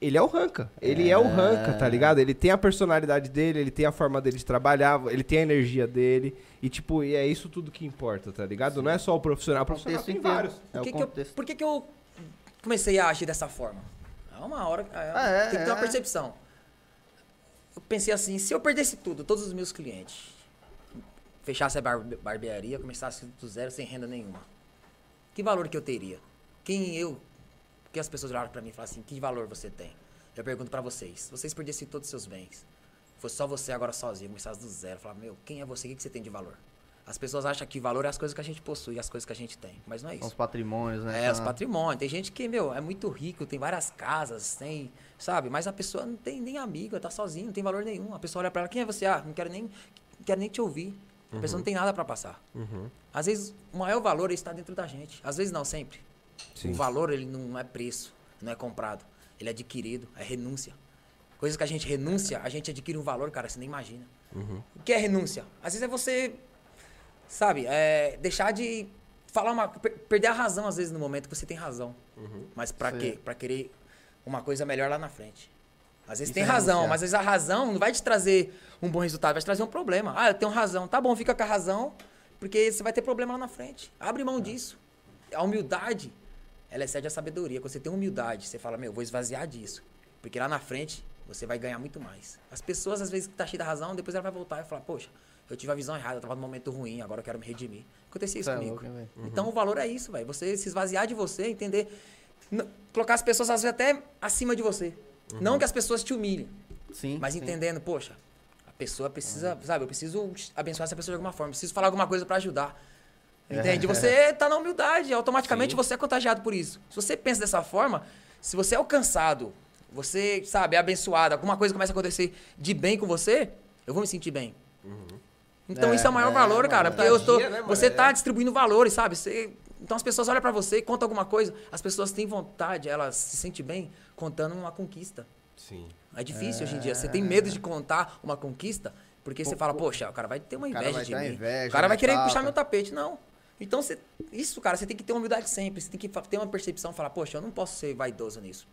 A: ele é o ranca. Ele é. o ranca, tá ligado? Ele tem a personalidade dele, ele tem a forma dele de trabalhar, ele tem a energia dele. E, tipo, e é isso tudo que importa, tá ligado? Não é só o profissional. O profissional
B: Contexto
A: tem
B: inteiro.
A: vários.
B: É
C: Por que,
B: o
C: que eu,
B: contexto.
C: por que, que eu comecei a agir dessa forma? É uma hora. é-
B: Ah, é,
C: tem que ter uma
B: é.
C: percepção. Eu pensei assim: se eu perdesse tudo, todos os meus clientes, fechasse a bar- barbearia, começasse do zero sem renda nenhuma, que valor que eu teria? Quem eu. Que as pessoas olharam pra mim e falaram assim: que valor você tem? Eu pergunto pra vocês: se vocês perdessem todos os seus bens, fosse só você agora sozinho, começasse do zero, falar: meu, quem é você? O que você tem de valor? As pessoas acham que valor é as coisas que a gente possui, as coisas que a gente tem. Mas não é
B: São
C: isso.
B: os patrimônios, né?
C: É, os
B: Tá-
C: patrimônios. Tem gente que, meu, é muito rico, tem várias casas, tem, sabe? Mas a pessoa não tem nem amiga, tá sozinha, não tem valor nenhum. A pessoa olha pra ela, quem é você? Ah, não quero nem, não quero nem te ouvir. A pessoa não tem nada pra passar.
A: Uhum.
C: Às vezes, o maior valor está dentro da gente. Às vezes não, sempre.
A: Sim.
C: O valor, ele não é preço, não é comprado. Ele é adquirido, é renúncia. Coisas que a gente renuncia, a gente adquire um valor, cara, você nem imagina.
A: Uhum.
C: O que é renúncia? Às vezes é você, sabe, é, deixar de falar uma. per- perder a razão, às vezes, no momento que você tem razão. Mas pra
B: Sim.
C: quê? Pra querer uma coisa melhor lá na frente. Às vezes
B: Isso
C: tem
B: é
C: razão, mas às vezes a razão não vai te trazer um bom resultado, vai te trazer um problema. Ah, eu tenho razão. Tá bom, fica com a razão, porque você vai ter problema lá na frente. Abre mão disso. A humildade, ela excede a sabedoria. Quando você tem humildade, você fala, meu, vou esvaziar disso. Porque lá na frente, você vai ganhar muito mais. As pessoas, às vezes, que tá cheia da razão, depois ela vai voltar e falar, poxa, eu tive a visão errada, eu tava num momento ruim, agora eu quero me redimir. Acontecia isso
B: é
C: comigo.
B: louco, velho?
C: Então o valor é isso, velho. Você se esvaziar de você, entender. colocar as pessoas, às vezes, até acima de você. Não que as pessoas te humilhem,
B: Sim.
C: mas
B: sim.
C: entendendo, poxa, a pessoa precisa, sabe, eu preciso abençoar essa pessoa de alguma forma, preciso falar alguma coisa pra ajudar. Entende? Você [LAUGHS] tá na humildade, automaticamente
A: Sim.
C: você é contagiado por isso. Se você pensa dessa forma, se você é alcançado, você, sabe, é abençoado, alguma coisa começa a acontecer de bem com você, eu vou me sentir bem. Então
B: É,
C: isso é o maior
B: é,
C: valor, cara.
B: mano.
C: Porque eu tô,
A: Dia, né,
C: você tá
A: É.
C: distribuindo valores, sabe? Você- então as pessoas olham pra você e contam alguma coisa. As pessoas têm vontade, elas se sentem bem contando uma conquista.
A: Sim.
C: É difícil hoje em dia. Você tem medo de contar uma conquista, porque você fala, poxa, o cara vai ter uma
B: cara
C: inveja de mim.
B: inveja,
C: o cara vai querer
B: tal,
C: puxar
B: cara.
C: meu tapete. Não. Então, você, isso, cara, você tem que ter humildade sempre. Você tem que ter uma percepção, falar, poxa, eu não posso ser vaidoso nisso.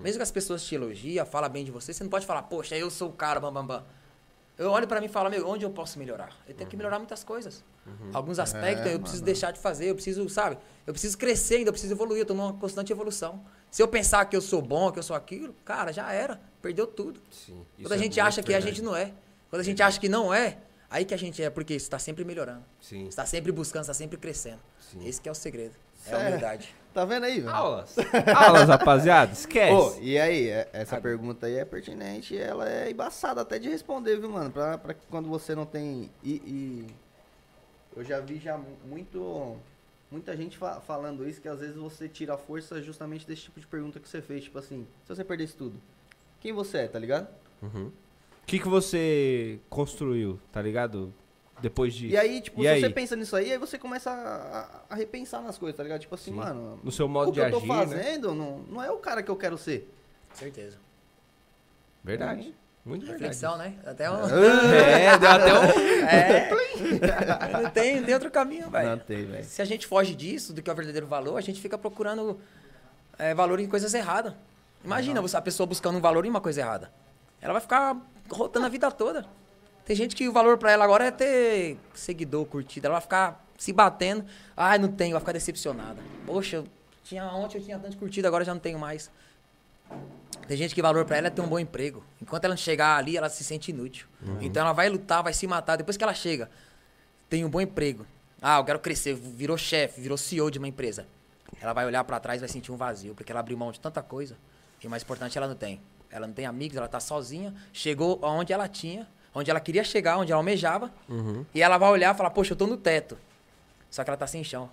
C: Mesmo que as pessoas te elogiam, falam bem de você, você não pode falar, poxa, eu sou o cara, bam, bam, bam. Eu olho pra mim e falo, meu, onde eu posso melhorar? Eu tenho que melhorar muitas coisas. Alguns aspectos
B: É,
C: eu preciso
B: mano.
C: deixar de fazer, eu preciso, sabe? Eu preciso crescer ainda, eu preciso evoluir, eu tô numa constante evolução. Se eu pensar que eu sou bom, que eu sou aquilo, cara, já era. Perdeu tudo.
A: Sim.
C: Quando a gente acha que a gente não é. Quando a gente acha que não é, aí que a gente é, porque você está sempre melhorando.
A: Sim.
C: Você está sempre buscando, está sempre crescendo.
A: Sim.
C: Esse é o segredo. É a humildade.
B: Tá vendo aí, velho?
A: Aulas. Aulas, rapaziada. Esquece.
B: Ô, e aí, é- essa pergunta aí é pertinente e ela é embaçada até de responder, viu, mano? Pra, pra quando você não tem. E, e eu já vi já mu- muito. Muita gente fa- falando isso, que às vezes você tira a força justamente desse tipo de pergunta que você fez. Tipo assim, se você perdesse tudo, quem você é, tá ligado?
A: Uhum. O que, que você construiu, tá ligado? Depois de.
B: E aí, tipo,
A: E
B: se
A: aí?
B: você pensa nisso aí, aí você começa a, a- repensar nas coisas, tá ligado? Tipo assim,
A: Sim.
B: mano,
A: No seu modo
B: o que
A: de
B: eu tô
A: agir, né?
B: fazendo não, não é o cara que eu quero ser.
C: Certeza.
A: Verdade. Muito verdade.
C: Reflexão, né? Até um... [LAUGHS]
A: É, deu até um.
C: É. [LAUGHS] não, tem, não tem outro caminho,
B: Não
C: velho.
B: tem, velho.
C: Se a gente foge disso, do que é o verdadeiro valor, a gente fica procurando é, valor em coisas erradas. Imagina você- a pessoa buscando um valor em uma coisa errada. Ela vai ficar rotando a vida toda. Tem gente que o valor pra ela agora é ter seguidor, curtida. Ela vai ficar se batendo. Ai, não tenho, vai ficar decepcionada. Poxa, eu tinha, ontem eu tinha tanto curtido, agora já não tenho mais. Tem gente que o valor pra ela é ter um bom emprego. Enquanto ela não chegar ali, ela se sente inútil. Então ela vai lutar, vai se matar. Depois que ela chega, tem um bom emprego. Ah, eu quero crescer, virou chefe, virou CEO de uma empresa. Ela vai olhar pra trás e vai sentir um vazio, porque ela abriu mão de tanta coisa. E o mais importante, ela não tem. Ela não tem amigos, ela tá sozinha. Chegou aonde ela tinha, onde ela queria chegar, onde ela almejava. E ela vai olhar e falar, poxa, eu tô no teto. Só que ela tá sem chão.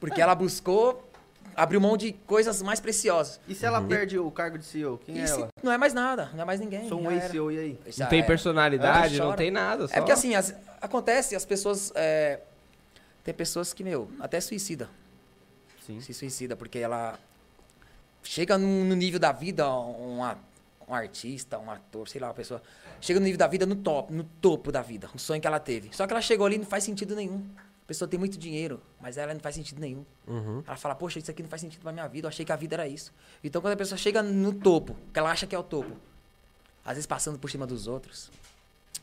C: Porque ela buscou, abriu mão de coisas mais preciosas.
B: E se ela perde o cargo de CEO, quem é
C: E se-
B: ela?
C: não é mais nada, não é mais ninguém.
B: Sou um ex-CEO, e aí?
A: Não tem personalidade, não tem nada. Só...
C: É porque assim, as- acontece, as pessoas. é, tem pessoas que, meu, até suicida.
B: Sim.
C: Se suicida, porque ela chega no, no nível da vida, um, um artista, um ator, sei lá, uma pessoa. Chega no nível da vida no top, no topo da vida. Um sonho que ela teve. Só que ela chegou ali e não faz sentido nenhum. A pessoa tem muito dinheiro, mas ela não faz sentido nenhum.
A: Uhum.
C: Ela fala, poxa, isso aqui não faz sentido pra minha vida. Eu achei que a vida era isso. Então, quando a pessoa chega no topo, que ela acha que é o topo, às vezes passando por cima dos outros,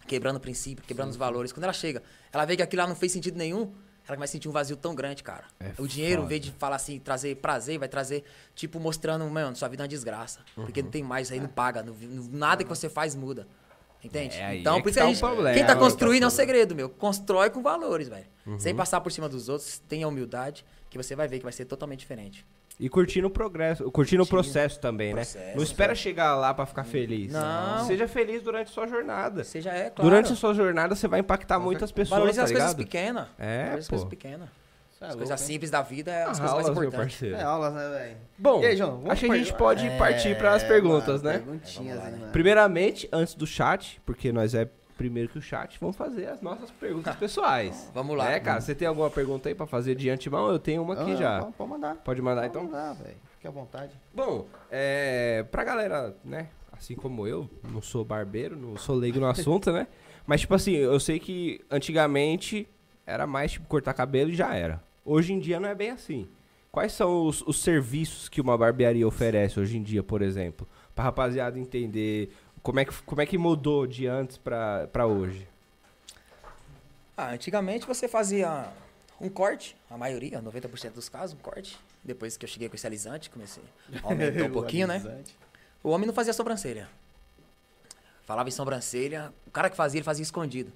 C: quebrando o princípio, quebrando os valores. Quando ela chega, ela vê que aquilo lá não fez sentido nenhum, ela vai sentir um vazio tão grande, cara.
A: É
C: o dinheiro, em vez de falar assim, trazer prazer, vai trazer, tipo, mostrando, mano, sua vida é uma desgraça. Porque
A: Uhum.
C: não tem mais, aí não paga, não- não- nada que você faz muda. Entende?
A: É,
C: então,
A: é
C: por
A: que
C: isso que
A: tá
C: a
A: o
C: gente,
A: problema,
C: quem tá
A: é o
C: construindo é o
A: problema.
C: segredo, meu. Constrói com valores, velho.
A: Uhum.
C: Sem passar por cima dos outros, tenha humildade, que você vai ver que vai ser totalmente diferente.
A: E curtindo o progresso, curtindo o
C: Curtindo
A: processo também, né?
C: processo,
A: não espera chegar lá pra ficar feliz.
C: Não.
A: Seja feliz durante a sua jornada.
C: Já é, claro.
A: Durante a sua jornada, você vai impactar muitas pessoas,
C: Valorize
A: tá
C: as coisas pequenas.
A: É,
C: Valorize as
A: pô.
C: coisas pequenas.
B: É
C: As
B: louco,
C: coisas
B: hein?
C: simples da vida é as
A: Ah,
C: coisas mais
A: aulas, meu
C: importantes.
A: parceiro.
B: É aulas, né, velho?
A: Bom,
B: E aí, João, vamos
A: acho que a gente pode
B: É,
A: partir para as perguntas,
B: mano,
A: né?
B: Perguntinhas
C: Vamos lá, né?
B: mano.
A: Primeiramente, antes do chat, porque nós é primeiro que o chat, vamos fazer as nossas perguntas [LAUGHS] pessoais.
C: Vamos lá.
A: É, cara, você tem alguma pergunta aí pra fazer de antemão? Eu tenho uma aqui
B: Ah,
A: já.
B: Pode, pode mandar.
A: Pode mandar
B: Pode
A: então?
B: mandar, velho. Fique à vontade.
A: Bom, é, pra galera, né, assim como eu, não sou barbeiro, não sou leigo no [LAUGHS] assunto, né? Mas, tipo assim, eu sei que antigamente era mais, tipo, cortar cabelo e já era. Hoje em dia não é bem assim. Quais são os, os serviços que uma barbearia oferece hoje em dia, por exemplo? Pra rapaziada entender como é que, como é que mudou de antes pra, pra hoje.
C: Ah, antigamente você fazia um corte, a maioria, 90% dos casos, um corte. Depois que eu cheguei com esse alisante, comecei. Aumentou um [LAUGHS] pouquinho, né? O homem não fazia sobrancelha. Falava em sobrancelha, o cara que fazia, ele fazia escondido.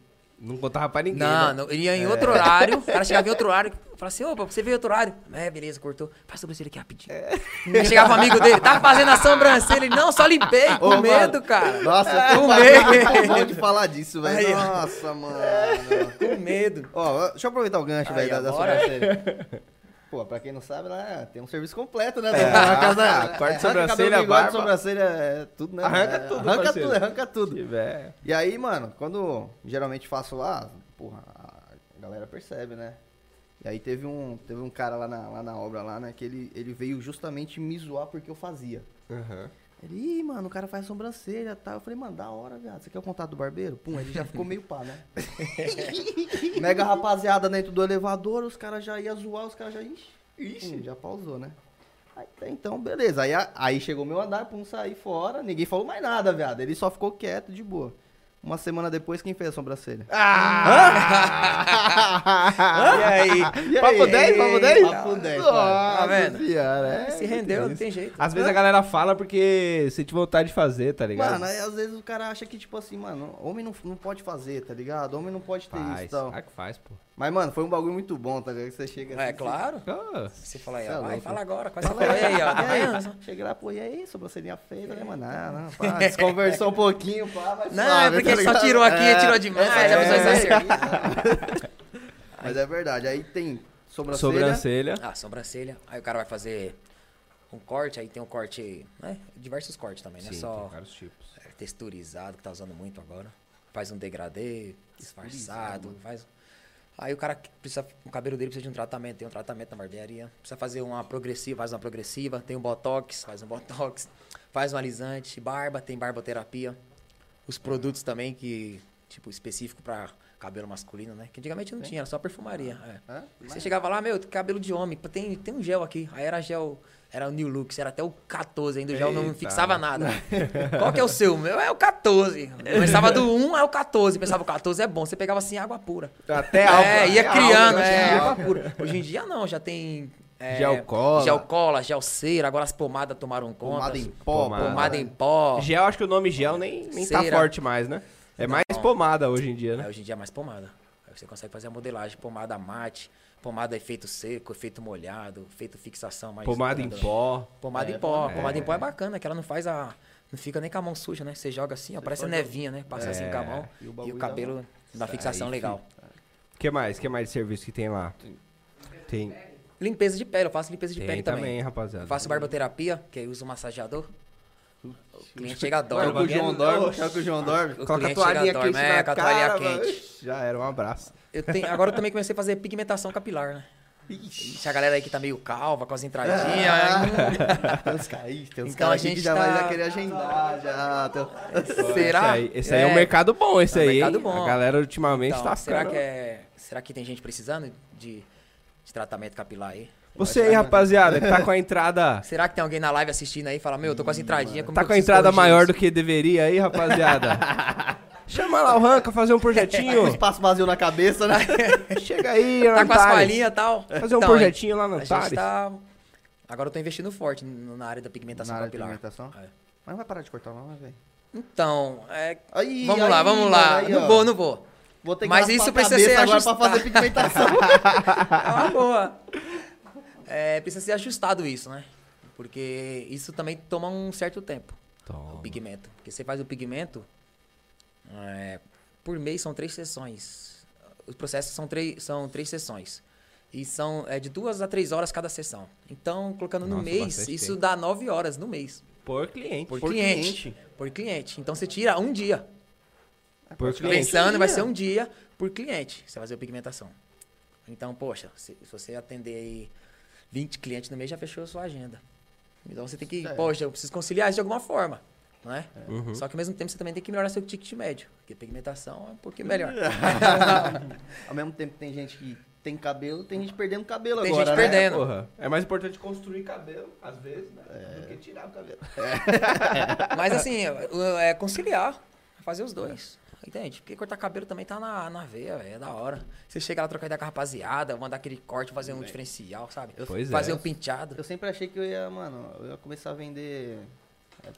A: Não contava pra ninguém.
C: Não,
A: né?
C: não, ele ia em outro horário, o cara chegava em outro horário, [LAUGHS] falava assim, opa, você veio em outro horário. É, beleza, cortou. Faz a sobrancelha aqui rapidinho. Aí chegava um amigo dele, tava fazendo a sobrancelha, ele, não, só limpei, com
B: Ô,
C: medo,
B: mano.
C: cara.
B: Nossa, eu
C: Com
B: tô
C: medo.
B: bom de falar disso, velho. Nossa, mano.
C: Com medo.
B: Ó, deixa eu aproveitar o gancho, velho, da, da
C: agora.
B: sobrancelha. Pô, pra quem não sabe, lá tem um serviço completo, né?
A: É,
B: Na casa-
A: ah, corte de sobrancelha,
B: bigode,
A: barba.
B: sobrancelha, é tudo, né?
A: Arranca
B: É,
A: tudo,
B: Arranca
A: parceiro.
B: tudo, arranca tudo.
A: Tiver.
B: E aí, mano, quando geralmente faço lá, porra, a galera percebe, né? E aí teve um, teve um cara lá na, lá na obra lá, né, que ele, ele veio justamente me zoar porque eu fazia.
A: Aham.
B: Ele, ih, mano, o cara faz sobrancelha e tal. Eu falei, mano, da hora, viado. Você quer o contato do barbeiro? Pum, ele já ficou meio pá, né? [LAUGHS] Mega rapaziada dentro do elevador, os caras já iam zoar, os caras já. Ixi, ixi. já pausou, né? Aí, tá, então, beleza. Aí, aí chegou meu andar, pum, saí fora. Ninguém falou mais nada, viado. Ele só ficou quieto, de boa. Uma semana depois, quem fez a sobrancelha?
C: E aí? [LAUGHS]
B: E
A: Papo
B: aí?
A: 10, papo 10?
B: Papo 10,
A: Nossa
C: Tá vendo?
A: senhora, é.
C: Se rendeu, não tem jeito.
A: Às vezes a galera fala porque sente vontade de fazer, tá ligado?
B: Mano, aí às vezes o cara acha que, tipo assim, mano, homem não, não pode fazer, tá ligado? Homem não pode ter isso
A: faz.
B: e tal.
A: Ah, que faz, pô.
B: Mas, mano, foi um bagulho muito bom, tá ligado? Que você chega
C: É
B: assim,
C: claro.
A: Ah,
C: Você fala aí,
B: é
C: ó, vai, fala agora. Quase
B: Fala
C: você aí, ó. Tá
B: E aí?
C: vendo?
B: Cheguei lá, pô, e aí, sobrancelhinha feita, né, mano? Ah, não, pá, [LAUGHS] desconversou um pouquinho, pá, mas
C: Não,
B: suave,
C: é porque
B: tá
C: ele só tirou aqui,
B: É,
C: tirou demais,
B: é,
C: a pessoa
B: é. [LAUGHS]
C: exagerou.
B: Mas é verdade, aí tem sobrancelha.
A: sobrancelha.
C: Ah, sobrancelha. Aí o cara vai fazer um corte, aí tem um corte, né? Diversos cortes também, não é
A: Sim,
C: só
A: tem vários tipos.
C: é, texturizado, que tá usando muito agora. Faz um degradê, disfarçado, faz... Aí o cara que precisa, o cabelo dele precisa de um tratamento, tem um tratamento na barbearia. Precisa fazer uma progressiva, faz uma progressiva. Tem um botox, faz um botox. [LAUGHS] Faz um alisante, barba, tem barboterapia. Os produtos também que, tipo, específico pra cabelo masculino, né? Que antigamente não tinha, era só perfumaria. é.
B: Hã?
C: Você chegava lá, meu, cabelo de homem, tem, tem um gel aqui. Aí era gel, era o New Looks, era até o 14 ainda, o gel não fixava nada. [LAUGHS] Qual que é o seu? Meu é o 14. Começava do 1 ao 14. Pensava, o 14 é bom. Você pegava assim, água pura.
A: Até algo.
C: É, ia criando, é, água pura. Hoje em dia não, já tem... é,
A: Gel cola.
C: Gel cola, gel cera, agora as pomadas tomaram conta.
B: Pomada em pó,
A: Pomada.
C: Pomada em pó.
A: Gel, acho que o nome gel nem, nem tá forte mais, né? É mais
C: Não.
A: pomada hoje em dia, né?
C: hoje em dia é mais pomada. Aí você consegue fazer a modelagem, pomada mate, pomada efeito seco, efeito molhado, efeito fixação mais...
A: Pomada em pó.
C: Pomada
B: É,
C: em pó.
A: é.
C: Pomada em pó é bacana, que ela não faz a. Não fica nem com a mão suja, né? Você joga assim, ó, parece a
B: pode-
C: nevinha, né? Passa assim com a mão.
B: E o
C: E o, cabelo dá fixação
A: Aí,
C: legal.
A: O que mais? que mais de serviço que tem lá? Tem,
C: Limpeza de pele, eu faço limpeza de
A: tem
C: pele
A: também,
C: também.
A: rapaziada.
C: Faço barboterapia, que aí uso massageador. O cliente chega
B: Quer
C: dorme.
B: que o João dorme? Quer que o João dorme?
C: O
A: Coloca a
C: cliente
A: toalhinha
C: dorme,
A: quente
C: é,
A: na
C: com a toalhinha
A: cara,
C: quente.
A: mano. Já era, um abraço.
C: Eu tenho, agora eu também comecei a fazer pigmentação capilar, né? Se a galera aí que tá meio calva, com as entradinhas. [LAUGHS]
B: Tem uns caís, tem uns
C: Então
B: caras que
C: gente
B: já
C: tá-
B: vai já querer agendar, já. Tem-
C: será?
A: Esse aí, esse aí é um mercado bom, esse
C: É um
A: aí,
C: mercado
A: hein?
C: bom.
A: A galera ultimamente
C: Então,
A: tá
C: será que é. Será que tem gente precisando de, de tratamento capilar aí?
A: Você aí, rapaziada, que tá com a entrada... [LAUGHS]
C: Será que tem alguém na live assistindo aí e fala, meu, eu tô com essa entradinha, como
A: Tá com a entrada maior
C: isso?
A: do que deveria aí, rapaziada? [LAUGHS] Chama lá o Ranca, fazer um
B: Um
A: projetinho. [LAUGHS]
B: espaço vazio na cabeça, né?
A: Chega aí,
C: Tá com as palhinhas e tal.
A: Fazer um
C: Então,
A: projetinho lá no
C: A gente
A: Antares.
C: tá... Agora eu tô investindo forte na área da pigmentação
B: Na área
C: capilar.
B: pigmentação?
C: É.
B: Mas não vai parar de cortar não, né, velho?
C: Então, é...
B: Aí,
C: vamos
B: aí,
C: lá, vamos lá.
B: aí,
C: não vou, não vou.
B: Vou ter que
C: Mas isso precisa ser
B: agora pra
C: ajustado.
B: fazer pigmentação.
C: É uma boa. É, precisa ser ajustado isso, né? Porque isso também toma um certo tempo. O pigmento. Porque você faz o pigmento, é, por mês são três sessões. Os processos são três, são três sessões. E são é, de duas a três horas cada sessão. Então, colocando no
A: Nossa,
C: mês,
A: bastante
C: isso
A: tempo.
C: dá nove horas no mês.
A: Por cliente.
C: Por,
B: Por
C: cliente.
B: cliente.
C: Por cliente. Então você tira um dia.
A: Por cliente.
C: Pensando, vai ser um dia por cliente. Você vai fazer a pigmentação. Então, poxa, se, se você atender aí 20 clientes no mês, já fechou a sua agenda. Então você tem que,
B: Certo.
C: poxa, eu preciso conciliar isso de alguma forma. Não é?
A: Uhum.
C: Só que ao mesmo tempo você também tem que melhorar seu ticket médio. Porque pigmentação é um pouquinho melhor. [LAUGHS] [LAUGHS]
B: Ao mesmo tempo que tem gente que tem cabelo, tem gente perdendo cabelo
C: Tem
B: agora,
C: gente
B: né?
C: perdendo.
A: Porra. É mais importante construir cabelo, às vezes, né? Do que tirar o cabelo. [LAUGHS]
C: Mas assim, é é conciliar. Fazer os dois. Entende? Porque cortar cabelo também tá na, na veia, véio, é da hora. Você chega lá, trocar ideia com a rapaziada, mandar aquele corte, fazer um diferencial, sabe?
A: Pois é.
C: fazer um penteado.
B: Eu sempre achei que eu ia, mano, eu ia começar a vender é,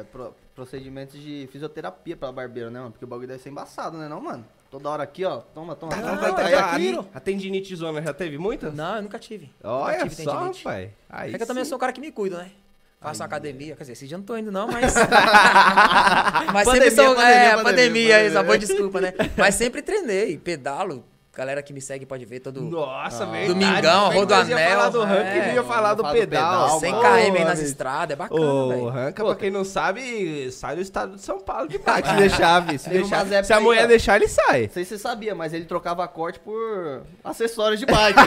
B: é, pro- procedimentos de fisioterapia pra barbeiro, né, mano? Porque o bagulho deve ser embaçado, né, não, mano? Toda hora aqui, ó, toma, toma,
C: Não,
B: toma,
C: é
B: aí
C: tranquilo.
B: aqui.
A: A tendinite zona já teve muitas?
C: Não, eu nunca tive.
A: Olha
C: nunca tive
A: só,
C: tendinite.
A: pai. Aí
C: É que eu também sou um cara que me cuido, né? Faço uma academia. Quer dizer, esse dia não tô indo, não, mas. [LAUGHS] mas
B: Pandemia,
C: sempre sou.
B: pandemia,
C: é,
B: pandemia,
C: pandemia,
B: pandemia.
C: essa boa desculpa, né? Mas sempre treinei, pedalo. Galera que me segue pode ver todo.
A: Nossa,
B: Ah.
A: verdade.
C: Domingão,
A: que
C: Rodo
A: nós ia falar do ranking
C: é,
A: e ia falar do pedal.
B: pedal,
C: 100
A: Pô,
C: km aí nas estradas, é bacana, velho.
A: Ranca, pra quem não sabe, sai do estado de São Paulo de [LAUGHS] bike. Se deixar, vi. Se, deixar, se a mulher deixar, ele sai.
B: Não sei se você sabia, mas ele trocava corte por acessórios de bike. [LAUGHS]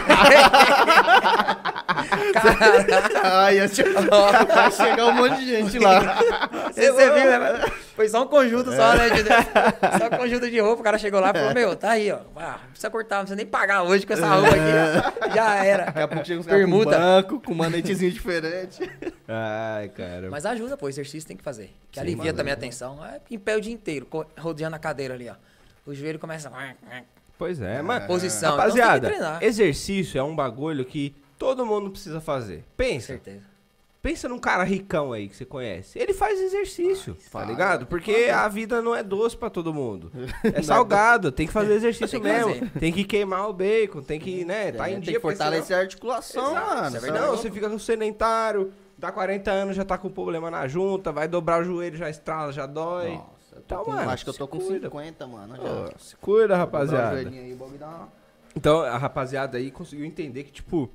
B: [LAUGHS] Ai, ia vai chegar um monte de gente lá.
C: Você, você viu, né? Foi só um conjunto só, né? de- só um conjunto de roupa. O cara chegou lá e falou: Meu, tá aí, ó. Ah, não precisa cortar, não precisa nem pagar hoje com essa roupa aqui. Já era.
B: Daqui a pouco chega uns caras com
C: Permuta.
B: banco, com manetezinho diferente.
A: Ai, cara.
C: Mas ajuda, pô, exercício tem que fazer. Que
A: Sim,
C: alivia também a tensão. É em pé o dia inteiro, rodeando a cadeira ali, ó. O joelho começa.
A: Pois é, mas...
C: Posição.
A: Rapaziada,
C: então, que treinar.
A: exercício é um bagulho que todo mundo precisa fazer.
C: Com
A: Pensa.
C: certeza.
A: Pensa num cara ricão aí que você conhece. Ele faz exercício, tá
B: faz.
A: ligado? Porque a vida não é doce pra todo mundo. [LAUGHS] É salgado, tem que fazer [LAUGHS] exercício
C: Tem que
A: mesmo.
C: fazer.
A: Tem que queimar o bacon, tem que, né, tá
B: É,
A: em
B: tem
A: dia.
B: que fortalecer a articulação,
A: senão-
B: mano.
C: é.
A: Não, você fica com sedentário, dá 40 anos, já tá com problema na junta, vai dobrar o joelho, já estrala, já dói.
B: Nossa, eu tô
A: Então,
B: com-
A: mano,
B: acho que eu tô com
A: cuida.
B: 50, mano. Já.
A: se cuida, rapaziada.
B: aí, uma-
A: Então, a rapaziada aí conseguiu entender que, tipo,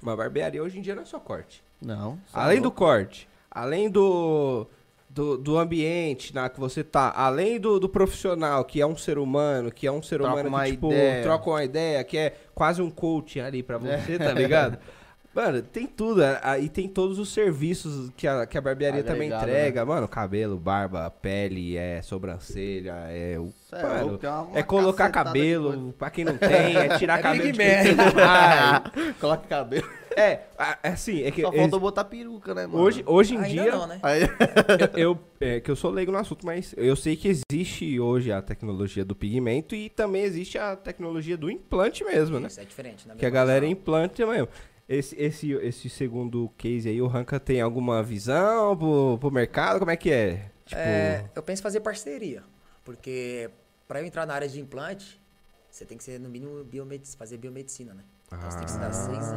A: uma barbearia hoje em dia não é só corte.
B: Não.
A: Além do
B: louco.
A: corte, além do, do, do ambiente na que você tá, além do, do profissional, que é um ser humano, que é um ser
B: Troca
A: humano
B: uma
A: que, tipo,
B: ideia.
A: troca uma ideia, que é quase um coaching ali pra você, tá ligado? [LAUGHS] Mano, tem tudo. Aí tem todos os serviços que a, que a barbearia também
B: Agregado,
A: entrega. Mano, cabelo, barba, pele, é sobrancelha, é o.
B: É
A: mano,
B: uma
A: é colocar cabelo, pra quem não tem, é tirar [LAUGHS]
C: É
A: cabelo
C: Big
A: de quem tem. [LAUGHS]
B: Coloca cabelo.
A: É, é assim, é que
B: Só faltou botar peruca, né, mano?
A: hoje, hoje em
C: Ainda
A: dia,
C: não, né?
A: Eu, [LAUGHS] eu- é, que eu sou leigo no assunto, mas eu sei que existe hoje a tecnologia do pigmento e também existe a tecnologia do implante mesmo, né?
C: Isso é diferente. Na
A: Que a galera implante mesmo. Esse, esse, esse segundo case aí, o Ranca tem alguma visão pro, pro mercado? Como é que é? Tipo,
C: É, eu penso em fazer parceria. Porque pra eu entrar na área de implante, você tem que ser, no mínimo, biomedic fazer biomedicina, né? Então você tem que estudar seis
A: Ah.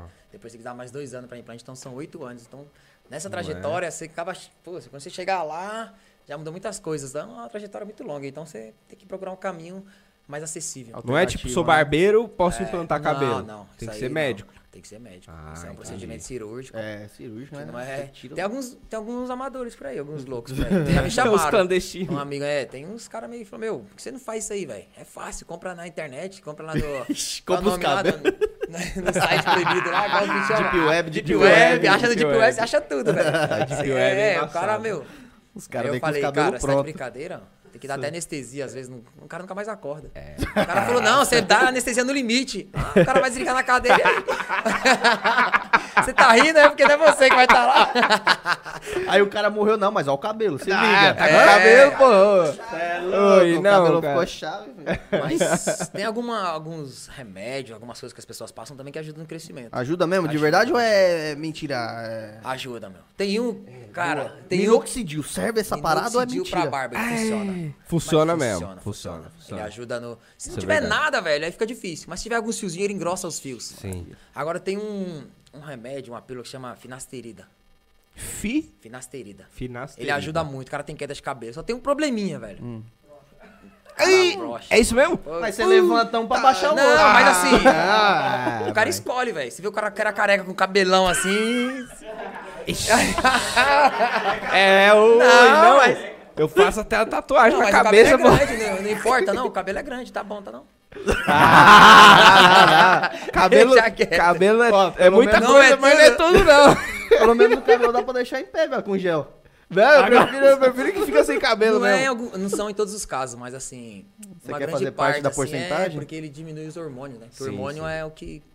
C: anos. Depois tem que dar mais dois anos pra implante, então são oito anos. Então, nessa trajetória, você acaba. Pô, quando você chegar lá, já mudou muitas coisas. É uma trajetória muito longa. Então você tem que procurar um caminho mais acessível.
A: não é tipo, sou barbeiro, posso
C: É,
A: implantar
C: não,
A: cabelo.
C: Não,
A: Tem que ser
C: não.
A: médico.
C: Tem que ser médico.
A: Ah,
C: isso é um
A: entendi.
C: procedimento cirúrgico.
B: É, cirúrgico, né?
C: Não é-
B: tira-
C: Tem, alguns, tem alguns amadores por aí, alguns loucos por aí. [LAUGHS] Já me chamaram.
A: clandestinos.
C: Um amigo, é, tem uns caras meio que falam, meu, por que você não faz isso aí, velho? É fácil, compra na internet, compra lá no. [LAUGHS] é
B: compra os
C: nome lá do- no site proibido lá, qual que chama?
B: Deep Web,
C: Deep,
B: Deep
C: Web,
A: Web,
C: acha no
A: Deep
C: Deep Web,
A: Web.
C: você acha tudo, velho. [LAUGHS]
A: Deep Web é
C: É, o cara, meu.
B: Os
C: Aí
B: caras
C: eu
B: vêm com os
C: falei,
B: cabelos
C: cara, você tá de brincadeira? Tem que dar até anestesia, às vezes não- o cara nunca mais acorda. O cara falou, não, você dá anestesia no limite. Ah, [LAUGHS] o cara vai desligar na cadeira. [LAUGHS] você tá rindo, é porque não é você que vai estar lá. [LAUGHS]
B: Aí o cara morreu, não, mas ó o cabelo, se
A: Ah,
B: liga.
A: tá com
C: É.
A: cabelo, pô.
B: É louco,
A: Oi,
B: o
A: não,
B: cabelo
A: cara.
B: ficou chave, velho.
C: Mas tem alguma, alguns remédios, algumas coisas que as pessoas passam também que ajudam no crescimento.
B: Ajuda mesmo, de
C: Ajuda,
B: verdade ou é mentira? É...
C: Ajuda, meu. Tem um, cara, tem um
B: Minoxidil, serve essa parada ou é
C: minoxidil
B: mentira?
C: pra barba, que funciona.
A: Funciona mesmo. Funciona, funciona.
C: Ele ajuda no... Se não
A: Isso é
C: tiver
A: verdade.
C: nada, velho, aí fica difícil. Mas se tiver alguns fiozinhos, ele engrossa os fios.
A: Sim.
C: Agora tem um, um remédio, uma pílula que chama finasterida.
A: Fi,
C: Finasterida.
A: finasterida.
C: Ele ajuda muito, o cara tem queda de cabelo. Só tem um probleminha, velho.
B: Hum.
A: Ei, é isso mesmo?
B: Mas você levanta um pra baixar o
C: Não,
B: outro.
C: mas assim,
A: Ah,
C: o cara escolhe, velho. Você vê o cara que era careca com cabelão assim. [LAUGHS]
A: É, o.
C: Não,
A: Não,
C: mas-
A: Eu faço até a tatuagem
C: Não,
A: na
C: mas
A: cabeça,
C: o cabelo é grande, não, não importa, não. O cabelo é grande, tá bom, tá não. [LAUGHS]
A: Cabelo,
C: Deixa quieto.
A: cabelo é,
B: Ó,
A: é muita coisa,
C: não é
A: mas não é tudo, não.
B: Pelo menos o cabelo dá pra deixar em pé, velho, com gel.
A: Não, eu prefiro, eu prefiro que fica sem cabelo
C: Não, é algum- não são em todos os casos, mas assim.
B: Você
C: uma
B: quer
C: grande
B: fazer parte da
C: assim, É
B: porcentagem?
C: porque ele diminui os hormônios, né? Porque o
A: Sim,
C: hormônio
A: sim.
C: é o que ah,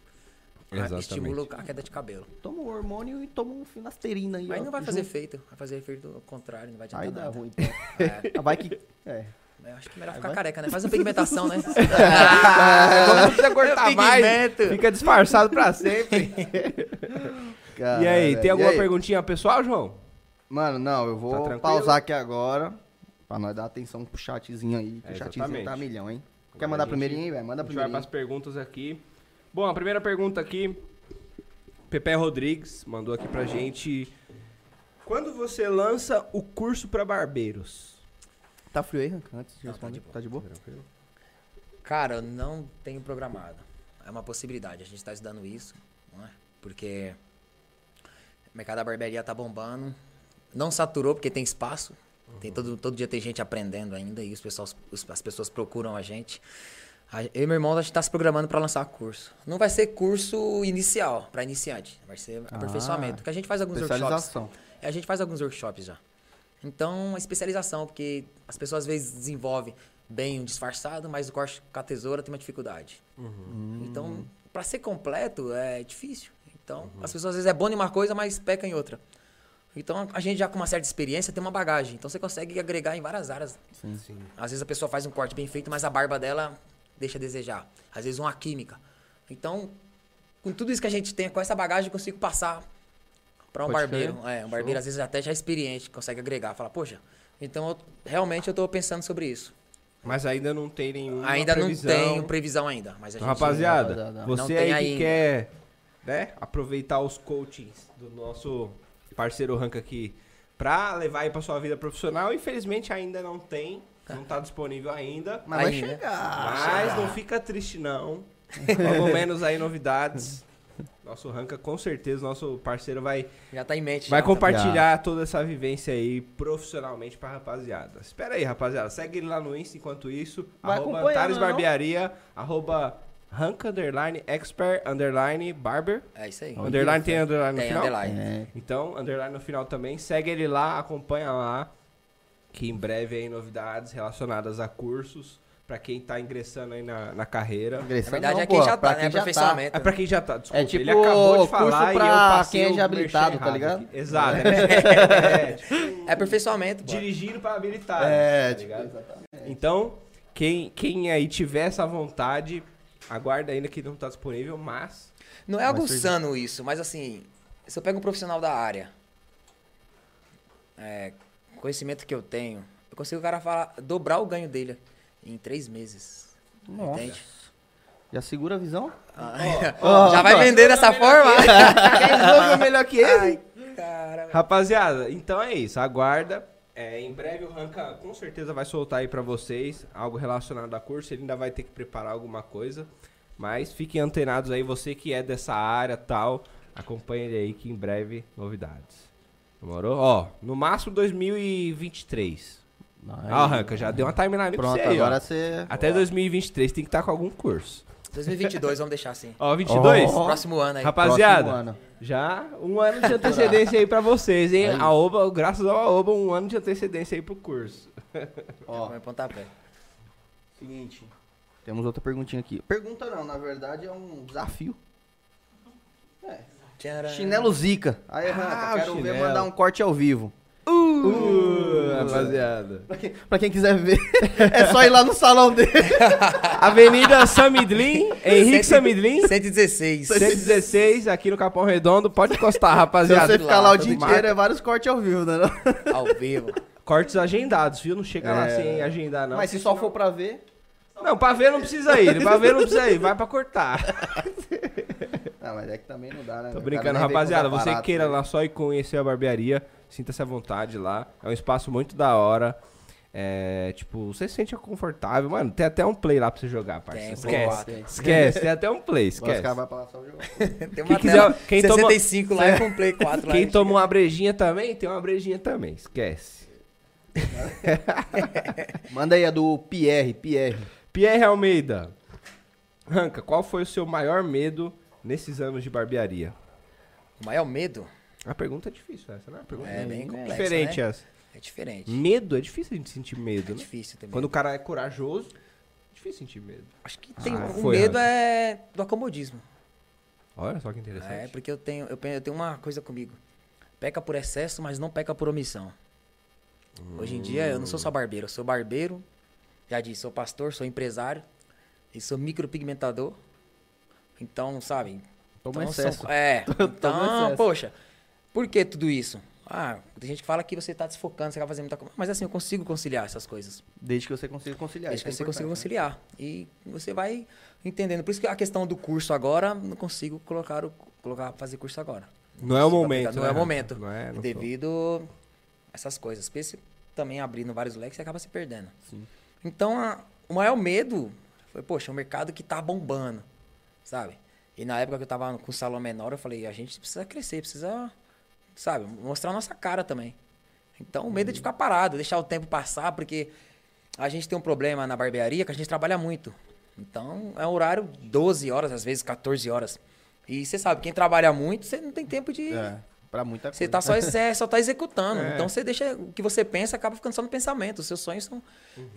A: Exatamente.
C: estimula a queda de cabelo.
B: Toma um hormônio e toma um finasterina aí,
C: Mas
B: ó,
C: não vai fazer
B: junto.
C: efeito. Vai fazer efeito ao contrário, não vai adiantar
B: Aí dá
C: nada.
B: ruim, então.
C: É,
B: Ah, Vai que... É.
C: eu acho que é melhor ficar
B: vai.
C: careca, né? Faz uma pigmentação, né? [LAUGHS]
A: Ah, como não precisa cortar mais, fica disfarçado pra sempre.
B: Cara, [LAUGHS]
A: e aí, tem alguma
B: aí?
A: perguntinha pessoal, João?
B: Mano, não, eu
A: Tá
B: vou
A: tranquilo?
B: pausar aqui agora. Pra nós dar atenção pro chatzinho aí. Que
A: É,
B: o chatzinho
A: exatamente.
B: tá milhão, hein? Quer mandar
A: gente-
B: primeirinho aí, velho? Manda
A: A gente vai pras perguntas aqui. Bom, a primeira pergunta aqui, Pepe Rodrigues mandou aqui pra gente. Quando você lança o curso pra barbeiros?
B: Tá frio aí, Ranca? Antes de
C: Não, tá
B: responder.
C: de boa.
B: Tá de boa?
C: Cara, eu não tenho programado. É uma possibilidade. A gente tá estudando isso, não é? Porque o mercado da barbearia tá bombando. Não saturou porque tem espaço. Tem todo, todo dia tem gente aprendendo ainda e os pessoas, os- as pessoas procuram a gente. Eu e meu irmão, a gente tá se programando para lançar curso. Não vai ser curso inicial, para iniciante. Vai ser aperfeiçoamento. Porque a gente faz alguns workshops.
B: Especialização.
C: É, A gente faz alguns workshops já. Então, especialização, porque as pessoas às vezes desenvolvem bem um disfarçado, mas o corte com a tesoura tem uma dificuldade. Então, para ser completo é difícil. Então, as pessoas às vezes é bom em uma coisa, mas peca em outra. Então, a gente já com uma certa experiência tem uma bagagem. Então, você consegue agregar em várias áreas.
A: Sim.
C: Às vezes a pessoa faz um corte bem feito, mas a barba dela deixa a desejar. Às vezes uma química. Então, com tudo isso que a gente tem, com essa bagagem, eu consigo passar para um
B: Pode
C: barbeiro. É, um barbeiro às vezes até já experiente, consegue agregar. Fala, poxa, então eu- realmente eu tô pensando sobre isso.
A: Mas ainda não tem nenhuma
C: ainda
A: previsão.
C: não tenho previsão ainda, mas a
A: Então,
C: gente...
A: rapaziada,
B: rapaziada,
A: você
C: não tem
A: aí que
C: ainda.
A: quer né, aproveitar os coachings do nosso parceiro Ranca aqui pra levar aí pra sua vida profissional, infelizmente ainda não tem, não tá disponível ainda.
B: Mas vai chegar.
A: Mas não fica triste não. Logo menos aí novidades. [LAUGHS] Nosso Ranca com certeza, nosso parceiro vai
C: Já tá em mente.
A: Vai
C: já.
A: compartilhar toda essa vivência aí profissionalmente pra rapaziada. Espera aí, rapaziada. Segue ele lá no Insta enquanto isso.
B: Vai
A: arroba Antares
B: não?
A: Barbearia, arroba rank underline expert underline barber.
C: É isso aí.
A: Underline tem underline no
C: Tem
A: final?
C: underline.
B: É.
A: Então, underline no final também. Segue ele lá, acompanha lá. Que em breve aí novidades relacionadas a cursos. Pra quem tá ingressando aí na, na carreira.
C: Na verdade, é quem já tá, né? Aperfeiçoamento.
A: É pra quem já tá, desculpa.
B: É tipo
A: ele acabou de
B: curso
A: falar e eu
B: pra quem é já habilitado, tá ligado?
A: aqui. Exato. É, [LAUGHS] é, tipo,
C: É aperfeiçoamento,
A: dirigindo para habilitar.
B: É,
A: tá
B: tipo,
A: ligado?
B: exatamente.
A: Então, quem, quem aí tiver essa vontade, aguarda ainda que não tá disponível, mas.
C: Não é
A: Vai
C: aguçando isso, mas assim, se eu pego um profissional da área, é, conhecimento que eu tenho, eu consigo o cara falar, dobrar o ganho dele em três meses.
B: Nossa.
C: Entende?
B: Já segura a visão?
C: Ah, [LAUGHS] Já vai vender dessa forma?
A: Quem joga melhor que ele?
C: Ai.
A: Rapaziada, então é isso. Aguarda. É, em breve o Ranca com certeza vai soltar aí pra vocês algo relacionado a curso. Ele ainda vai ter que preparar alguma coisa. Mas fiquem antenados aí, você que é dessa área tal. Acompanhe ele aí que em breve novidades. Demorou? Ó, no máximo 2023. Ó, Ranca, já deu uma timeline pra
B: Pronto,
A: você aí, ó.
B: agora você.
A: Até 2023 tem que estar com algum curso.
C: 2022, vamos deixar assim.
A: Ó, 22?
B: Ó.
C: Próximo ano aí.
A: Rapaziada,
B: Próximo ano.
A: já um ano de antecedência aí pra vocês, hein?
B: Aí.
A: A Oba, graças ao Aoba, um ano de antecedência aí pro curso.
B: Ó,
C: Vamos pontapé.
B: seguinte. Temos outra perguntinha aqui. Pergunta não, na verdade é um desafio.
C: Tcharam.
B: Chinelo Zica. Aí,
A: Ah,
B: Ranca,
A: o
B: quero ver mandar um corte ao vivo.
A: Uh, rapaziada.
B: Pra quem, pra quem quiser ver, [LAUGHS] é só ir lá no salão dele. [LAUGHS]
A: Avenida Samidlin, Henrique Samidlin,
C: 116.
A: 116, aqui no Capão Redondo. Pode encostar,
B: Se
A: rapaziada.
B: você ficar lá o dia
C: dia.
B: inteiro, é vários cortes ao vivo, né?
C: Ao vivo.
A: Cortes agendados, viu? Não chega lá
B: É.
A: sem agendar, não.
B: Mas se só for pra ver.
A: Não, pra ver não precisa ir. Pra ver não precisa ir. Vai pra cortar. [LAUGHS]
B: Não, mas é que também não dá, né?
A: Tô brincando,
B: os
A: rapaziada. Você
B: aparatos,
A: queira
B: né?
A: lá só ir conhecer a barbearia, sinta-se à vontade lá. É um espaço muito da hora. É, tipo, você se sente confortável. Mano, tem até um play lá pra você jogar, parceiro. Esquece.
B: tem.
A: Esquece, tem até um play,
B: Os
A: esquece.
B: caras vão pra lá só jogar. [LAUGHS]
C: Tem uma
A: Quem quiser- quem toma-
C: 65 lá e com Play 4 lá.
A: Quem toma uma brejinha também, tem uma brejinha também. Esquece. [LAUGHS]
B: Manda aí a do Pierre, Pierre.
A: Pierre Almeida. Ranca, qual foi o seu maior medo nesses anos de barbearia?
C: O maior medo
A: A pergunta é difícil essa, né? A pergunta
C: é bem complexo,
A: diferente
C: né?
A: essa.
C: É diferente.
A: Medo, é difícil a gente sentir medo,
C: É
A: né?
C: difícil também.
A: Quando o cara é corajoso, é difícil sentir medo.
C: Acho que tem,
A: Ah,
C: o
A: foi,
C: medo
A: Rafa.
C: é do acomodismo.
A: Olha só que interessante.
C: É, porque eu tenho, eu, tenho uma coisa comigo. Peca por excesso, mas não peca por omissão. Hoje em dia, eu não sou só barbeiro. Eu sou barbeiro, já disse, sou pastor, sou empresário e sou micropigmentador. Então, sabe?
B: Toma
C: então,
B: excesso.
C: são- é, [LAUGHS] então,
B: excesso.
C: poxa, por que tudo isso? Ah, tem gente que fala que você tá desfocando, você vai fazer muita coisa. Mas assim, eu consigo conciliar essas coisas.
B: Desde que você consiga conciliar.
C: Desde que
B: isso
C: você
B: é
C: consiga
B: importante,
C: conciliar. E você vai entendendo. Por isso que a questão do curso agora, não consigo colocar, o, colocar fazer curso agora.
A: Não é o
C: consigo
A: momento.
C: aplicar, Não
A: né,
C: é o momento.
A: Não é, não sou.
C: devido a essas coisas. Porque você também abrindo vários leques, você acaba se perdendo.
B: Sim.
C: Então, a- o maior medo Falei, poxa, é um mercado que tá bombando, sabe? E na época que eu tava com o salão menor, eu falei, a gente precisa crescer, precisa, sabe, mostrar a nossa cara também. Então, o medo é de ficar parado, deixar o tempo passar, porque a gente tem um problema na barbearia que a gente trabalha muito. Então, é um horário 12 horas, às vezes 14 horas. E você sabe, quem trabalha muito, você não tem tempo de.
B: É, pra muita coisa.
C: Você tá só, você só tá executando. [LAUGHS] Então você deixa o que você pensa acaba ficando só no pensamento. Os seus sonhos são.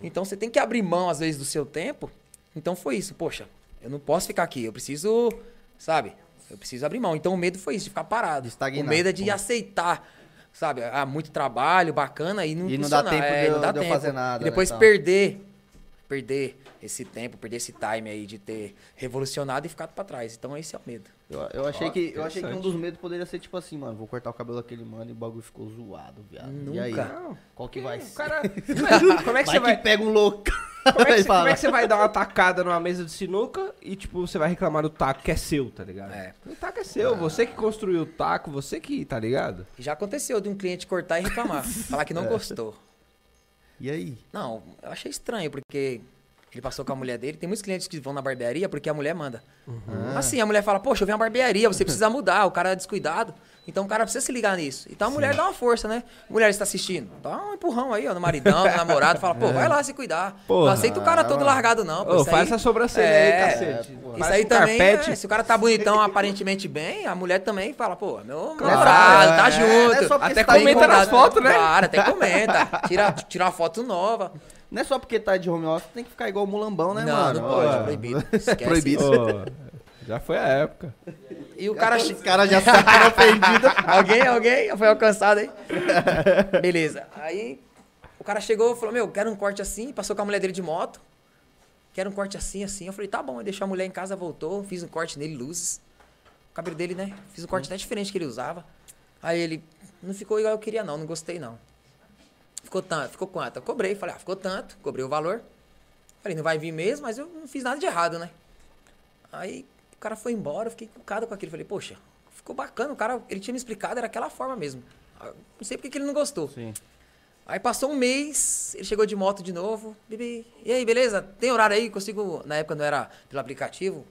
C: Então você tem que abrir mão, às vezes, do seu tempo. Então foi isso. Poxa, eu não posso ficar aqui. Eu preciso, sabe? Eu preciso abrir mão. Então o medo foi isso, de ficar parado.
B: Estagnar.
C: O medo é de
B: Pô.
C: aceitar. Sabe? Ah, muito trabalho, bacana, e não,
B: E não dá tempo
C: É,
B: de eu-
C: não dá
B: de eu
C: tempo.
B: fazer nada,
C: E
B: né,
C: depois
B: tal.
C: perder. Perder esse tempo, perder esse time aí de ter revolucionado e ficado pra trás. Então esse é o medo.
B: Eu, eu achei
A: Ó,
B: que, eu achei que um dos medos poderia ser tipo assim, mano, vou cortar o cabelo daquele mano e o bagulho ficou zoado, viado. E aí?
C: Nunca.
A: Não.
B: Qual que vai
A: O
B: ser?
A: cara. [LAUGHS] Como é que
B: vai
A: você vai.
B: que pega um louco.
A: Como é, que [LAUGHS] como é que você vai dar uma tacada numa mesa de sinuca e, tipo, você vai reclamar do taco que é seu, tá ligado?
C: É.
A: O taco é seu, você que construiu o taco, você que, tá ligado?
C: Já aconteceu de um cliente cortar e reclamar. [LAUGHS] falar que não gostou.
B: E aí?
C: Não, eu achei estranho, porque ele passou com a mulher dele. Tem muitos clientes que vão na barbearia porque a mulher manda. Assim, a mulher fala, poxa, eu venho à barbearia, você precisa mudar, o cara é descuidado. Então o cara precisa se ligar nisso. Então a mulher dá uma força, né? Mulher está assistindo, dá um empurrão aí, ó, no maridão, no namorado, fala, pô, vai lá se cuidar.
A: Porra.
C: não aceita o cara todo largado, não. Pô,
A: Ô,
C: isso
A: faz
C: aí-
A: essa sobrancelha
C: É,
A: aí, cacete. Faz
C: Isso aí
A: um
C: também,
A: carpete.
C: é, se o cara tá bonitão aparentemente bem, a mulher também fala, pô, meu
A: Claro,
C: namorado, tá
A: é,
C: junto.
B: é
A: Até
B: tá
A: comenta nas fotos, né?
C: Claro, até comenta. Tira, tira uma foto nova.
B: Não é só porque tá de home office, tem que ficar igual o mulambão, né,
C: não,
B: mano?
C: não pode, é proibido. [LAUGHS] Esquece
B: Proibido.
C: isso.
A: Ô, já foi a época.
C: E o cara...
B: Os caras já sacaram ofendido. [LAUGHS]
C: alguém, alguém foi alcançado aí? Beleza. Aí o cara chegou e falou, meu, quero um corte assim, passou com a mulher dele de moto. Quero um corte assim, assim. Eu falei, tá bom. Aí deixou a mulher em casa, voltou, fiz um corte nele, luzes. O cabelo dele, né? Fiz um corte até diferente que ele usava. Aí ele, não ficou igual eu queria não, não gostei não. Ficou tanto, ficou quanto? Eu cobrei, falei, ah, ficou tanto, cobrei o valor. Falei, não vai vir mesmo, mas eu não fiz nada de errado, né? Aí o cara foi embora, eu fiquei cucado com aquilo. Falei, poxa, ficou bacana, o cara, ele tinha me explicado, era aquela forma mesmo. Ah, Não sei porque que ele não gostou.
B: Sim.
C: Aí passou um mês, ele chegou de moto de novo. Bibi, e aí, beleza? Tem horário aí? Consigo. Na época não era pelo aplicativo.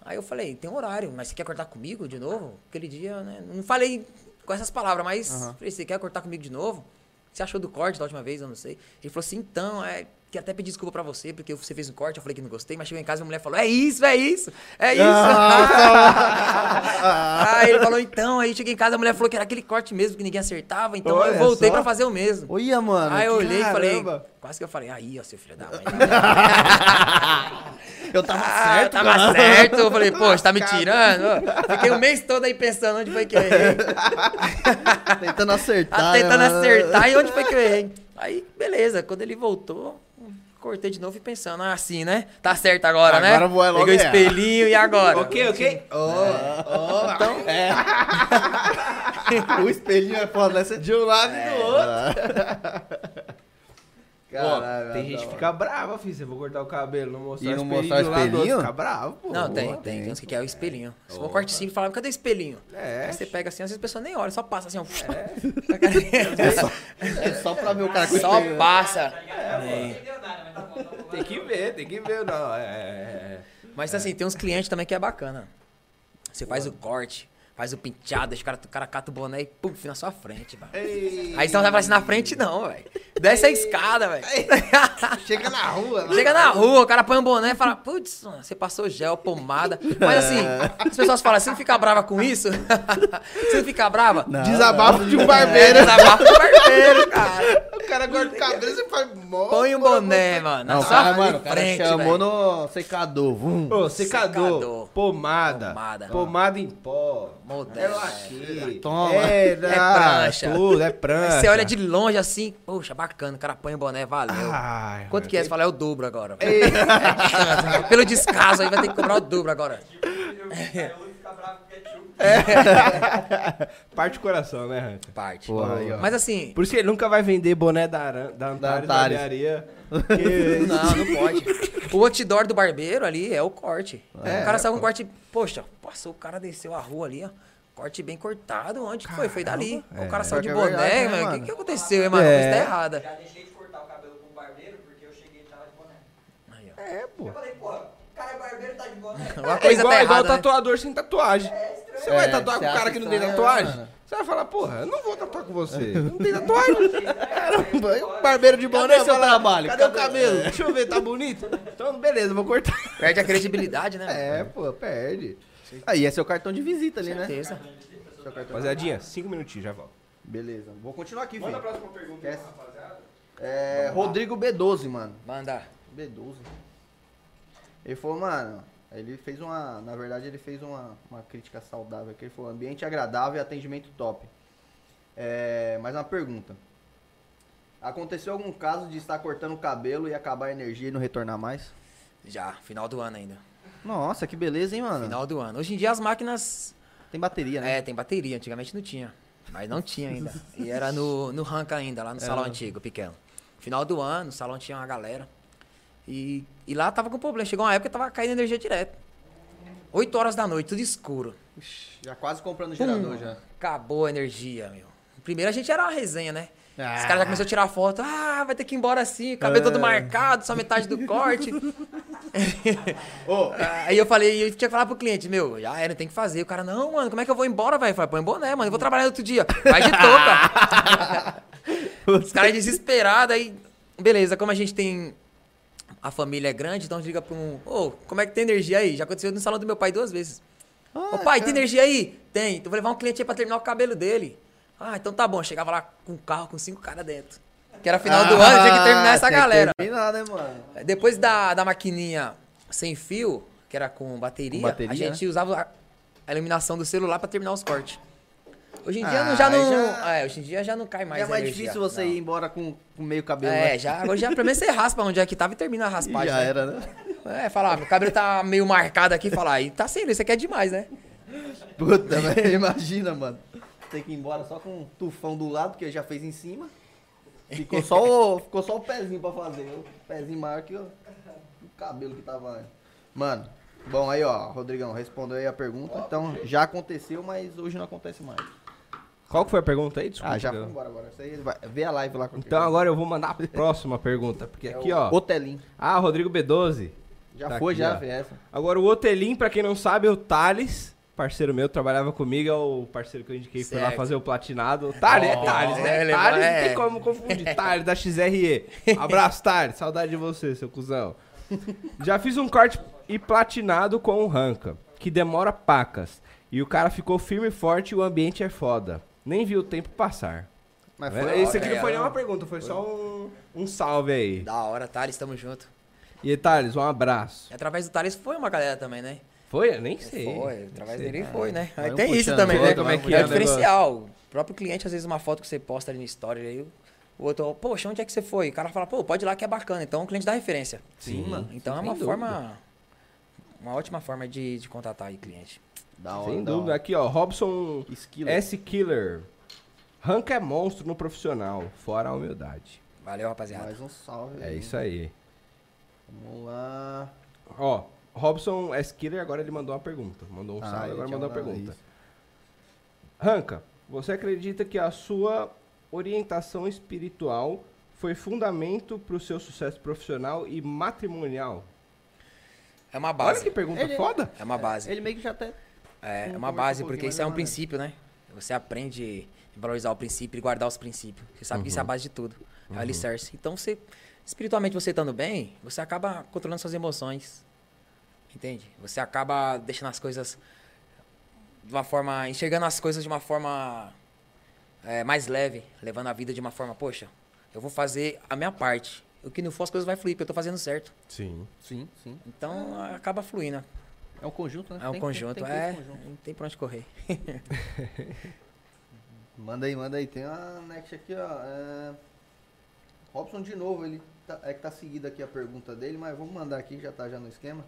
C: Aí eu falei, tem horário, mas você quer cortar comigo de novo? Aquele dia, né? Não falei com essas palavras, mas falei, você quer cortar comigo de novo? Você achou do corte da última vez? Eu não sei. Ele falou assim, então, é. Que até pedir desculpa pra você, porque você fez um corte, eu falei que não gostei, mas chegou em casa e a mulher falou: É isso, é isso, é isso. [LAUGHS] aí ele falou, então, aí cheguei em casa, a mulher falou que era aquele corte mesmo, que ninguém acertava, então
A: Olha
C: eu voltei
A: só.
C: pra fazer o mesmo.
B: Olha, mano.
C: Aí eu olhei e falei, quase que eu falei, aí, ó, seu filho da mãe. [LAUGHS]
B: Eu tava
C: Ah,
B: certo,
C: tava
B: cara.
C: certo. Eu falei, pô, você tá me tirando? Fiquei o mês todo aí pensando onde foi que eu errei. [LAUGHS]
B: Tentando acertar.
C: Ah,
B: né,
C: tentando
B: mano?
C: acertar e onde foi que eu errei. Aí, beleza, quando ele voltou, cortei de novo e pensando, ah, assim, né? Tá certo agora, né?
B: Agora vou é logo
C: Peguei o espelhinho e agora? [LAUGHS]
A: Ok, ok.
C: Então, [LAUGHS] [LAUGHS]
B: O espelhinho é foda, né?
A: De um lado e do outro.
B: Caralho,
A: tem gente que fica brava, filho. Você vou cortar o cabelo, não mostrar
B: E
A: o
B: não
A: espelhinho.
B: mostrar o espelhinho?
A: Fica bravo, pô.
C: não, tem,
A: Boa.
C: tem. Tem uns que querem o espelhinho. Se for um corte simples, falava, cadê o espelhinho?
A: É.
C: Aí você pega assim, às vezes a pessoa nem olha, só passa assim, ó.
B: É [LAUGHS] só pra ver o cara com o
C: Só
B: espelho.
C: passa.
D: Tá bom.
A: Tem que ver, tem que ver, não. É, é,
C: Mas assim, tem uns clientes também que é bacana. Você faz o corte, faz o penteado, deixa o cara, o cara cata o boné e fica na sua frente, velho.
A: é. Ei,
C: Aí você não vai falar assim na frente, não, velho. Desce a escada, velho.
A: Chega na rua, né?
C: Chega na rua, o cara põe um boné e fala, putz, você passou gel, pomada. Mas assim, as pessoas falam, você não fica brava com isso? [LAUGHS] você não fica brava?
B: Não.
A: Desabafo de um
C: É,
A: barbeiro.
C: desabafa do barbeiro, cara.
A: O cara corta o cabelo, você faz mó.
C: Põe um boné, mano. Na
B: Não, cara, mano, o cara
C: frente,
B: chamou
C: velho.
B: no secador. Vum.
A: Ô, secador,
C: Secador.
A: pomada,
C: Pomada.
A: pomada em pó,
C: Modelo.
A: é laque,
B: Toma.
A: é,
C: É prancha.
A: tudo, é
C: Aí
A: prancha.
C: você olha de longe assim, poxa, bacana, o cara põe o boné, valeu.
A: Ai,
C: Quanto que é? Você fala, é o dobro agora. É tanto. Pelo descaso aí vai ter que cobrar o dobro agora.
D: Ketchup. [LAUGHS]
A: Parte o coração, né, Hunter?
C: Parte.
B: Porra, aí, ó.
C: Mas assim,
A: Por isso que ele nunca vai vender boné da, Aran- da Antares, da
B: Antares.
A: Porque-
C: não, não [LAUGHS] pode. O outdoor do barbeiro ali é o corte.
A: É,
C: o cara saiu com
A: pô.
C: um corte, poxa, passou, o cara desceu a rua ali, ó. Corte bem cortado, onde que foi? Foi dali.
A: Caramba,
C: o cara
A: é.
C: saiu de
B: é
C: boné,
B: verdade, né,
C: mano. O que, que aconteceu, hein, mano?
A: É.
C: Coisa tá errada.
D: Já deixei de cortar o cabelo com o barbeiro porque eu cheguei e tava de boné.
C: Aí, ó.
A: É, pô.
D: Eu falei, porra, o cara é barbeiro, tá de boné.
C: Uma
A: É
C: coisa
A: igual,
C: tá
A: igual
C: errada, né?
A: tatuador sem tatuagem. Você vai
B: É,
A: tatuar com o cara que não tem
B: tá-
A: tatuagem? Você vai falar, porra, eu não vou tatuar com você. [LAUGHS] Não tem tatuagem. Caramba, o barbeiro de boné
B: Cadê seu
A: fala,
B: trabalho?
A: Cadê o
B: Cadê-
A: cabelo? Deixa eu ver, tá bonito? Então, beleza, vou cortar.
C: Perde a credibilidade, né?
A: É, pô, perde.
B: Aí é seu cartão de visita ali, né?
C: Certeza.
B: Seu cartão.
A: Rapaziadinha, cinco minutinhos, já volto.
B: Beleza. Vou continuar aqui, filho.
A: próxima pergunta,
B: Quer? É, Rodrigo B12, mano.
C: Manda.
B: B12. Ele falou, mano, ele fez uma. Na verdade, ele fez uma, uma crítica saudável aqui. Ele falou: ambiente agradável e atendimento top. É, mais uma pergunta. Aconteceu algum caso de estar cortando o cabelo e acabar a energia e não retornar mais?
C: Já, final do ano ainda.
B: Nossa, que beleza, hein, mano?
C: Final do ano. Hoje em dia as máquinas.
B: Tem bateria, né?
C: É, tem bateria. Antigamente não tinha. Mas não tinha ainda. [LAUGHS] E era no, no Ranca ainda, lá no salão antigo, pequeno. Final do ano, o salão tinha uma galera. E, e lá tava com problema. Chegou uma época que tava caindo energia direto. 8 horas da noite, tudo escuro.
B: Já quase comprando
C: Pum,
B: gerador já.
C: Acabou a energia, meu. Primeiro a gente era uma resenha, né? Os
B: Ah.
C: caras já começaram a tirar foto. Ah, vai ter que ir embora assim, cabelo todo marcado, só metade do corte. [LAUGHS]
B: Ô,
C: Aí eu falei, eu tinha que falar pro cliente, meu, já era, tem que fazer. O cara, não, mano, como é que eu vou embora, velho? Falei, põe boné, mano, eu vou trabalhar outro dia. Vai de touca. [LAUGHS] Os caras desesperados, aí, beleza, como a gente tem. A família é grande, então a gente liga pra um. Ô, como é que tem energia aí? Já aconteceu no salão do meu pai duas vezes. Ô pai, tem energia aí? Tem. Então vou levar um cliente aí pra terminar o cabelo dele. Ah, então tá bom. Chegava lá com um carro com cinco caras dentro. Que era final do ano, tinha que terminar essa
B: Ah,
C: galera.
B: Terminar, né, mano?
C: Depois da, da maquininha sem fio, que era com bateria,
B: Com bateria,
C: a gente usava a, a iluminação do celular pra terminar os cortes. Hoje em dia
B: Ah,
C: não- já não.
B: já-
C: É, hoje em dia já não cai mais.
B: é mais
C: energia.
B: difícil você
C: Não.
B: ir embora com, com meio cabelo,
C: É,
B: né?
C: já, hoje já, pelo menos você raspa onde é que tava e termina a
B: E
C: raspagem.
B: já
C: né?
B: era, né?
C: É, falar, meu cabelo tá meio marcado aqui, falar, aí tá sendo, isso aqui é demais, né?
B: Puta, [LAUGHS] imagina, mano. Tem que ir embora só com um tufão do lado, que já fez em cima. Ficou só o, ficou só o pezinho pra fazer. O pezinho maior que o, o cabelo que tava. Mano, bom, aí ó, Rodrigão, respondeu aí a pergunta. Então, já aconteceu, mas hoje não acontece mais.
A: Qual que foi a pergunta aí? Desculpa.
B: Ah, já
A: que
B: foi
A: eu-
B: embora agora. Isso aí vai, vê a live lá com
A: Então agora eu vou mandar a [LAUGHS] próxima pergunta. Porque aqui, ó.
B: Hotelinho.
A: Ah, Rodrigo B12.
B: Já
A: Tá
B: foi,
A: aqui,
B: já,
A: ó.
B: vê essa.
A: Agora o Otelim, pra quem não sabe, é o Thales. Parceiro meu, trabalhava comigo, é o parceiro que eu indiquei, foi lá
C: Certo.
A: fazer o platinado. Thales, é
C: Ó,
A: Thales, né?
C: é,
A: Thales não
C: é.
A: tem como confundir. [LAUGHS] Thales, da XRE. Abraço, Thales. Saudade de você, seu cuzão. Já fiz um corte e platinado com o Ranca, que demora pacas. E o cara ficou firme e forte e o ambiente é foda. Nem vi o tempo passar.
B: Mas
A: Esse
B: foi,
A: aqui
C: é,
A: não foi
C: ó.
A: nenhuma pergunta, foi só um, um salve aí.
C: Da hora, Thales, tamo junto.
A: E Thales, um abraço.
C: Através do Thales foi uma galera também, né?
A: Foi? Eu nem sei.
C: Foi, através
A: Sei.
C: dele foi, né? Aí tem isso também, né?
B: outro,
A: como é que
C: é
A: é
C: o
A: negócio?
C: diferencial. O próprio cliente, às vezes, uma foto que você posta ali no story, aí o outro, poxa, onde é que você foi? O cara fala, pô, pode ir lá que é bacana. Então o cliente dá referência.
A: Sim, mano.
C: Então é uma
A: dúvida.
C: forma. Uma ótima forma de, de contatar aí cliente.
B: Da hora,
A: Sem
B: da
A: dúvida.
B: hora.
A: Aqui, ó, Robson
B: Esquilo.
A: S. Killer. Rank é monstro no profissional, fora a humildade.
C: Valeu, rapaziada.
B: Mais um salve.
A: É
B: aí.
A: isso aí.
B: Vamos lá.
A: Ó, Robson S. Killer agora ele mandou uma pergunta. Mandou um
B: Ah,
A: salve, agora
B: tinha
A: mandou uma
B: mandado
A: pergunta.
B: isso.
A: Ranca, você acredita que a sua orientação espiritual foi fundamento pro seu sucesso profissional e matrimonial?
C: É uma
A: Olha
C: base.
A: que pergunta
B: Ele-
A: foda.
C: É uma base.
B: Ele meio que já até.
C: É, é uma base,
B: um
C: porque isso é
B: mas
C: um
B: é.
C: princípio, né? Você aprende a valorizar o princípio e guardar os princípios. Você sabe que isso é a base de tudo. É o alicerce. Então, você, espiritualmente, você estando bem, você acaba controlando suas emoções. Entende? Você acaba deixando as coisas de uma forma. enxergando as coisas de uma forma é, mais leve, levando a vida de uma forma, poxa, eu vou fazer a minha parte. O que não for, as coisas vai fluir, porque eu tô fazendo certo.
A: Sim.
B: Sim, sim.
C: Então, acaba fluindo.
B: É um conjunto, né?
C: É um
B: Tem-
C: conjunto.
B: tem ter
C: é,
B: conjunto.
C: não tem pra onde correr. [LAUGHS]
B: Manda aí, manda aí. Tem uma next aqui, ó. É... Robson de novo, ele tá- é que tá seguida aqui a pergunta dele, mas vamos mandar aqui, já tá já no esquema.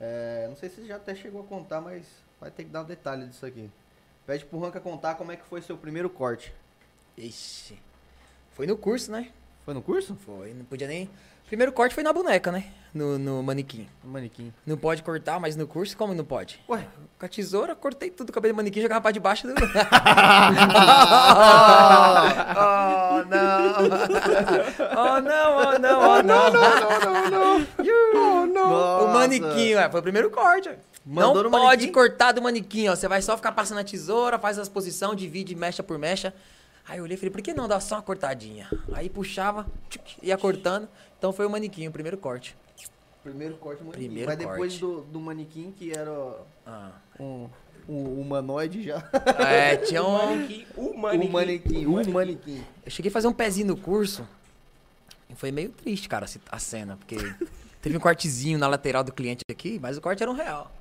B: É, não sei se já até chegou a contar, mas vai ter que dar um detalhe disso aqui. Pede pro Ranca contar como é que foi seu primeiro corte.
C: Ixi. Foi no curso, né?
B: Foi no curso?
C: Foi, não podia nem. Primeiro corte foi na boneca, né? No, no manequim.
B: No manequim.
C: Não pode cortar, mas no curso, como não pode?
B: Ué,
C: Com a tesoura, cortei tudo o cabelo do manequim e jogava pra debaixo do. [LAUGHS] oh, não! Oh, não, oh, não, oh, não!
A: Não, não, não. [LAUGHS]
C: manequim, ué. Foi o primeiro corte.
B: Mandou
C: não pode cortar do manequim, ó. Você vai só ficar passando a tesoura, faz as posições, divide mecha por mecha. Aí eu olhei e falei, por que não dá só uma cortadinha? Aí puxava, tchuc, ia cortando. Então foi o manequim, o primeiro corte.
B: Primeiro corte, manequim.
C: Primeiro
B: Mas depois do, do manequim, que era
C: Ah.
B: um, um humanoide já.
C: É, tinha [LAUGHS]
A: O
C: um.
A: manequim, o manequim.
B: O manequim, o manequim.
C: Eu cheguei a fazer um pezinho no curso. E foi meio triste, cara, a- cena, porque [LAUGHS] teve um cortezinho na lateral do cliente aqui, mas o corte era um real.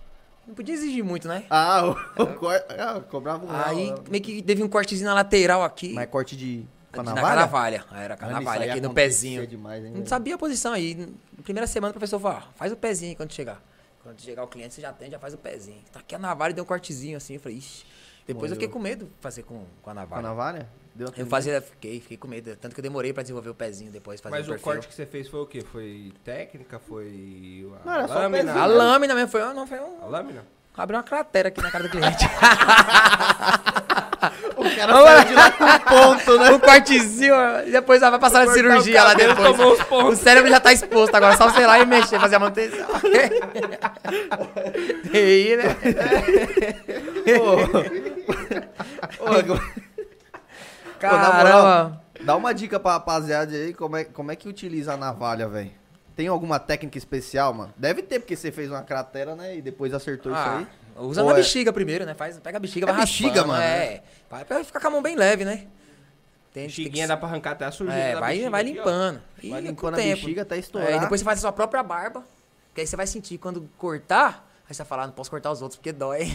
C: Não podia exigir muito, né?
B: Ah, o, o corte. Ah, cobrava um
C: Aí
B: real.
C: meio que teve um cortezinho na lateral aqui.
B: Mas corte de. Com a
C: na
B: navalha?
C: canavalha. Ah, Era
B: Mano, isso
C: canavalha
B: aí
C: aqui no pezinho.
B: Demais, hein,
C: Não
B: velho?
C: sabia a posição aí. Na primeira semana o professor falou, ó, faz o pezinho aí quando chegar. Quando chegar o cliente, você já tem, já faz o pezinho. Tá aqui a navalha deu um cortezinho assim. Eu falei, ixi. Depois eu fiquei com medo de fazer com, com a
B: Com a
C: navalha.
B: navalha? Deu
C: Eu fazia, fiquei, fiquei com medo. Tanto que eu demorei pra desenvolver o pezinho depois, fazer
A: Mas
C: o
A: o corte que você fez foi o quê? Foi técnica? Foi a
B: Não, era só o
A: lâmina?
B: pezinho.
C: A lâmina mesmo foi, não, foi um,
A: A lâmina?
C: abriu uma cratera aqui na cara do cliente. [LAUGHS] [LAUGHS]
B: Cara saiu de lá com ponto, né? [LAUGHS]
C: um cortezinho, e depois vai passar a cirurgia lá depois. O cérebro já tá exposto agora, só sei lá e mexer, fazer a manutenção. [LAUGHS] aí, né?
B: Ô, agora-
C: Caramba.
B: Dá uma dica pra rapaziada aí, como é, como é que utiliza a navalha, velho? Tem alguma técnica especial, mano? Deve ter, porque você fez uma cratera, né? E depois acertou isso
C: Ah,
B: aí.
C: Usa
B: Ou
C: na
B: é-
C: bexiga primeiro, né? Faz, pega a bexiga,
B: É
C: vai
B: bexiga,
C: raspando,
B: mano,
C: É, vai pra ficar com a mão bem leve, né? Tem, tem que
A: dá pra arrancar até a sujeira
C: É, vai,
A: bexiga
C: vai
A: aqui,
C: limpando. E
B: Vai limpando a
C: tempo.
B: bexiga até
C: É,
B: estourar.
C: e depois você faz a sua própria barba. Que aí você vai sentir quando cortar. Aí você vai falar, não posso cortar os outros porque dói.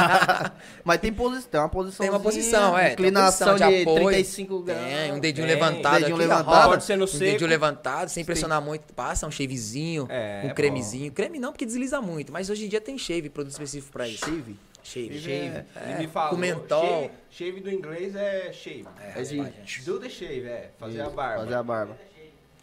C: [LAUGHS]
B: Mas tem, posi tem uma posição.
C: tem uma posição, é.
B: Inclinação
C: posição
B: de,
C: apoio.
B: 35 graus.
C: Tem, um dedinho
A: Tem,
C: levantado
B: dedinho
C: aqui,
B: levantado.
A: Pode ser no
C: um
A: seco.
C: dedinho levantado, sem pressionar muito. Passa um shavezinho,
A: É,
C: um
A: bom.
C: cremezinho. Creme não, porque desliza muito. Mas hoje em dia tem shave, produto específico pra isso.
B: Shave.
C: Shave.
A: Shave.
C: É,
A: Ele me falou.
C: com mentol.
A: Shave, shave do inglês é shave.
C: É,
B: É de-
C: raspagem.
A: Do the shave, é. Fazer a
B: Isso,
A: barba.
B: Fazer a barba.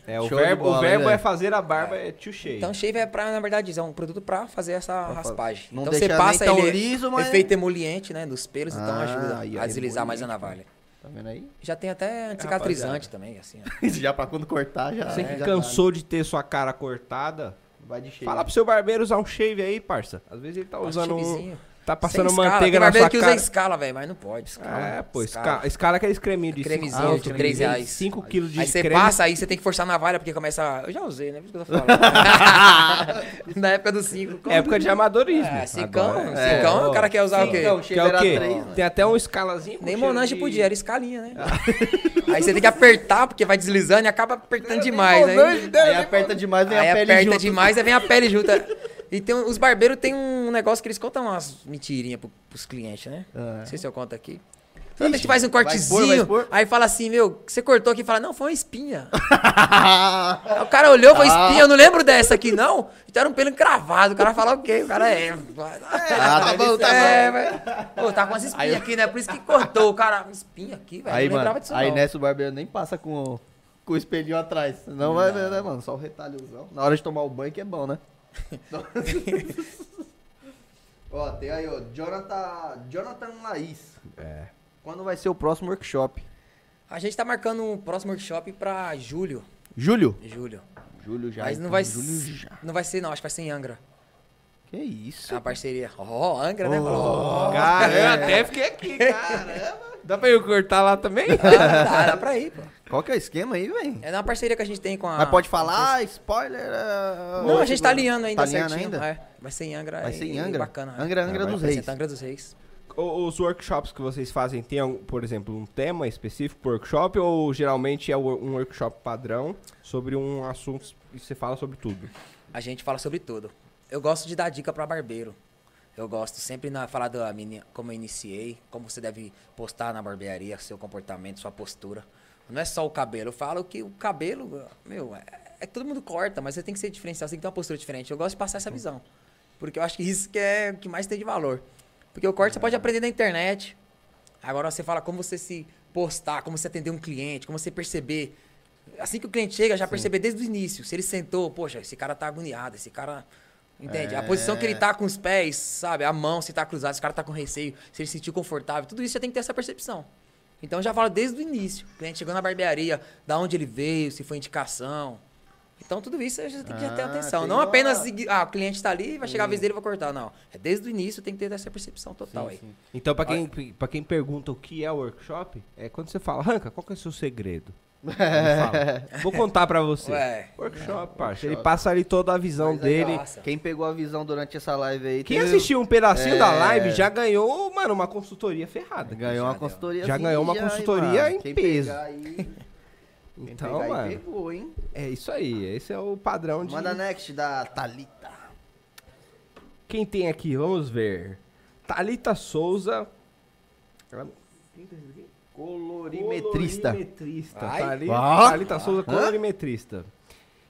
A: É, o
B: Show
A: verbo,
B: bola,
A: o
B: hein,
A: verbo é
B: velho?
A: fazer a barba, é to shave.
C: Então, shave é pra, na verdade, é um produto pra fazer essa
B: fa-
C: raspagem.
B: não
C: então,
B: deixa
C: você passa
B: nem tão
C: ele
B: liso, mas-
C: efeito emoliente, né, nos pelos, então
B: Ah,
C: ajuda
B: aí,
C: a
B: aí,
C: deslizar mais a navalha.
B: Tá vendo aí?
C: Já tem até cicatrizante também, assim, [LAUGHS]
B: já pra quando cortar, já.
A: Você que
B: já
A: cansou de ter sua cara cortada,
B: Vai de shave.
A: fala pro seu barbeiro usar um shave aí, parça. Às vezes ele tá usando um. Tá passando
C: escala.
A: manteiga na sua
C: que usa
A: cara.
C: escala, velho, mas não pode. Escala.
A: É, pô,
C: Escala.
A: escala, é aqueles creminhos de
C: Cremezinho
A: cinco-
C: de
A: ah,
C: três reais.
A: 5 quilos de
C: Aí você
A: creme.
C: passa, aí você tem que forçar a navalha, porque começa. Eu já usei, né? Por isso que eu tô falando. [LAUGHS] Na época do 5.
A: Época de amadorismo.
C: É, cincão. Cincão,
A: É,
C: o cara quer usar o quê?
B: Cincão,
A: Que é o quê?
B: era três, né?
A: Tem até um escalazinho.
C: Nem Monange
A: de-
C: podia, era escalinha, né? [LAUGHS] aí você tem que apertar, porque vai deslizando e acaba apertando demais. Aí,
B: Aí aperta demais, vem
C: aí
B: a pele
C: aperta
B: junto.
C: demais, aí vem a pele junto. [LAUGHS] E tem, os barbeiros tem um negócio que eles contam umas mentirinhas pro, pros clientes, né?
B: Ah.
C: Não sei se eu conto aqui. Quando a gente faz um
B: vai expor, vai
C: cortezinho,
B: expor?
C: aí fala assim, meu, você cortou aqui e fala, não, foi uma espinha. [LAUGHS] O cara olhou, foi espinha, eu não lembro dessa aqui, não. Então era um pelo encravado. O cara fala o quê? O cara é.
B: Ah, tá bom, tá [LAUGHS]
C: é, velho. Pô, tá com umas espinhas aqui, né? Por isso que cortou. O cara, espinha aqui, velho.
B: Aí,
C: não lembrava
B: mano,
C: disso,
B: aí
C: não.
B: nessa o barbeiro nem passa com, o- com o espelhinho atrás. Não, vai ver, né, mano? Só o retalhozão. Na hora de tomar o banho que é bom, né? [LAUGHS] ó, tem aí, ó, Jonathan, Jonathan Laís.
A: É.
B: Quando vai ser o próximo workshop?
C: A gente tá marcando um próximo workshop pra julho.
B: Julho?
C: Julho.
B: Julho já.
C: Mas não
B: então,
C: vai,
B: Julho já.
C: não vai ser, não. Acho que vai ser em Angra.
B: Que isso?
C: É uma parceria. Ó, Angra, né?
B: Oh.
C: Ó.
A: Cara, eu até fiquei aqui, caramba. Dá pra eu cortar lá também?
C: Ah, dá, dá pra ir, pô.
B: Qual que é o esquema aí, velho?
C: É uma parceria que a gente tem com a.
B: Mas pode falar, spoiler. é,
C: Não, a gente tá
B: tipo,
C: alinhando ainda
B: tá
C: certinho.
B: ainda?
C: É, vai ser em Angra.
B: Vai ser em
C: e
B: Angra?
C: Bacana. é.
B: Angra, Angra dos
C: Reis. Angra dos Reis.
A: Os workshops que vocês fazem, tem, por exemplo, um tema específico pro workshop ou geralmente é um workshop padrão sobre um assunto e você fala sobre tudo?
C: A gente fala sobre tudo. Eu gosto de dar dica pra barbeiro. Eu gosto sempre na falar da minha, como eu iniciei, como você deve postar na barbearia, seu comportamento, sua postura. Não é só o cabelo. Eu falo que o cabelo, meu, é, é que todo mundo corta, mas você tem que ser diferencial, você tem que ter uma postura diferente. Eu gosto de passar essa visão. Porque eu acho que isso que é o que mais tem de valor. Porque o corte você pode aprender na internet. Agora você fala como você se postar, como você atender um cliente, como você perceber. Assim que o cliente chega, já perceber desde o início. Se ele sentou, poxa, esse cara tá agoniado, esse cara. Entende? A posição que ele tá com os pés, sabe? A mão, se tá cruzado, se o cara tá com receio, se ele se sentiu confortável. Tudo isso você tem que ter essa percepção. Então já falo desde o início. O cliente chegou na barbearia, da onde ele veio, se foi indicação. Então tudo isso a gente tem que já ter
B: Ah,
C: atenção. Não
B: uma-
C: apenas seguir, ah, o cliente tá ali, vai chegar a vez dele e vai cortar. Não. É desde o início tem que ter essa percepção total aí.
A: Então, pra quem, pra quem pergunta o que é workshop, é quando você fala, Ranca, qual que é o seu segredo? [LAUGHS] Vou contar pra você.
C: Ué.
A: Workshop, parça. Ele passa ali toda a visão
B: Mas
A: dele.
C: Nossa.
B: Quem pegou a visão durante essa live aí...
A: Quem
B: teve-
A: assistiu um pedacinho
B: É.
A: da live já ganhou, mano, uma consultoria ferrada.
B: Ganhou uma
C: Já
B: consultoria
A: Já
B: assim,
A: ganhou uma
B: hein,
A: consultoria
B: mano?
A: em
B: Quem
A: peso.
B: pegar aí- quem
A: Então,
B: pegar aí
A: mano,
B: pegou, hein?
A: é isso aí. Esse é o padrão de...
B: Manda next da Thalita.
A: Quem tem aqui? Vamos ver. Thalita Souza. Ela-
B: Colorimetrista.
A: Colorimetrista.
C: Ai.
A: Thalita,
B: Ah.
A: Thalita Souza, colorimetrista.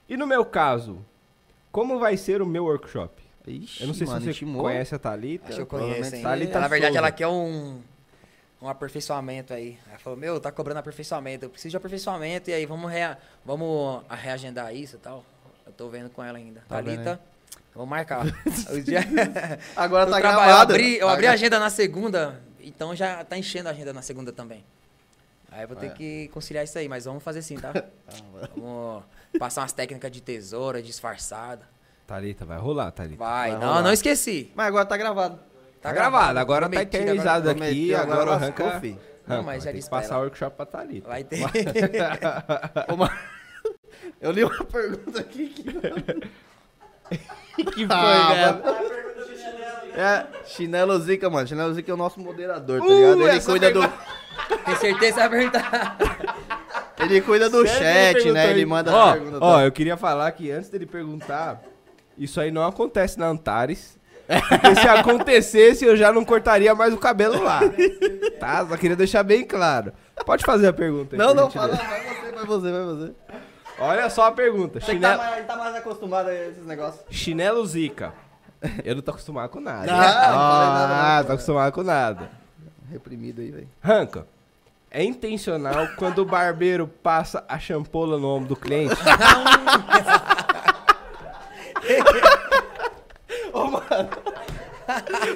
A: E no meu caso, como vai ser o meu workshop?
B: Ixi,
A: Eu não sei
B: mano,
A: se você
B: intimou.
A: conhece a Thalita.
C: Acho que eu conheço, hein?
A: Thalita
C: Na verdade,
A: Souza.
C: ela quer um, um aperfeiçoamento aí. Ela falou, meu, tá cobrando aperfeiçoamento. Eu preciso de aperfeiçoamento. E aí, vamos, rea, vamos a- reagendar isso e tal. Eu tô vendo com ela ainda.
B: Tá
C: Thalita, vamos marcar. [LAUGHS] Dia- [LAUGHS]
B: Agora
C: eu
B: tá gravado.
C: Eu abri, eu abri a agenda na segunda, então já tá enchendo a agenda na segunda também. Aí eu vou ter
B: É.
C: que conciliar isso aí, mas vamos fazer sim, tá? [LAUGHS] Vamos passar umas técnicas de tesoura, disfarçada.
A: Thalita, vai rolar, Thalita.
C: Vai,
B: Vai
C: não,
B: rolar.
C: não esqueci.
B: Mas agora tá gravado.
A: Tá gravado, agora tá
C: prometido,
A: eternizado
C: agora-
A: aqui, agora o
B: lascou,
A: Ranca...
B: fi.
C: Não, mas já
A: ter que passar o workshop pra Thalita.
C: Vai ter. [LAUGHS]
B: Eu li uma pergunta aqui que... [LAUGHS]
A: que foi,
B: Ah,
A: velho?
B: É, Chinelo Zica, mano. Chinelo Zica é o nosso moderador, tá
A: Uh,
B: ligado? Ele cuida do,
C: Tem certeza vai perguntar.
B: ele cuida do
A: Sério
B: chat, né? Ele manda
A: ó,
B: as perguntas.
A: Ó, eu queria falar que antes dele perguntar, isso aí não acontece na Antares. Porque se acontecesse, eu já não cortaria mais o cabelo lá. Tá? Só queria deixar bem claro. Pode fazer a pergunta aí,
B: Não, não, fala, vai você, vai você, vai você.
A: Olha só a pergunta.
B: Você tá
A: Chinelo,
B: mais, tá mais acostumado a esses negócios.
A: chinelo zica. Eu não tô acostumado com nada.
B: Ah, não não,
A: Ah,
B: cara.
A: tô acostumado com nada.
B: Reprimido aí, velho.
A: Ranca, é intencional quando o barbeiro passa a champola no ombro do cliente? [LAUGHS]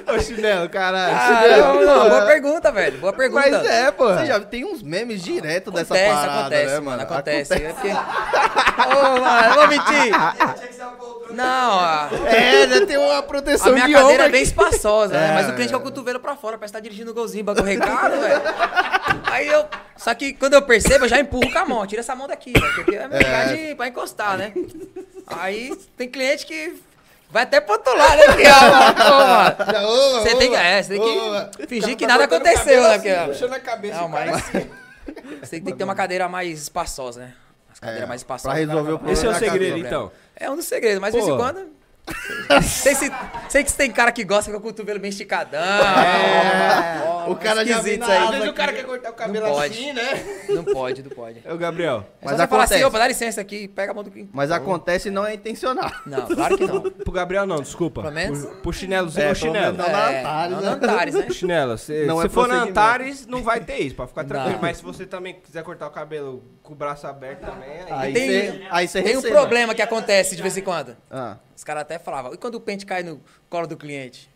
A: Ô, chinelo, caralho. Chinelo,
C: não,
A: pô,
C: boa pergunta, velho. Boa pergunta.
A: Mas é, pô.
B: Você já tem uns memes direto dessa
C: Acontece,
B: parada,
C: acontece,
B: né,
C: mano.
B: mano?
C: Acontece. É porque... Ô, mano, não vou mentir.
D: Tinha que ser uma poltrona.
C: Não, a,
A: É, já tem uma
C: a
A: proteção
C: minha
A: de
C: cadeira é bem espaçosa, né?
B: É.
C: Mas o cliente com o cotovelo pra fora, parece que tá dirigindo o golzinho, banco recado, velho. Aí eu. Só que quando eu percebo, eu já empurro com a mão. Tira essa mão daqui, velho. Porque é verdade pra encostar, né? Aí tem cliente que. Vai até pro outro lado, né? Porque, ó. [LAUGHS] Você tem, que- é, tem que fingir que nada aconteceu, né? Ó,
A: Puxando a cabeça.
C: não, mas
A: assim. [LAUGHS]
C: você tem que ter uma cadeira mais espaçosa, né? As cadeiras
B: É,
C: mais
B: pra
C: espaçosas.
B: resolver
C: cara,
B: o problema
A: Esse é o segredo,
B: cabelo,
A: então.
C: É um dos segredos, mas de vez em quando. Sei, se, sei que tem cara que gosta com o cotovelo bem esticadão.
B: É,
C: ó,
B: o cara já vem
C: isso
B: na
C: aí.
A: o cara quer cortar o cabelo
C: Não pode.
A: assim, né?
C: Não pode, não pode.
A: É o Gabriel.
C: É
B: Mas
C: você falar assim,
B: acontece.
C: opa, dá licença aqui, pega a mão do.
B: Mas acontece e não é intencional.
C: Não, claro que não.
A: Pro Gabriel não, desculpa.
C: Pelo menos-
A: Pro, pro chinelo,
B: É,
A: chinelo.
B: menos na
C: É,
B: Antares,
C: não
B: né?
C: na Antares, né?
A: Chinelo, se,
B: Não
A: se
B: é
A: for na. Antares, não vai ter isso, pra ficar tranquilo.
C: Não.
A: Mas se você também quiser cortar o cabelo com o braço aberto também, aí...
B: Aí
C: Tem-
B: você aí você
C: Tem um problema que acontece de vez em quando.
B: Ah.
C: Os caras até falavam, e quando o pente cai no colo do cliente?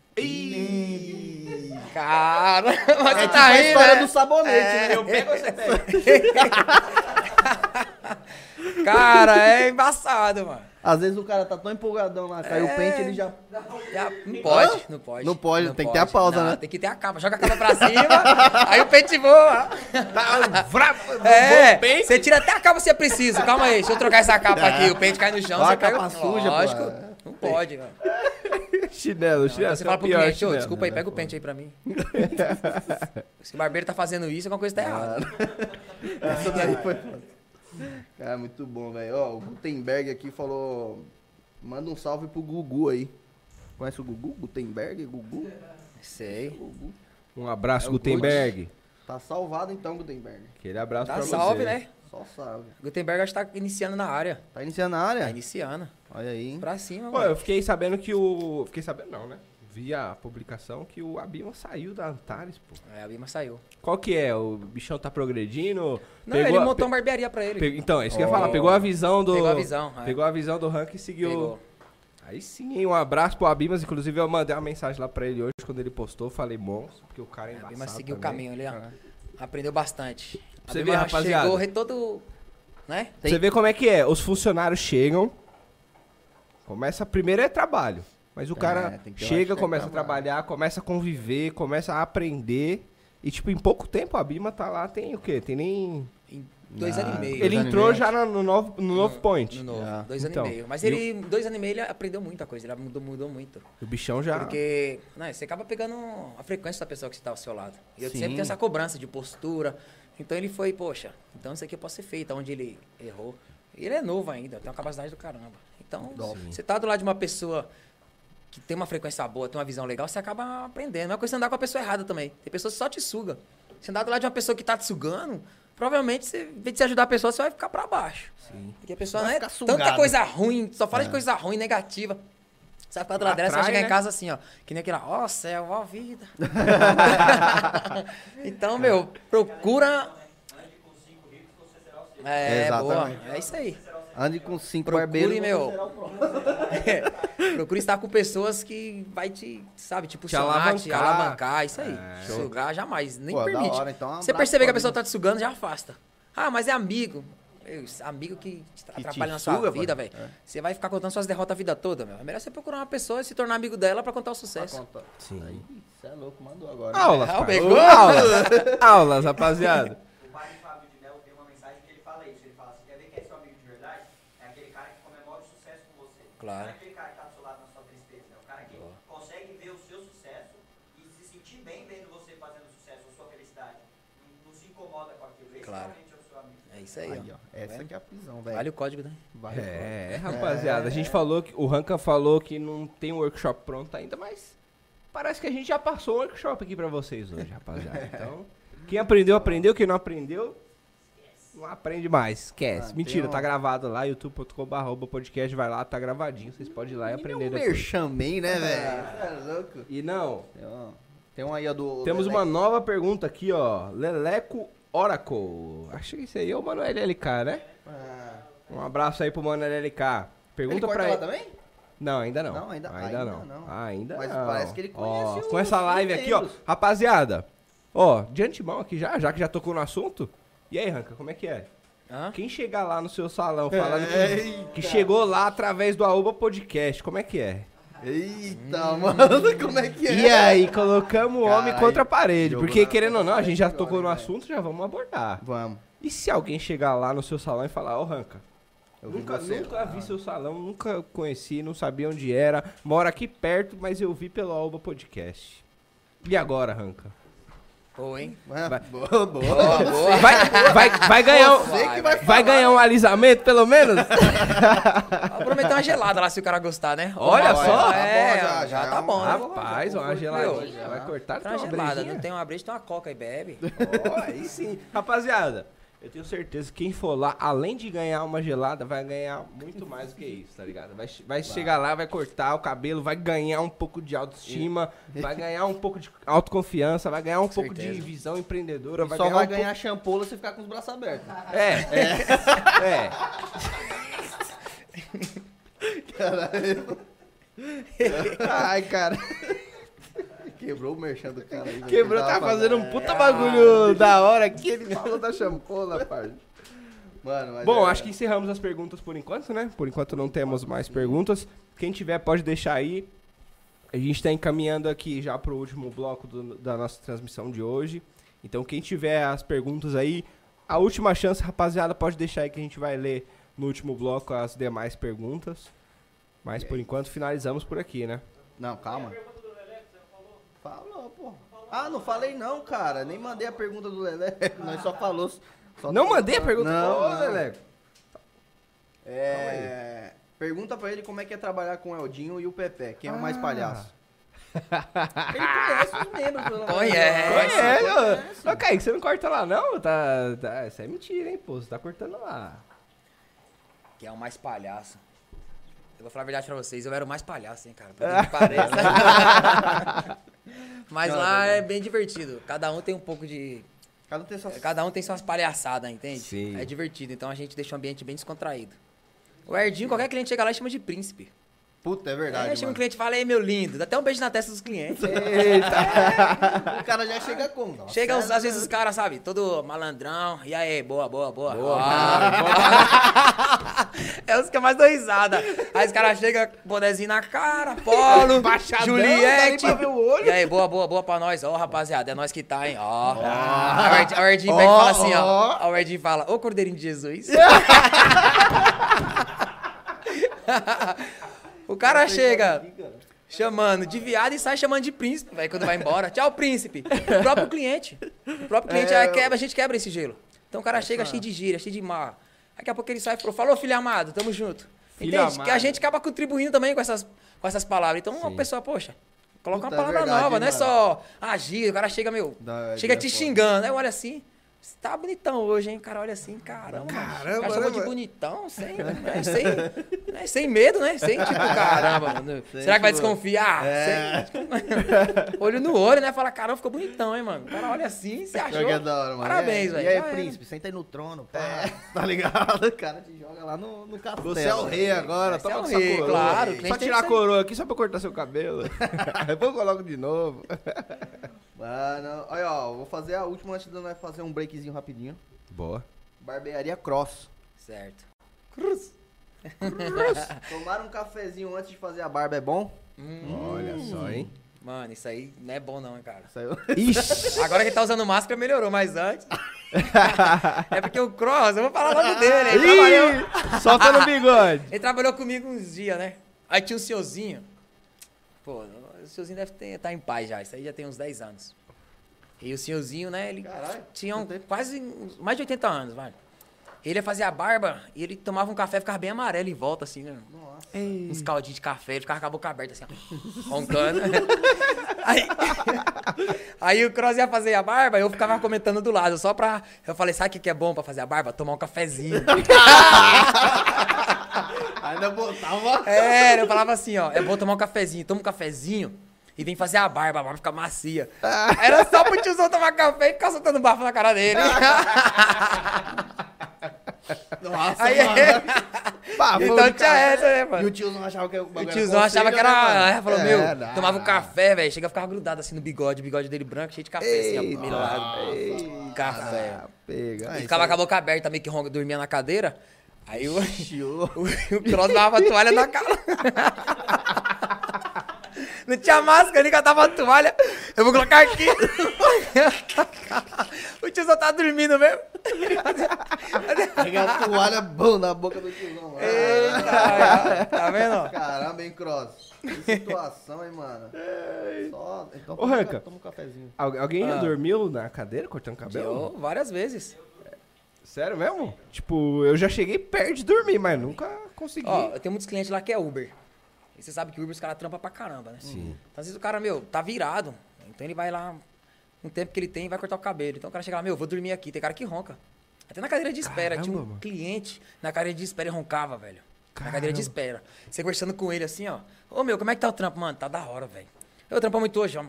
C: Cara, [LAUGHS] mas você
B: É
C: tá
B: tipo a
C: né?
B: do sabonete,
C: É.
B: né?
A: Eu pego você pega? [LAUGHS]
C: Cara, é embaçado, mano.
B: Às vezes o cara tá tão empolgadão lá, cai o
C: É.
B: pente, ele já...
C: Não pode, não pode.
B: Não pode, tem que ter a pausa,
C: Não,
B: né?
C: Tem que ter a capa. Joga a capa pra cima, [LAUGHS] aí o pente voa.
A: Tá, vrá, [LAUGHS]
C: É, você tira até a capa se é preciso. Calma aí, deixa eu trocar essa capa aqui. O pente cai no chão,
B: Ó, a
C: você pega...
B: capa suja, pô.
C: Lógico, não pode, mano.
A: Chinelo, chinelo.
C: Você
A: é
C: fala
A: o
C: pro
A: pior
C: cliente, ô, desculpa aí, pega o pente aí pra mim. [LAUGHS] Se o barbeiro tá fazendo isso, alguma coisa tá errada.
B: Essa daí foi foda. Cara, muito bom, velho. Ó, o Gutenberg aqui falou... Manda um salve pro Gugu aí. Conhece o Gugu? Gutenberg? Gugu?
C: Sei.
B: Gugu.
A: Um abraço,
B: É
A: Gutenberg.
B: Tá salvado então, Gutenberg.
A: Aquele abraço
C: Dá
A: pra
C: salve,
A: você.
C: né?
B: Só salve.
C: Gutenberg acho que tá iniciando na área.
B: Tá iniciando a
C: Tá
B: área?
C: iniciando.
B: Olha aí?
C: Pra cima,
A: Pô,
C: mano.
A: eu fiquei sabendo que o... Fiquei sabendo não, né? Vi a publicação que o Abima saiu da Antares, pô.
C: É, a Bima saiu.
A: Qual que é? O bichão tá progredindo?
C: Não,
A: Pegou
C: ele
A: a-
C: montou uma barbearia pra ele.
A: Pe- Então, é isso que eu ia falar. Pegou a visão do...
C: Pegou a visão. é.
A: Pegou a visão do ranking e seguiu...
C: Pegou.
A: Aí sim, hein? Um abraço pro Abimas. Inclusive, eu mandei uma mensagem lá pra ele hoje, quando ele postou. Falei, monstro, porque o cara é
C: A
A: embaçado
C: Bima seguiu o
A: também.
C: caminho ali, ó. Aprendeu bastante. A
A: Você vê, rapaziada.
C: Chegou todo Né?
B: Tem-
A: Você vê como é que é. Os funcionários chegam. Começa. Primeiro é trabalho. Mas o cara
B: uma
A: chega, começa a trabalhar, começa a conviver, começa a aprender. E, tipo, em pouco tempo a Bima tá lá, tem o quê? Tem nem.
C: Em dois
B: Ah,
C: anos e meio.
A: Ele entrou
B: meio,
A: já no, no novo, no novo point.
C: No novo,
B: Já.
C: dois anos
A: Então,
C: e meio. Mas ele, em dois anos e meio, ele aprendeu muita coisa. Ele mudou, mudou muito.
A: O bichão já.
C: Porque né, você acaba pegando a frequência da pessoa que está ao seu lado. E eu
A: Sim.
C: sempre tenho essa cobrança de postura. Então ele foi, poxa, então isso aqui eu posso ser feito, onde ele errou. E ele é novo ainda, tem uma capacidade do caramba. Então, você tá do lado de uma pessoa que tem uma frequência boa, tem uma visão legal, você acaba aprendendo. Não é coisa você andar com a pessoa errada também. Tem pessoas que só te suga. Você andar do lado de uma pessoa que tá te sugando, provavelmente, você, em vez de você ajudar a pessoa, você vai ficar pra baixo.
A: Sim.
C: Porque a pessoa não é tanta coisa ruim, só fala de coisa ruim, negativa. Você vai ficar do lado dela, você vai chegar
A: né?
C: em casa assim, ó. Que nem aquele, ó, céu, ó vida. [LAUGHS] então, meu, procura. É, boa. É isso aí.
B: Ande com cinco
C: Procure,
B: barbeiros.
C: meu. [LAUGHS] Procure estar com pessoas que vai te, sabe, tipo,
A: Te
C: chamar, te
A: alavancar.
C: alavancar, isso aí.
A: É.
C: Sugar jamais, nem
B: Pô,
C: permite.
B: hora, então, um
C: Você perceber que a pessoa tá te sugando, já afasta. Ah, mas é amigo. Meu, amigo que te
B: te
C: atrapalha na sua
B: suga,
C: vida, velho.
B: É.
C: Você vai ficar contando suas derrotas a vida toda, meu. É melhor você procurar uma pessoa e se tornar amigo dela pra contar o sucesso.
A: Sim.
B: Aí, você é louco, mandou agora.
A: Aulas,
C: pegou? [LAUGHS]
A: Aulas. Aulas, rapaziada.
D: O pai Fábio de Mel tem uma mensagem que ele fala isso. Ele fala, você quer ver quem é seu amigo de verdade? É aquele cara que comemora o sucesso com você.
C: Claro.
D: Não é aquele cara que tá do seu lado na sua tristeza. É o cara que consegue ver o seu sucesso e se sentir bem vendo você fazendo sucesso, a sua felicidade. Não, não se incomoda com aquilo. Esse
C: Claro.
D: realmente é o seu amigo.
C: É isso aí,
B: Aí,
C: ó.
B: ó. Essa
C: vendo?
B: aqui é a prisão, velho.
C: Vale o código, né?
B: Vale.
A: É, rapaziada, a gente falou que. O Ranca falou que não tem um workshop pronto ainda, mas parece que a gente já passou um workshop aqui pra vocês hoje, rapaziada. [LAUGHS] Então, quem aprendeu, aprendeu. Quem não aprendeu, aprende mais. Esquece.
B: Ah,
A: Mentira,
B: tem um-
A: tá gravado lá, youtube.com.br podcast, vai lá, tá gravadinho. Vocês podem ir lá e aprender
B: um
A: depois.
B: merchan né, velho? Você é.
A: E não,
B: Tem um, aí, ó, do...
A: temos
B: do
A: uma nova pergunta aqui, ó. Leleco Oracle. Acho que esse aí é o Mano LLK, né?
B: Ah,
A: Um abraço aí pro Mano LLK.
B: ele
A: Pergunta
B: corta
A: pra ele.
B: também?
A: Não, ainda não.
B: Não, ainda-
A: ainda,
B: ainda
A: não.
B: não.
A: Ainda
B: Mas
A: não.
B: parece que ele
A: Ó,
B: conhece
A: Com essa live aqui, ó. Rapaziada, ó, de antemão aqui já, já que já tocou no assunto. E aí, Ranca, como é que é?
C: Hã?
A: Quem chegar lá no seu salão falando
B: É,
A: que, que chegou lá através do Aoba Podcast, como é que é?
B: Eita, mano, como é que é?
A: E aí, colocamos o homem contra a parede. Porque,
B: na-
A: querendo ou não, a gente já tocou no assunto, já vamos abordar.
B: Vamos.
A: E se alguém chegar lá no seu salão e falar, ô Ranca,
B: Eu vi
A: nunca,
B: você
A: nunca
B: lá.
A: vi seu salão, nunca conheci, não sabia onde era, mora aqui perto, mas eu vi pelo Alba Podcast. E agora, Ranca?
C: Boa, hein?
A: Vai.
B: Boa, boa.
C: Boa.
A: Vai, vai, vai ganhar um,
B: vai
A: vai ganhar um alisamento, pelo menos? [LAUGHS]
C: Vou prometer uma gelada lá se o cara gostar, né?
A: Olha só.
C: É,
B: Tá bom,
C: já,
B: já, já
C: tá bom?
A: Rapaz, uma geladinha.
C: Meu,
A: Vai cortar
C: Tem uma gelada, não tem uma breja, tem uma coca e bebe.
A: Aí sim. Rapaziada, eu tenho certeza que quem for lá, além de ganhar uma gelada, vai ganhar muito mais do que isso, tá ligado? Vai, vai chegar lá, vai cortar o cabelo, vai ganhar um pouco de autoestima, vai ganhar um pouco de autoconfiança, vai ganhar um pouco de
C: certeza.
A: visão empreendedora, vai
B: Só
A: ganhar
B: vai
A: um
B: ganhar shampoo se ficar com os braços abertos.
A: pouco... É, é, [LAUGHS] é. Ai, cara. [LAUGHS]
B: Quebrou o merchan do cara aí. velho,
A: Quebrou,
B: que
A: tá fazendo um puta bagulho da hora aqui, ele falou da champola, parça.
B: Mano, mas
A: Bom,
B: é-
A: acho que encerramos as perguntas por enquanto, né? Por enquanto não temos mais perguntas. Quem tiver pode deixar aí. A gente está encaminhando aqui já para o último bloco do- da nossa transmissão de hoje. Então, quem tiver as perguntas aí, a última chance, rapaziada, pode deixar aí que a gente vai ler no último bloco as demais perguntas. Mas por enquanto finalizamos por aqui, né?
B: Não, calma. Pô. Ah, não falei não, cara. Nem mandei a pergunta do Lelé. [LAUGHS] Nós só falou. só-
A: não mandei a pergunta.
B: Não, não.
A: Leleco.
B: É... Pergunta pra ele como é que é trabalhar com o Eldinho e o Pepe. Quem é o mais
A: Ah.
B: palhaço? [LAUGHS] ele conhece os membros. pelo menos.
C: Conhece.
A: Conhece,
B: conhece.
A: ô. Kaique, você não corta lá, não? Tá, tá, isso é mentira, hein, pô? Você tá cortando lá.
C: Que é o mais palhaço. Eu vou falar a verdade pra vocês, eu era o mais palhaço, hein, cara. Por que pareça. [LAUGHS] Mas
B: Não,
C: lá
B: é
C: é bem divertido. Cada um tem um pouco de.
B: Cada um tem suas...
C: Cada um tem suas palhaçadas, entende?
A: Sim.
C: É divertido. Então a gente deixa o ambiente bem descontraído. O Erdinho, qualquer cliente chega lá e chama de príncipe.
B: Puta, é verdade.
C: Aí chega um cliente e fala, ei, meu lindo, dá até um beijo na testa dos clientes. [LAUGHS]
B: O cara já chega como? Nossa,
C: Chega,
B: é,
C: às vezes, os caras, sabe, todo malandrão. E aí, boa, boa, boa.
A: Boa,
C: Ah, [LAUGHS] é os que mais dão risada. Aí os caras chegam, bonezinho na cara, Polo, [LAUGHS] Juliette.
A: olho.
C: E aí, boa, boa, boa pra nós. Ó, rapaziada, é nós que tá, hein? Ó. Aí o Erd- Aí o Erdinho pega e
A: Ó,
C: fala assim, ó. o Erdinho fala, ô Cordeirinho de Jesus. O cara chega chamando de viado e sai chamando de príncipe, velho, quando vai embora. Tchau, príncipe. O próprio cliente. O próprio cliente,
A: É,
C: aí quebra, a gente quebra esse gelo. Então o cara chega cheio de gíria, cheio de mar. Daqui a pouco ele sai e falou, falou, filho amado, tamo junto.
A: Filho
C: Entende?
A: amado.
C: Que a gente acaba contribuindo também com essas, com essas palavras. Então uma pessoa, poxa, coloca
B: Puta,
C: uma
B: é
C: palavra
B: verdade,
C: nova, não é
B: mano.
C: só agir, o cara chega, meu,
B: Dá-
C: chega
B: é
C: te
B: foda.
C: xingando. Aí eu olho assim, você tá bonitão hoje, hein? O cara olha assim, caramba.
A: Caramba,
C: cara
A: né,
C: chamou de
A: mano?
C: bonitão, sem, né, sem, né, sem medo, né? Sem tipo, caramba, mano. [LAUGHS]
B: Sem,
C: Será que vai
B: tipo,
C: desconfiar?
B: é.
C: Sem- [LAUGHS] olho no olho, né? Fala, caramba, ficou bonitão, hein, mano? O cara olha assim, você achou.
B: Joga da hora, mano.
C: Parabéns,
B: E
C: velho.
B: aí,
C: Já era.
B: príncipe, senta aí no trono, pá. [LAUGHS] Tá ligado? O cara te joga lá no, no castelo.
A: Você é o rei agora,
C: é
A: toma
C: o
A: essa
C: rei,
A: coroa.
C: claro,
A: Só tirar a coroa aqui só pra cortar seu cabelo. Depois eu coloco de novo.
B: Mano, olha, ó, vou fazer a última antes de nós fazer um breakzinho rapidinho.
A: Boa.
B: Barbearia Cross.
C: Certo. [LAUGHS]
B: Tomar um cafezinho antes de fazer a barba é bom?
A: Olha só, hein?
C: Mano, isso aí não é bom não, hein, cara.
B: Saiu.
A: Ixi. [LAUGHS]
C: Agora que tá usando máscara melhorou, mas antes. [LAUGHS] é porque o Cross, eu vou falar logo dele. Ele trabalhou,
A: Ih, solta no bigode.
C: ele trabalhou comigo uns dias, né? Aí tinha um senhorzinho. Pô, o senhorzinho deve estar em paz já. Isso aí já tem uns 10 anos. E o senhorzinho, né? Ele
B: Caralho,
C: tinha um- quase uns- mais de 80 anos, vai. Ele ia fazer a barba e ele tomava um café e ficava bem amarelo em volta, assim, né?
B: Nossa.
C: uns caldinhos de café, ele ficava com a boca aberta assim, ó, roncando. [LAUGHS] aí, aí o Cross ia fazer a barba, eu ficava comentando do lado, só pra. Eu falei, sabe o que que é bom pra fazer a barba? Tomar um cafezinho. [LAUGHS]
B: Ainda botava.
C: É, eu falava assim, ó, é bom tomar um cafezinho, toma um cafezinho. E vem fazer a barba, a barba fica macia. Era só pro tiozão tomar café e ficar soltando bafo na cara dele. [LAUGHS]
B: Nossa,
C: Aí,
B: mano.
A: Foi
C: então tinha essa, né,
B: E
C: mano?
B: o tiozão achava que o
C: O tiozão achava que era.
B: né,
C: É, falou,
A: É,
C: meu,
A: dá.
C: tomava um café, velho. Chega, ficava grudado assim no bigode, o bigode dele branco, cheio de café, assim, ó, melado. Café.
A: Ah, pega.
C: E ficava
B: isso
C: com a boca aberta, meio que dormia na cadeira. Aí o, [LAUGHS] o, o Cross dava a toalha na cara. Não tinha máscara, ele catava a toalha. Eu vou colocar aqui. [LAUGHS] o tiozão tá dormindo mesmo.
B: Pega a toalha, bom, na boca do tiozão. mano.
C: Eita, tá vendo?
B: Caramba, hein, Cross? Que situação, hein, mano? Só... Então,
A: Ô,
B: toma,
A: Ranca.
B: toma um cafezinho.
A: Al- Alguém já
C: Ah.
A: dormiu na cadeira cortando cabelo?
C: Eu, várias vezes.
A: Sério mesmo? Tipo, eu já cheguei perto de dormir, mas nunca consegui.
C: Ó, eu tenho muitos clientes lá que é Uber. E você sabe que Uber os caras trampam pra caramba, né?
A: Sim.
C: Então, às vezes o cara, meu, tá virado. Então ele vai lá, um tempo que ele tem, vai cortar o cabelo. Então o cara chega lá, meu, vou dormir aqui. Tem cara que ronca. Até na cadeira de espera.
A: Caramba,
C: Tinha um
A: mano.
C: cliente na cadeira de espera e roncava, velho. Na cadeira de
A: Caramba.
C: espera. Você conversando com ele assim, ó. Ô, meu, como é que tá o trampo? Mano, tá da hora, velho. Eu trampo muito hoje, ó. [LAUGHS]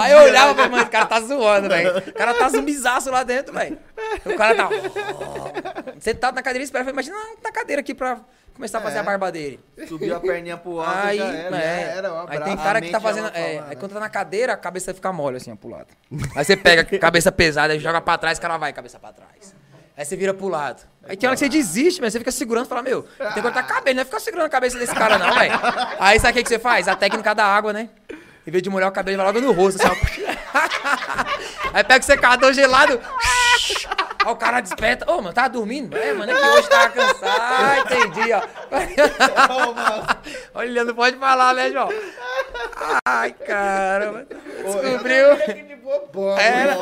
C: Aí eu olhava e falei, mano, esse cara tá zoando, velho. O cara tá zumbizaço lá dentro, velho. O cara tá. Sentado na cadeira de espera. Imagina na cadeira aqui pra começar a fazer
B: É.
C: a barba dele.
B: Subiu a perninha pro alto
C: Aí,
B: já era.
C: é.
B: já era um
C: aí tem cara que tá fazendo. É,
B: fala,
C: aí
B: né?
C: quando tá na cadeira, a cabeça fica mole assim, ó, pro lado. Aí você pega a cabeça pesada, aí joga pra trás, o cara vai, cabeça pra trás. Aí você vira pro lado. Aí tem hora que você desiste, mas você fica segurando e fala, meu, tem que cortar cabelo, não é ficar segurando a cabeça desse cara, não, velho. Aí sabe o que, que você faz? A técnica da água, né? Em vez de molhar o cabelo, vai logo no rosto, assim, ó. [LAUGHS] Aí pega o secador gelado. Aí o cara desperta. Ô, mano, tava dormindo? É, mano, é que hoje tava cansado. Ah, entendi, ó. Olha, ele não pode falar, né, João? Ai, caramba. Descobriu. Era.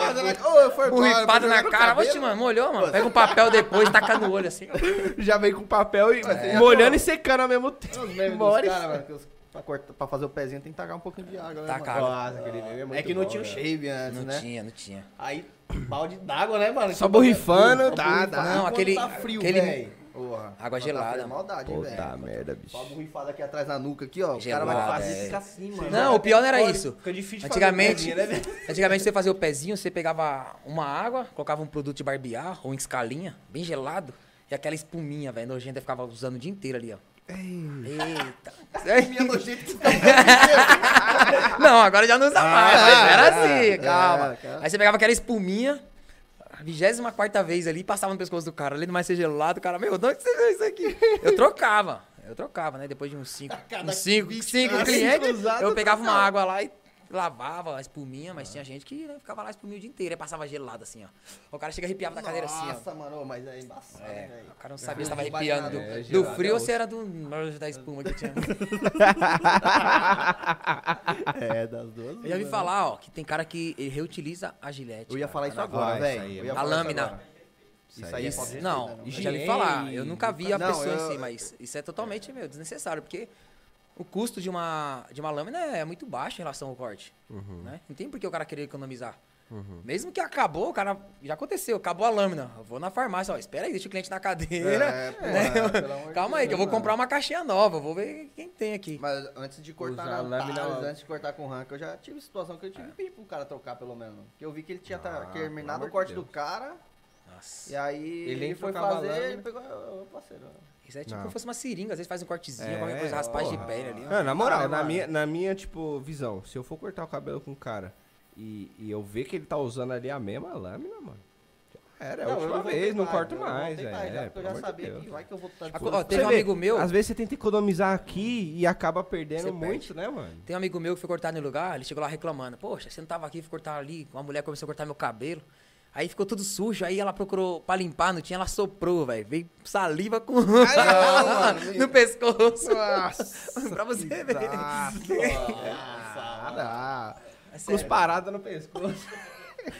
C: Borrifado na cara. Oxe, mano, molhou, mano. Pega um papel depois, taca no olho assim.
A: Já vem com papel e molhando e secando ao mesmo tempo.
B: Os memes dos caras, mano, que os- pra, cortar- pra fazer o pezinho tem que tacar um pouquinho de água, né,
C: Tacar
B: mano?
C: água.
A: Nossa, aquele meme é
B: É que não
A: bom,
B: tinha o shave antes,
C: Não
B: né?
C: tinha, não tinha.
B: Aí, balde d'água, né, mano?
A: Só borrifando,
B: borrifando.
A: dá.
C: Não, aquele-
B: Tá frio,
C: aquele-.
B: Porra.
C: Água
B: tá
C: gelada.
B: é maldade,
A: Puta
B: velho.
A: merda,
B: Só
A: bicho.
B: borrifada aqui atrás na nuca, aqui, ó. o cara
C: Gelada,
B: vai fazer
C: é.
B: fica assim, mano.
C: Não, o pior não era isso.
A: fica difícil fazer
C: Antigamente,
A: o pezinho, né, velho?
C: antigamente você fazia o pezinho, você pegava uma água, colocava um produto de barbear ou em escalinha, bem gelado, E aquela espuminha, velho, nojenta, ficava usando o dia inteiro ali, ó. Eita.
B: Minha nojenta que
C: Não, agora já não usa mais.
B: Ah,
C: mas era
B: é,
C: assim,
B: é,
C: calma.
B: calma.
C: Aí você pegava aquela espuminha, a 24 vez ali, passava no pescoço do cara, ali no mais ser gelado, o cara, meu, de onde você viu isso aqui? Eu trocava. Eu trocava, né? Depois de uns 5 uns cinco, cinco
B: assim,
C: clientes, eu pegava uma água lá e lavava a espuminha, mas tinha gente que né, ficava lá a espuminha o dia inteiro, aí passava gelado assim, ó. O cara chega arrepiava da cadeira assim, ó.
B: Nossa, mano, mas é embaçado,
C: É,
B: velho.
C: o cara não sabia se tava
B: É,
C: arrepiando do,
A: é,
C: do
A: gelado
C: frio
A: é
C: ou se era do da espuma que tinha. [LAUGHS]
B: É, das duas.
C: Eu já vi
B: mano.
C: falar, ó, que tem cara que reutiliza a gilete.
B: Eu ia
C: cara,
B: falar isso
C: na-
B: agora,
A: Ah, isso
B: velho.
A: é
B: ia
C: A
B: falar isso
C: lâmina.
B: agora. Isso aí é
C: Isso- não, já vi
A: Higiene,
C: falar. Eu nunca vi a
B: Não,
C: pessoa
B: eu-
C: em si, mas isso é totalmente meu, desnecessário, porque o custo de uma, de uma lâmina é muito baixo em relação ao corte. Né? Não tem por que o cara querer economizar. Mesmo que acabou, o cara. Já aconteceu, acabou a lâmina. Eu vou na farmácia, ó, espera aí, deixa o cliente na cadeira.
B: É, pô,
C: né?
B: é, pelo amor de [LAUGHS]
C: Calma aí,
B: Deus,
C: que eu vou comprar uma caixinha nova, vou ver quem tem aqui.
B: Mas antes de cortar na
A: a lâmina-
B: antes de cortar com ranca, eu já tive situação que eu tive que pedir pro cara trocar pelo menos. Porque eu vi que ele tinha tá-
A: Ah,
B: terminado o corte
A: amor de
B: do cara,
C: Nossa.
B: e aí
A: Ele
B: ele,
A: nem
B: foi fazer, ele pegou, ô parceiro.
C: Isso é tipo
A: Não.
C: como se fosse uma seringa, às vezes faz um cortezinho,
A: É,
C: qualquer coisa, raspagem
A: porra.
C: de pele ali.
A: Não, na moral,
B: Ah,
A: na,
B: mano.
A: minha, na minha, tipo, visão, se eu for cortar o cabelo com o cara e, e eu ver que ele tá usando ali a mesma lâmina, mano. já Era, é a
B: eu
A: última
B: voltei
A: vez, não corto mais,
B: já,
A: É,
B: eu já sabia
A: Deus.
B: que vai que eu vou estar de
C: ó, teve um amigo meu-
A: Às vezes você tenta economizar aqui e acaba perdendo
C: Você
A: muito, né, mano?
C: Tem um amigo meu que foi cortar no lugar, ele chegou lá reclamando. Poxa, você não tava aqui, foi cortar ali. Uma mulher começou a cortar meu cabelo. Aí ficou tudo sujo, aí ela procurou pra limpar, não tinha, ela soprou, velho. Veio saliva com [LAUGHS] no pescoço.
A: Nossa, [LAUGHS]
C: pra você ver. [LAUGHS]
A: Nada.
C: É
A: Com paradas no pescoço.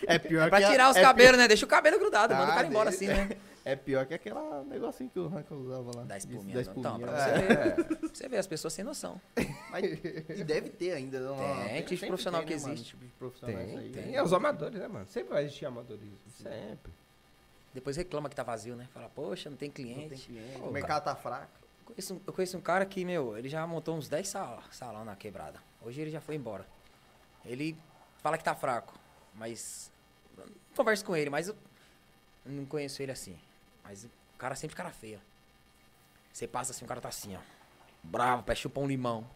B: É pior
C: Pra
B: que a-
C: tirar os
B: é
C: cabelos, né? Deixa o cabelo grudado, manda o
B: Ah,
C: cara embora
B: deixa.
C: assim, né?
B: É pior que aquele negocinho que o Ranca usava lá.
C: Da espuminha.
B: Da
C: não. Então,
B: espuminha.
C: pra
B: É.
C: você ver. Pra você ver, as pessoas sem noção.
B: Mas- e deve ter ainda. Não,
C: Tem, tipo de profissional
B: tem,
C: que
B: né, mano?
C: existe.
B: Tipo de profissional
A: Tem,
B: aí.
A: tem. É os amadores, né, mano? Sempre vai existir amadorismo. Sempre.
C: Depois reclama que tá vazio, né? Fala, poxa, não tem cliente.
B: Não tem cliente.
C: Pô,
B: o mercado tá fraco.
C: Conheço um- eu conheço um cara que, meu, ele já montou uns 10 sal, salão na quebrada. Hoje ele já foi embora. Ele fala que tá fraco, mas. eu não Converso com ele, mas eu não conheço ele assim. Mas o cara sempre cara feia. Você passa assim, o cara tá assim, ó. Bravo, pé chupa um limão.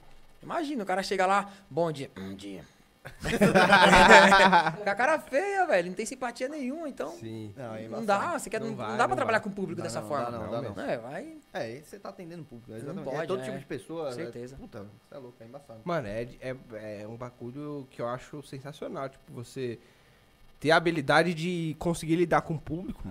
C: Imagina, o cara chega lá, bom dia. Bom dia. [LAUGHS] Com a cara feia, velho. Não tem simpatia nenhuma, então.
A: Sim.
B: Não, é
C: Não dá, você quer,
A: Não
C: não,
A: vai,
C: não dá pra
A: não
C: trabalhar
A: vai.
C: com o público
B: Dá
C: dessa
B: não,
C: forma.
B: dá não, dá não.
C: É, vai.
B: É, aí você tá atendendo público.
C: Não
B: exatamente.
C: pode,
B: é todo
C: é.
B: tipo de pessoa.
C: Certeza.
B: É, puta, você é louco, é embaçado.
A: Mano, é, é, é um bagulho que eu acho sensacional. Tipo, você ter a habilidade de conseguir lidar com o público.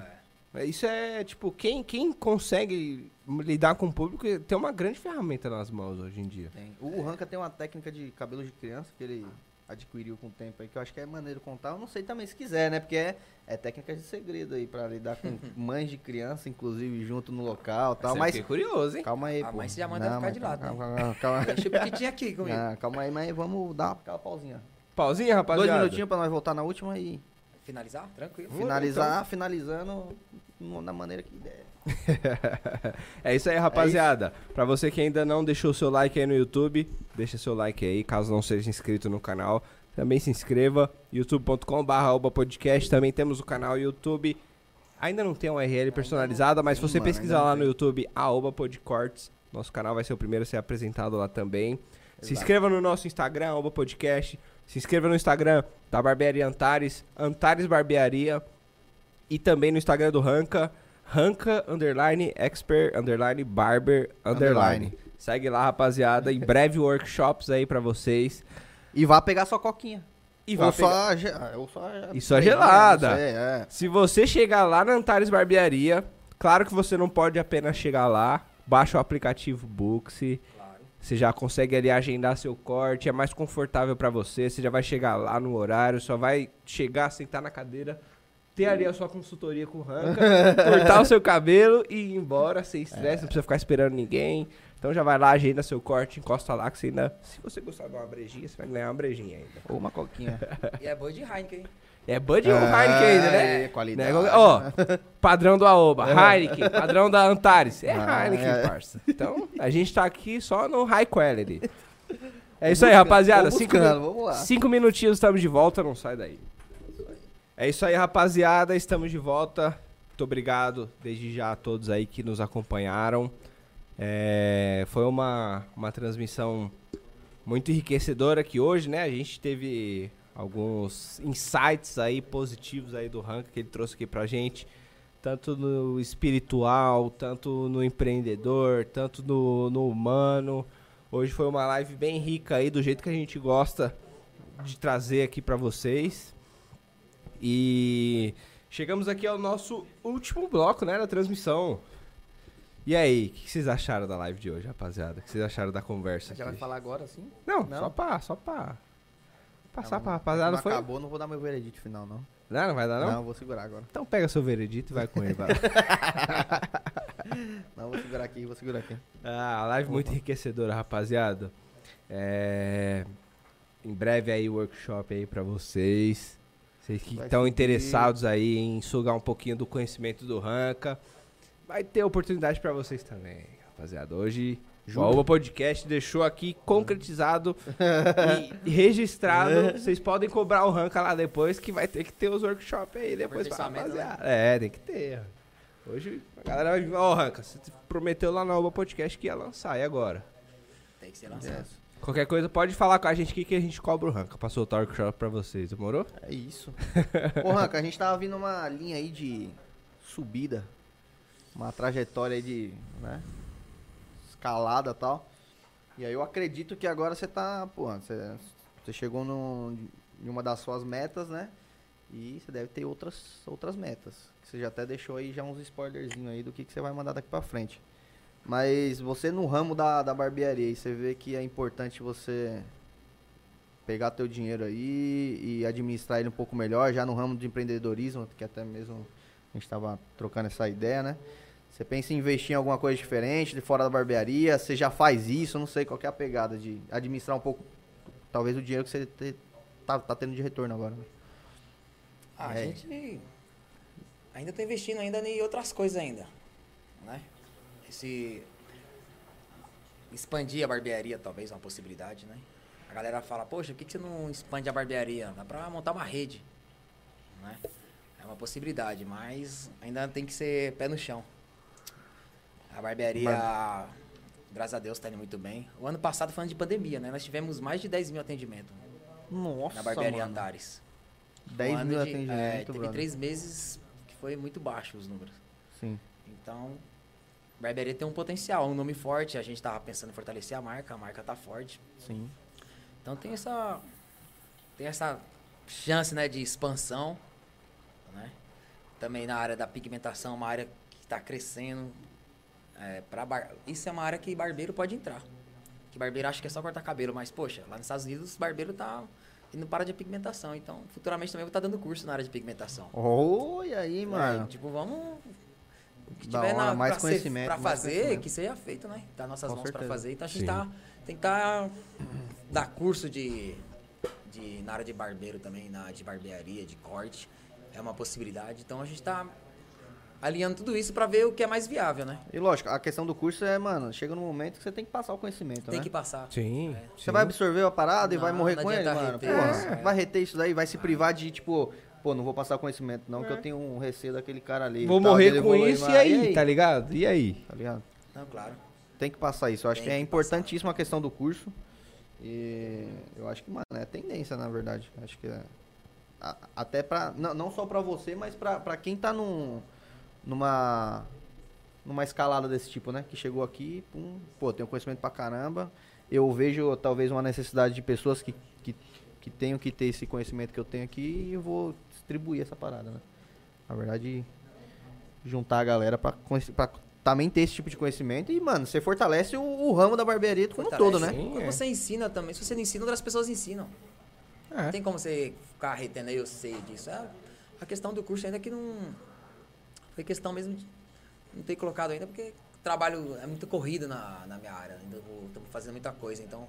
A: Isso é, tipo, quem, quem consegue lidar com o público tem uma grande ferramenta nas mãos hoje em dia.
B: Tem. O Ranca tem uma técnica de cabelo de criança que ele adquiriu com o tempo aí, que eu acho que é maneiro contar. Eu não sei também se quiser, né? Porque é, é técnica de segredo aí, pra lidar com [LAUGHS] mães de criança, inclusive, junto no local e tal.
A: Você
B: Mas
A: curioso, hein?
B: calma aí,
C: Ah,
B: pô.
C: mas você já manda ficar
B: mas
C: de lado, né?
B: calma, calma, calma, [LAUGHS]
C: Deixa o pequitinho aqui comigo.
B: Ah, calma aí, mas vamos dar aquela pausinha.
A: Pauzinha, rapaziada.
B: Dois minutinhos pra nós voltar na última e
C: Finalizar? Tranquilo.
B: finalizar, finalizando no- na maneira que der. [LAUGHS]
A: É isso aí, rapaziada. Pra você que ainda não deixou seu like aí no YouTube, deixa seu like aí, caso não seja inscrito no canal. Também se inscreva, youtube.com.br podcast. Também temos o canal YouTube. Ainda não tem uma URL personalizada, mas se você
B: mano,
A: pesquisar lá no. YouTube, arroba podcortes, nosso canal vai ser o primeiro a ser apresentado lá também. Se
B: Exato.
A: inscreva no nosso Instagram, arroba podcast. Se inscreva no Instagram da Barbearia Antares, Antares Barbearia. E também no Instagram do Ranca, Ranca, underline, expert, underline, barber, underline.
B: Underline.
A: Segue lá, rapaziada. Em breve workshops aí pra vocês.
B: E vá pegar sua coquinha.
A: E
B: ou,
A: vá
B: só, ge- ou só...
A: E só
B: sei,
A: gelada.
B: sei, é.
A: Se você chegar lá na Antares Barbearia, claro que você não pode apenas chegar lá, baixa o aplicativo Booksy. Você já consegue ali agendar seu corte, é mais confortável pra você, você já vai chegar lá no horário, só vai chegar, sentar na cadeira, ter ali a sua consultoria com o Ranca, [LAUGHS] cortar o seu cabelo e ir embora sem estresse, não precisa ficar esperando ninguém. Então já vai lá, agenda seu corte, encosta lá que você ainda, se você gostar de uma brejinha, você vai ganhar uma brejinha ainda.
B: Ou uma coquinha. [LAUGHS]
C: E é boa de Heineken, hein?
A: É Bud ou Heineken ainda, né?
B: É, qualidade.
A: Né? Ó, padrão do Aoba, Heineken, padrão da Antares. É
B: Ah,
A: Heineken,
B: é.
A: parça. Então, a gente tá aqui só no high quality. É isso aí, rapaziada. Cinco, cinco minutinhos, estamos de volta, não sai daí. É isso aí, rapaziada. Estamos de volta. Muito obrigado desde já a todos aí que nos acompanharam. É, foi uma, uma transmissão muito enriquecedora aqui hoje, né? A gente teve alguns insights aí positivos aí do Rank que ele trouxe aqui pra gente, tanto no espiritual, tanto no empreendedor, tanto no, no humano. Hoje foi uma live bem rica aí, do jeito que a gente gosta de trazer aqui pra vocês. E chegamos aqui ao nosso último bloco, né, da transmissão. E aí, o que vocês acharam da live de hoje, rapaziada? O que vocês acharam da conversa?
B: Já vai
A: aqui?
B: falar agora, sim?
A: Não,
B: Não?
A: só pra, só pra passar
B: Não,
A: pra
B: não
A: rapaziada. Foi...
B: acabou, não vou dar meu veredito final, não.
A: Não, não vai dar não?
B: Não, vou segurar agora.
A: Então pega seu veredito e vai com ele, vai. [LAUGHS] [LAUGHS]
B: Não, vou segurar aqui, vou segurar aqui.
A: Ah, live muito enriquecedora, rapaziada. É... Em breve aí workshop aí pra vocês. Vocês que
B: Vai
A: estão interessados aí em sugar um pouquinho do conhecimento do Ranca. Vai ter oportunidade pra vocês também, rapaziada. Hoje o Alba Podcast deixou aqui concretizado e registrado. [LAUGHS] Vocês podem cobrar o Ranca lá depois que vai ter que ter os workshops aí depois pra
C: né?
A: rapaziada. É, tem que ter. Hoje a galera vai vir, ó, Ranca, você prometeu lá no Alba Podcast que ia lançar, e agora?
C: Tem que ser lançado.
B: Yes.
A: Qualquer coisa, pode falar com a gente aqui que a gente cobra o Ranca pra soltar o workshop pra vocês, demorou?
B: É isso. Ô, Ranca, a gente tava vindo uma linha aí de subida. Uma trajetória aí de, né? Escalada e tal. E aí eu acredito que agora você tá, pô, você, você chegou no, em uma das suas metas, né? E você deve ter outras, outras metas. Você já até deixou aí já uns spoilerzinhos aí do que, que você vai mandar daqui pra frente. Mas você no ramo da, da barbearia, você vê que é importante você pegar teu dinheiro aí e administrar ele um pouco melhor, já no ramo de empreendedorismo, que até mesmo a gente estava trocando essa ideia, né? Você pensa em investir em alguma coisa diferente, de fora da barbearia, você já faz isso, não sei qual é a pegada de administrar um pouco, talvez o dinheiro que você te- tá, tá tendo de retorno agora. né?
C: Ah, a
B: É.
C: gente ainda tá investindo ainda em outras coisas ainda, né? Esse expandir a barbearia talvez é uma possibilidade, né? A galera fala, poxa, por que que você não expande a barbearia? Dá pra montar uma rede, né? É uma possibilidade, mas ainda tem que ser pé no chão. A barbearia, graças a Deus, tá indo muito bem. O ano passado, falando de pandemia, né? Nós tivemos mais de 10 mil atendimentos
B: Nossa,
C: na barbearia
B: mano.
C: Antares.
B: 10
C: Um
B: mil atendimentos,
C: É, teve
B: brother.
C: três meses que foi muito baixo os números.
B: Sim.
C: Então, barbearia tem um potencial, um nome forte. A gente tava pensando em fortalecer a marca, a marca tá forte.
B: Sim.
C: Então tem essa tem essa chance, né, de expansão, né? Também na área da pigmentação, uma área que está crescendo. É, pra bar... Isso é uma área que barbeiro pode entrar. Que barbeiro acha que é só cortar cabelo, mas poxa, lá nos Estados Unidos barbeiro tá indo para de pigmentação. Então, futuramente também eu vou estar dando curso na área de pigmentação.
B: Oi, aí,
C: É,
B: mano.
C: tipo, vamos. O que
B: Da
C: tiver
B: hora,
C: na,
B: mais
C: pra, ser-
B: conhecimento,
C: pra
B: mais
C: fazer,
B: conhecimento.
C: que seja feito, né? Tá nossas
B: Com
C: mãos pra
B: certeza.
C: fazer. Então a gente
A: Sim.
C: tá. Que tá, dar curso de, de. na área de barbeiro também, na de barbearia, de corte. É uma possibilidade. Então a gente tá alinhando tudo isso pra ver o que é mais viável, né?
B: E lógico, a questão do curso é, mano, chega no momento que você tem que passar o conhecimento,
C: Tem
B: né?
C: que passar.
A: Sim.
C: É.
B: Você vai absorver a parada e vai
C: Não,
B: morrer
C: não
B: com ele, mano.
C: reter
B: Porra,
C: isso, é.
B: vai reter isso daí, vai se privar de, tipo, pô, não vou passar o conhecimento não, que eu tenho um receio daquele cara ali.
A: Vou
B: tal,
A: morrer com
B: evoluir
A: isso e
B: mais.
A: aí, tá ligado? E aí?
B: Tá ligado?
C: Não, claro.
B: Tem que passar isso. Eu acho
C: Tem
B: que é importantíssima a questão do curso. E eu acho que, mano, é tendência, na verdade. Acho que é. Até pra. Não, não só pra você, mas pra, pra quem tá num, numa. Numa escalada desse tipo, né? Que chegou aqui, pum, pô, tem um conhecimento pra caramba. Eu vejo talvez uma necessidade de pessoas que, que, que tenham que ter esse conhecimento que eu tenho aqui e eu vou distribuir essa parada, né? Na verdade, juntar a galera pra, pra também ter esse tipo de conhecimento e, mano, você fortalece o, o ramo da barbearia como um todo, né?
A: Sim,
C: Quando
A: é.
C: você ensina também, se você não ensina, outras pessoas ensinam.
A: É.
C: Não tem como você ficar retendo aí, eu sei disso. É, a questão do curso ainda que não. Foi questão mesmo de não ter colocado ainda, porque o trabalho é muito corrido na, na minha área. Ainda estamos fazendo muita coisa. Então,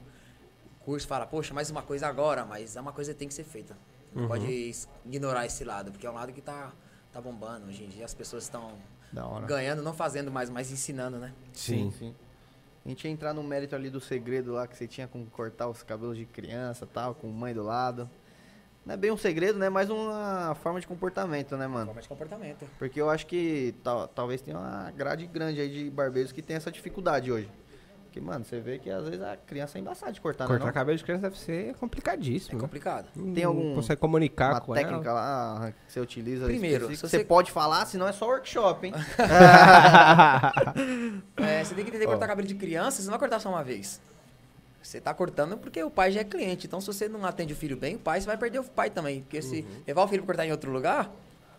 C: o curso fala, poxa, mais uma coisa agora, mas é uma coisa que tem que ser feita. Não pode is- ignorar esse lado, porque é um lado que tá, tá bombando. Hoje em dia as pessoas estão ganhando, não fazendo mais, mas ensinando, né?
A: Sim.
B: sim. A gente ia entrar no mérito ali do segredo lá que você tinha com cortar os cabelos de criança e tal, com mãe do lado. Não é bem um segredo, né? Mas uma forma de comportamento, né, mano?
C: Forma de comportamento.
B: Porque eu acho que tal- talvez tenha uma grade grande aí de barbeiros que tem essa dificuldade hoje. Porque, mano, você vê que às vezes a criança é embaçada de cortar,
A: Cortar
B: né?
A: cabelo de criança deve ser
C: É
A: complicadíssimo. né?
C: complicado.
A: Não
B: Tem algum-
A: consegue comunicar
B: Uma
A: com
B: técnica
A: ela.
B: lá que você utiliza
C: Primeiro,
B: você
C: você-
B: pode falar, senão é só workshop, hein? [LAUGHS] [LAUGHS]
C: É, você tem que entender cortar cabelo de criança, você não vai cortar só uma vez. Você tá cortando porque o pai já é cliente. Então, se você não atende o filho bem, o pai, você vai perder o pai também. Porque se
B: Uhum.
C: levar o filho pra cortar em outro lugar,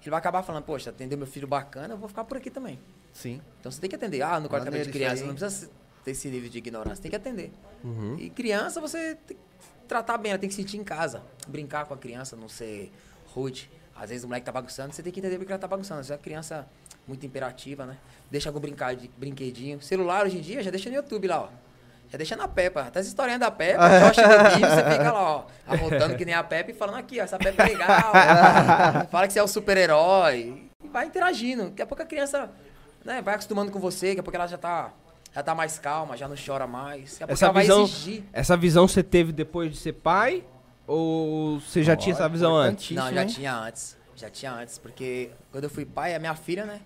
C: ele vai acabar falando, poxa, atendeu meu filho bacana, eu vou ficar por aqui também.
B: Sim.
C: Então você tem que atender. Ah, não corta cabelo de criança, não precisa ter esse nível de ignorância, tem que atender.
A: Uhum.
C: E criança você tem que tratar bem, ela tem que sentir em casa. Brincar com a criança, não ser rude. Às vezes o moleque tá bagunçando, você tem que entender porque ela tá bagunçando. Vezes é uma criança muito imperativa, né? Deixa algum brincar de brinquedinho. Celular hoje em dia já deixa no YouTube lá, ó. Já deixa na Peppa. Até essa historinha da Peppa, [LAUGHS] do você fica lá, ó, arrotando que nem a Peppa e falando aqui, ó, essa Peppa é legal. [LAUGHS] Fala que você é o super-herói. E vai interagindo. Daqui a pouco a criança né, vai acostumando com você, daqui a pouco ela já tá, já tá mais calma, já não chora mais. Daqui a pouco
A: Essa
C: ela vai
A: visão,
C: exigir.
A: essa visão você teve depois de ser pai? Ou você já tinha essa visão antes?
C: Não, já
B: hein?
C: tinha antes. Já tinha antes, porque quando eu fui pai, a minha filha, né?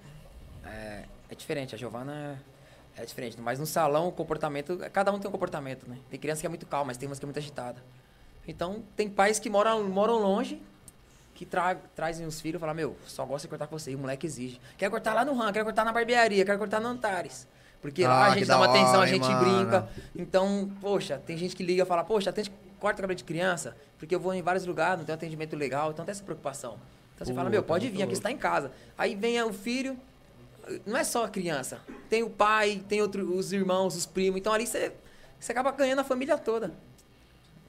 C: É, é diferente, a Giovana é, diferente. Mas no salão, o comportamento. Cada um tem um comportamento, né? Tem criança que é muito calma, mas tem umas que é muito agitada. Então, tem pais que moram, moram longe, que tra trazem os filhos e falam: Meu, só gosto de cortar com você. E o moleque exige. Quer cortar lá no RAM, quer cortar na barbearia, quer cortar no Antares. Porque lá
B: Ah,
C: a
B: que
C: gente dá uma atenção,
B: hora,
C: a
B: hein,
C: gente
B: mano?
C: brinca. Então, poxa, tem gente que liga e fala, poxa, atende, corta cabelo de criança, porque eu vou em vários lugares, não tenho atendimento legal, então tem essa preocupação. Então você fala, meu, pode vir, aqui está em casa. Aí vem o filho, não é só a criança, tem o pai, tem outro, os irmãos, os primos, então ali você, você acaba ganhando a família toda.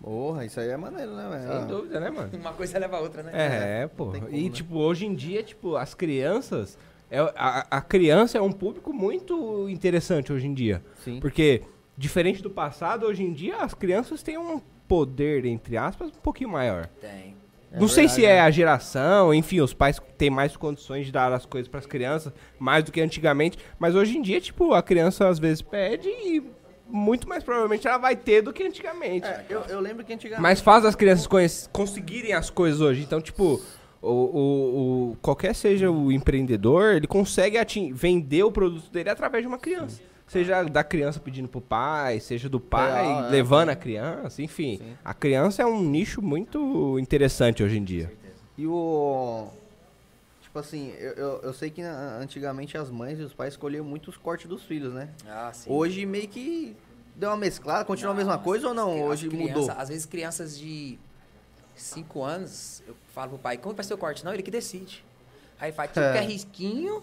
B: Porra, isso aí é maneiro, né, velho?
A: Sem dúvida, né, mano?
C: Uma coisa leva a outra, né?
A: É, pô.
B: tem como,
A: e,
B: né?
A: tipo, hoje em dia, tipo, as crianças. É, a, a criança é um público muito interessante hoje em dia.
B: Sim.
A: Porque, diferente do passado, hoje em dia as crianças têm um poder, entre aspas, um pouquinho maior.
C: Tem.
B: É
A: Não sei
B: verdade,
A: se é
B: né?
A: a geração, enfim, os pais têm mais condições de dar as coisas pras crianças, mais do que antigamente. Mas hoje em dia, tipo, a criança às vezes pede e muito mais provavelmente ela vai ter do que antigamente.
B: É, eu, eu lembro que antigamente.
A: Mas faz as crianças conseguirem as coisas hoje. Então, tipo, o, o, o- qualquer seja o empreendedor, ele consegue vender o produto dele através de uma criança. Seja da criança pedindo pro pai, seja do pai
B: Real, é.
A: levando a criança, enfim.
B: Sim.
A: A criança é um nicho muito interessante hoje em dia.
B: E o. Tipo assim, eu, eu, eu sei que antigamente as mães e os pais escolhiam muito os cortes dos filhos, né?
C: Ah, sim.
B: Hoje meio que deu uma mesclada, continua a mesma
C: Não,
B: coisa ou não? Hoje
C: criança-
B: mudou.
C: Às vezes crianças de 5 anos, eu falo pro pai, como vai ser o corte? Não, ele que decide. Aí faz, tipo,
B: É.
C: quer risquinho,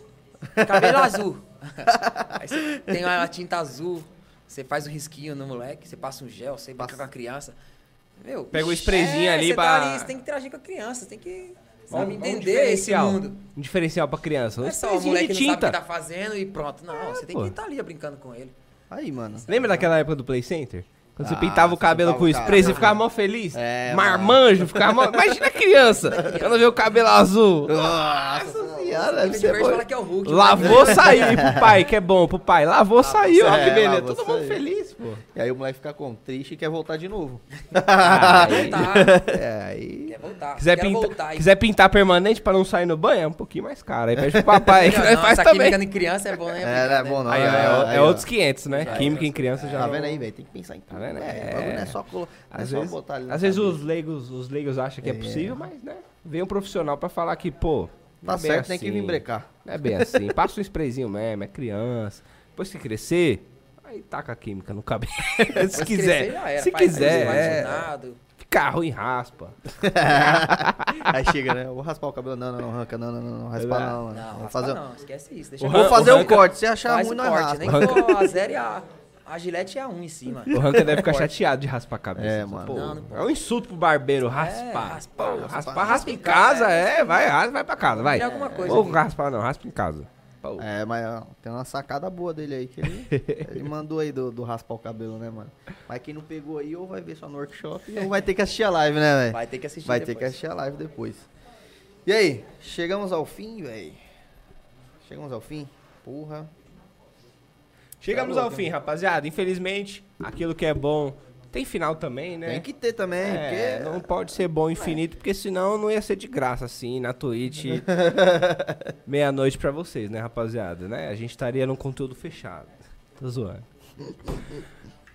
C: cabelo azul. [LAUGHS] Aí você tem uma tinta azul, você faz o risquinho no moleque, você passa um gel, você brinca com a criança. Meu,
A: Pega o
C: ixi,
A: sprayzinho
C: é,
A: ali
C: você
A: pra-
C: Tá ali, você tem que interagir com a criança, você tem que sabe,
A: Um- um
C: entender esse
A: diferencial.
C: mundo.
A: Um diferencial pra criança. Um
C: Não é só o moleque não sabe o
A: tinta.
C: que tá fazendo e pronto. Não, você tem
A: pô.
C: que estar ali brincando com ele.
B: Aí, mano.
A: Lembra daquela época do Play Center? Quando você
B: Ah,
A: pintava o cabelo com
B: o
A: spray, você ficava mó feliz.
B: É,
A: Marmanjo, ficava mó... Imagina a criança, quando vê o cabelo azul.
B: Nossa senhora, deve ser bom.
C: que é o Hulk.
A: Lavou, saiu pro pai, que é bom pro pai. Lavou, saiu, ó, que beleza. Todo mundo feliz, pô.
B: E aí o moleque fica como? Triste e quer voltar de novo. [LAUGHS]
C: Quer voltar.
B: É, aí.
C: Quer voltar.
A: Quiser,
C: Quero
A: pinta-
C: voltar.
A: quiser pintar permanente pra não sair no banho, é um pouquinho mais caro. Aí pede pro papai, que
C: Não,
A: nós
C: não,
A: faz
C: essa
A: também.
C: química em criança é bom, né?
B: É, não é bom não.
A: Aí, é,
B: é,
A: é
B: aí,
A: outros 500, né?
C: Já,
A: Química em criança já...
B: Tá vendo aí, velho? Tem que pensar em tudo.
A: Tá vendo?
B: É,
A: É.
B: é só, colo... é
A: Às
B: só
A: vezes,
B: botar ali
A: às vezes os leigos, os leigos acham que é,
B: É.
A: possível, mas, né? Vem um profissional pra falar que, pô...
B: Tá
A: é
B: certo, tem que vir
A: assim.
B: brecar.
A: Não é bem assim. Passa um sprayzinho mesmo, é criança. Depois que crescer, aí taca a química no cabelo. [LAUGHS] se quiser.
C: era.
A: Se quiser, é. Fica ruim, raspa. [LAUGHS]
B: Aí chega, né? Eu vou raspar o cabelo. Não, não, não, arranca. Não, não, não, não. Raspar não, mano.
C: Não,
B: Vou
C: raspa
B: fazer,
C: não, esquece isso. Deixa
A: O
B: vou fazer um
A: arranca-
B: corte. Se achar
C: faz
B: ruim,
C: o
B: nós
C: corte,
B: raspa.
C: nem que a zero e a, a gilete e a 1 em cima.
A: O Hunter deve ficar chateado de raspar a cabeça.
B: É, mano.
A: Pô,
C: Não, não
A: é um insulto pro barbeiro raspar.
C: É, raspar, raspar,
A: raspar,
C: raspa
A: raspa
C: em
A: casa,
C: casa,
A: é. Vai, raspa, vai pra casa, vai.
C: Tem alguma coisa
A: Ou raspar não, raspa em casa. Pô.
B: É, mas ó, tem uma sacada boa dele aí que ele, [LAUGHS] ele mandou aí do, do raspar o cabelo, né, mano? Mas quem não pegou aí, ou vai ver só no workshop, ou vai ter que assistir a live, né, velho?
C: Vai ter que assistir
B: Vai ter que
C: depois.
B: assistir a live depois. E aí, chegamos ao fim, velho? Chegamos ao fim? Porra.
A: Chegamos
B: Tá
A: ao fim, rapaziada. Infelizmente, aquilo que é bom Tem final também, né?
B: Tem que ter também,
A: É,
B: porque...
A: não pode ser bom infinito, porque senão não ia ser de graça, assim, na Twitch, [LAUGHS] meia-noite pra vocês, né, rapaziada, né? A gente estaria num conteúdo fechado. Tô zoando.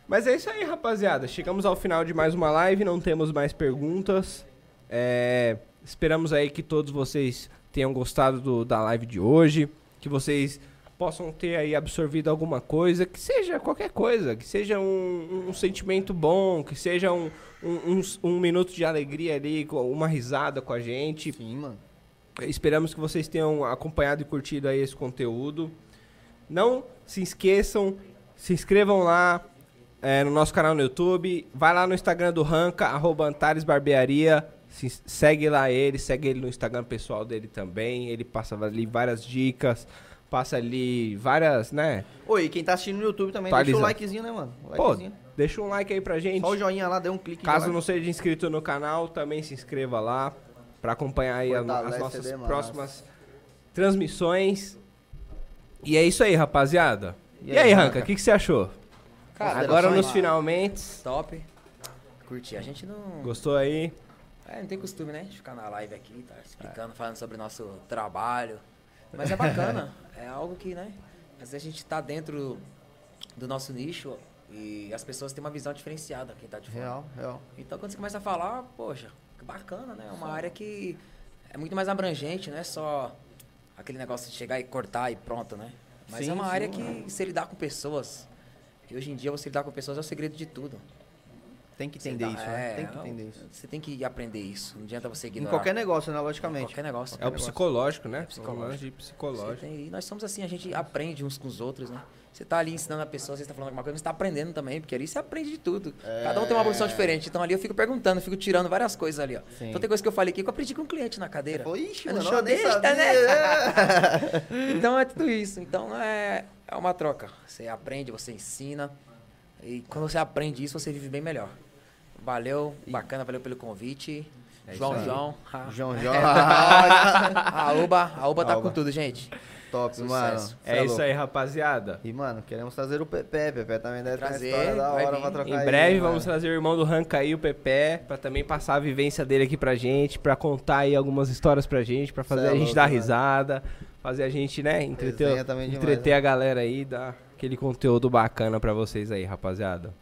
A: Mas é isso aí, rapaziada. Chegamos ao final de mais uma live, não temos mais perguntas. É, esperamos aí que todos vocês tenham gostado do- da live de hoje, que vocês possam ter aí absorvido alguma coisa, que seja qualquer coisa, que seja um, um sentimento bom, que seja um, um, um- minuto de alegria ali, uma risada com a gente.
B: Sim, mano.
A: Esperamos que vocês tenham acompanhado e curtido aí esse conteúdo. Não se esqueçam, se inscrevam lá é, no nosso canal no YouTube. Vai lá no Instagram do Ranca, arroba Antares Barbearia. Se- segue lá ele, segue ele no Instagram pessoal dele também. Ele passa ali várias dicas, passa ali várias, né?
B: Oi, quem tá assistindo no YouTube também,
A: Atualiza.
B: deixa o likezinho, né, mano? O
A: Pô,
B: likezinho.
A: deixa um like aí pra gente.
B: Só o joinha lá, dê um clique.
A: Caso não seja inscrito no canal, também se inscreva lá para acompanhar aí a- as nossas próximas transmissões. E é isso aí, rapaziada. E,
B: E
A: aí, Ranca, o que, que você achou?
C: Cara,
A: Agora nos finalmente.
C: Top. Curti. A gente não.
A: Gostou aí?
C: É, não tem costume, né? De ficar na live aqui, tá explicando, falando sobre o nosso trabalho. Mas é bacana. [LAUGHS] é algo que, né? Às vezes a gente tá dentro do nosso nicho e as pessoas têm uma visão diferenciada, quem tá de fora.
B: Real, real.
C: Então quando você começa a falar, poxa, que bacana, né? É uma área que é muito mais abrangente, não é só aquele negócio de chegar e cortar e pronto, né? Mas
B: Sim,
C: é uma
B: sim,
C: área
B: é.
C: que você lidar com pessoas. E hoje em dia você lidar com pessoas é o segredo de tudo.
B: Tem que entender isso, né?
C: é,
B: Tem que
C: não,
B: entender isso.
C: Você tem que aprender isso. Não adianta você
B: Em
C: ignorar.
B: qualquer negócio, né? Logicamente.
C: Qualquer negócio.
A: É o psicológico, né?
C: psicológico.
A: É
C: Você
A: psicológico.
C: tem- e nós somos assim, a gente aprende uns com os outros, né? Você tá ali ensinando a pessoa, você está falando alguma coisa, mas você tá aprendendo também, porque ali você aprende de tudo. Cada um tem uma profissão diferente. Então ali eu fico perguntando, fico tirando várias coisas ali, ó.
B: Sim.
C: Então tem coisa que eu falei aqui que eu aprendi com um cliente na cadeira.
B: Ixi,
C: É no
B: mano,
C: desta,
B: sabia.
C: né? [LAUGHS] então é tudo isso. Então é, é uma troca. Você aprende, você ensina. E quando você aprende isso, você vive bem melhor. Valeu, bacana, valeu pelo convite.
A: É
C: João
A: aí.
C: João.
B: João, [LAUGHS] João.
C: A Uba, a Uba tá com tudo, gente.
B: Top,
C: Sucesso.
B: mano. Cê
A: É isso aí, rapaziada.
B: E, mano, queremos trazer o Pepe. Pepe também deve ter uma
C: Trazer,
B: história da hora
C: vir.
B: pra trocar
A: Em
B: aí,
A: breve
B: mano.
A: vamos trazer o irmão do Ranca aí, o Pepe, pra também passar a vivência dele aqui pra gente, pra contar aí algumas histórias pra gente, pra fazer
B: Cê é
A: a gente
B: louco,
A: dar
B: né?
A: risada, fazer a gente, né, entreter,
B: demais,
A: entreter
B: né?
A: a galera aí, dar aquele conteúdo bacana pra vocês aí, rapaziada.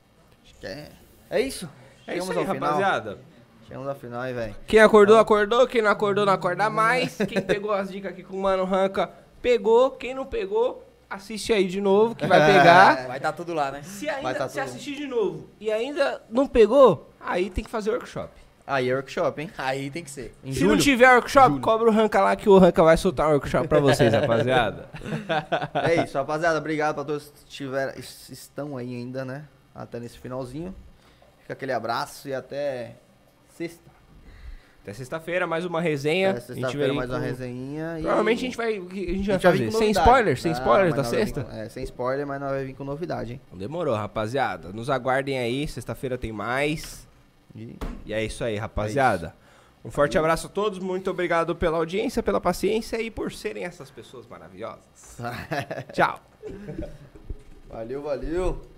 B: Acho que É, é isso.
A: É isso
B: Chegamos
A: aí,
B: ao final.
A: rapaziada.
B: Chegamos ao final aí, velho.
A: Quem acordou, acordou. Quem não acordou, não acorda mais. Quem pegou as dicas aqui com o Mano Ranca, pegou. Quem não pegou, assiste aí de novo, que vai [LAUGHS] pegar.
C: Vai dar tudo lá, né?
A: Se
B: Vai
A: ainda
B: tá
A: se
B: tudo-
A: assistir de novo e ainda não pegou, aí tem que fazer workshop.
B: Aí, workshop, hein?
C: Aí tem que ser.
B: Em
A: Se
B: julho.
A: não tiver workshop,
B: Julho.
A: cobra o Ranca lá que o Ranca vai soltar um workshop pra vocês, rapaziada. [LAUGHS]
B: É isso, rapaziada. Obrigado pra todos que tiveram, es- estão aí ainda, né? Até nesse finalzinho. Fica aquele abraço e até sexta.
A: Até sexta-feira, mais uma resenha.
B: Até
A: a gente
B: sexta-feira mais uma
A: com-
B: resenha. E...
A: Provavelmente a gente vai, a gente
B: a gente
A: fazer. Sem spoilers, sem
B: Ah,
A: da sexta.
B: com- é, sem spoiler, mas nós vai vir com novidade, hein?
A: Demorou, rapaziada. Nos aguardem aí, sexta-feira tem mais.
B: E...
A: E é isso aí, rapaziada. Um forte abraço a todos, muito obrigado pela audiência, pela paciência e por serem essas pessoas maravilhosas. [LAUGHS] Tchau.
B: valeu, valeu.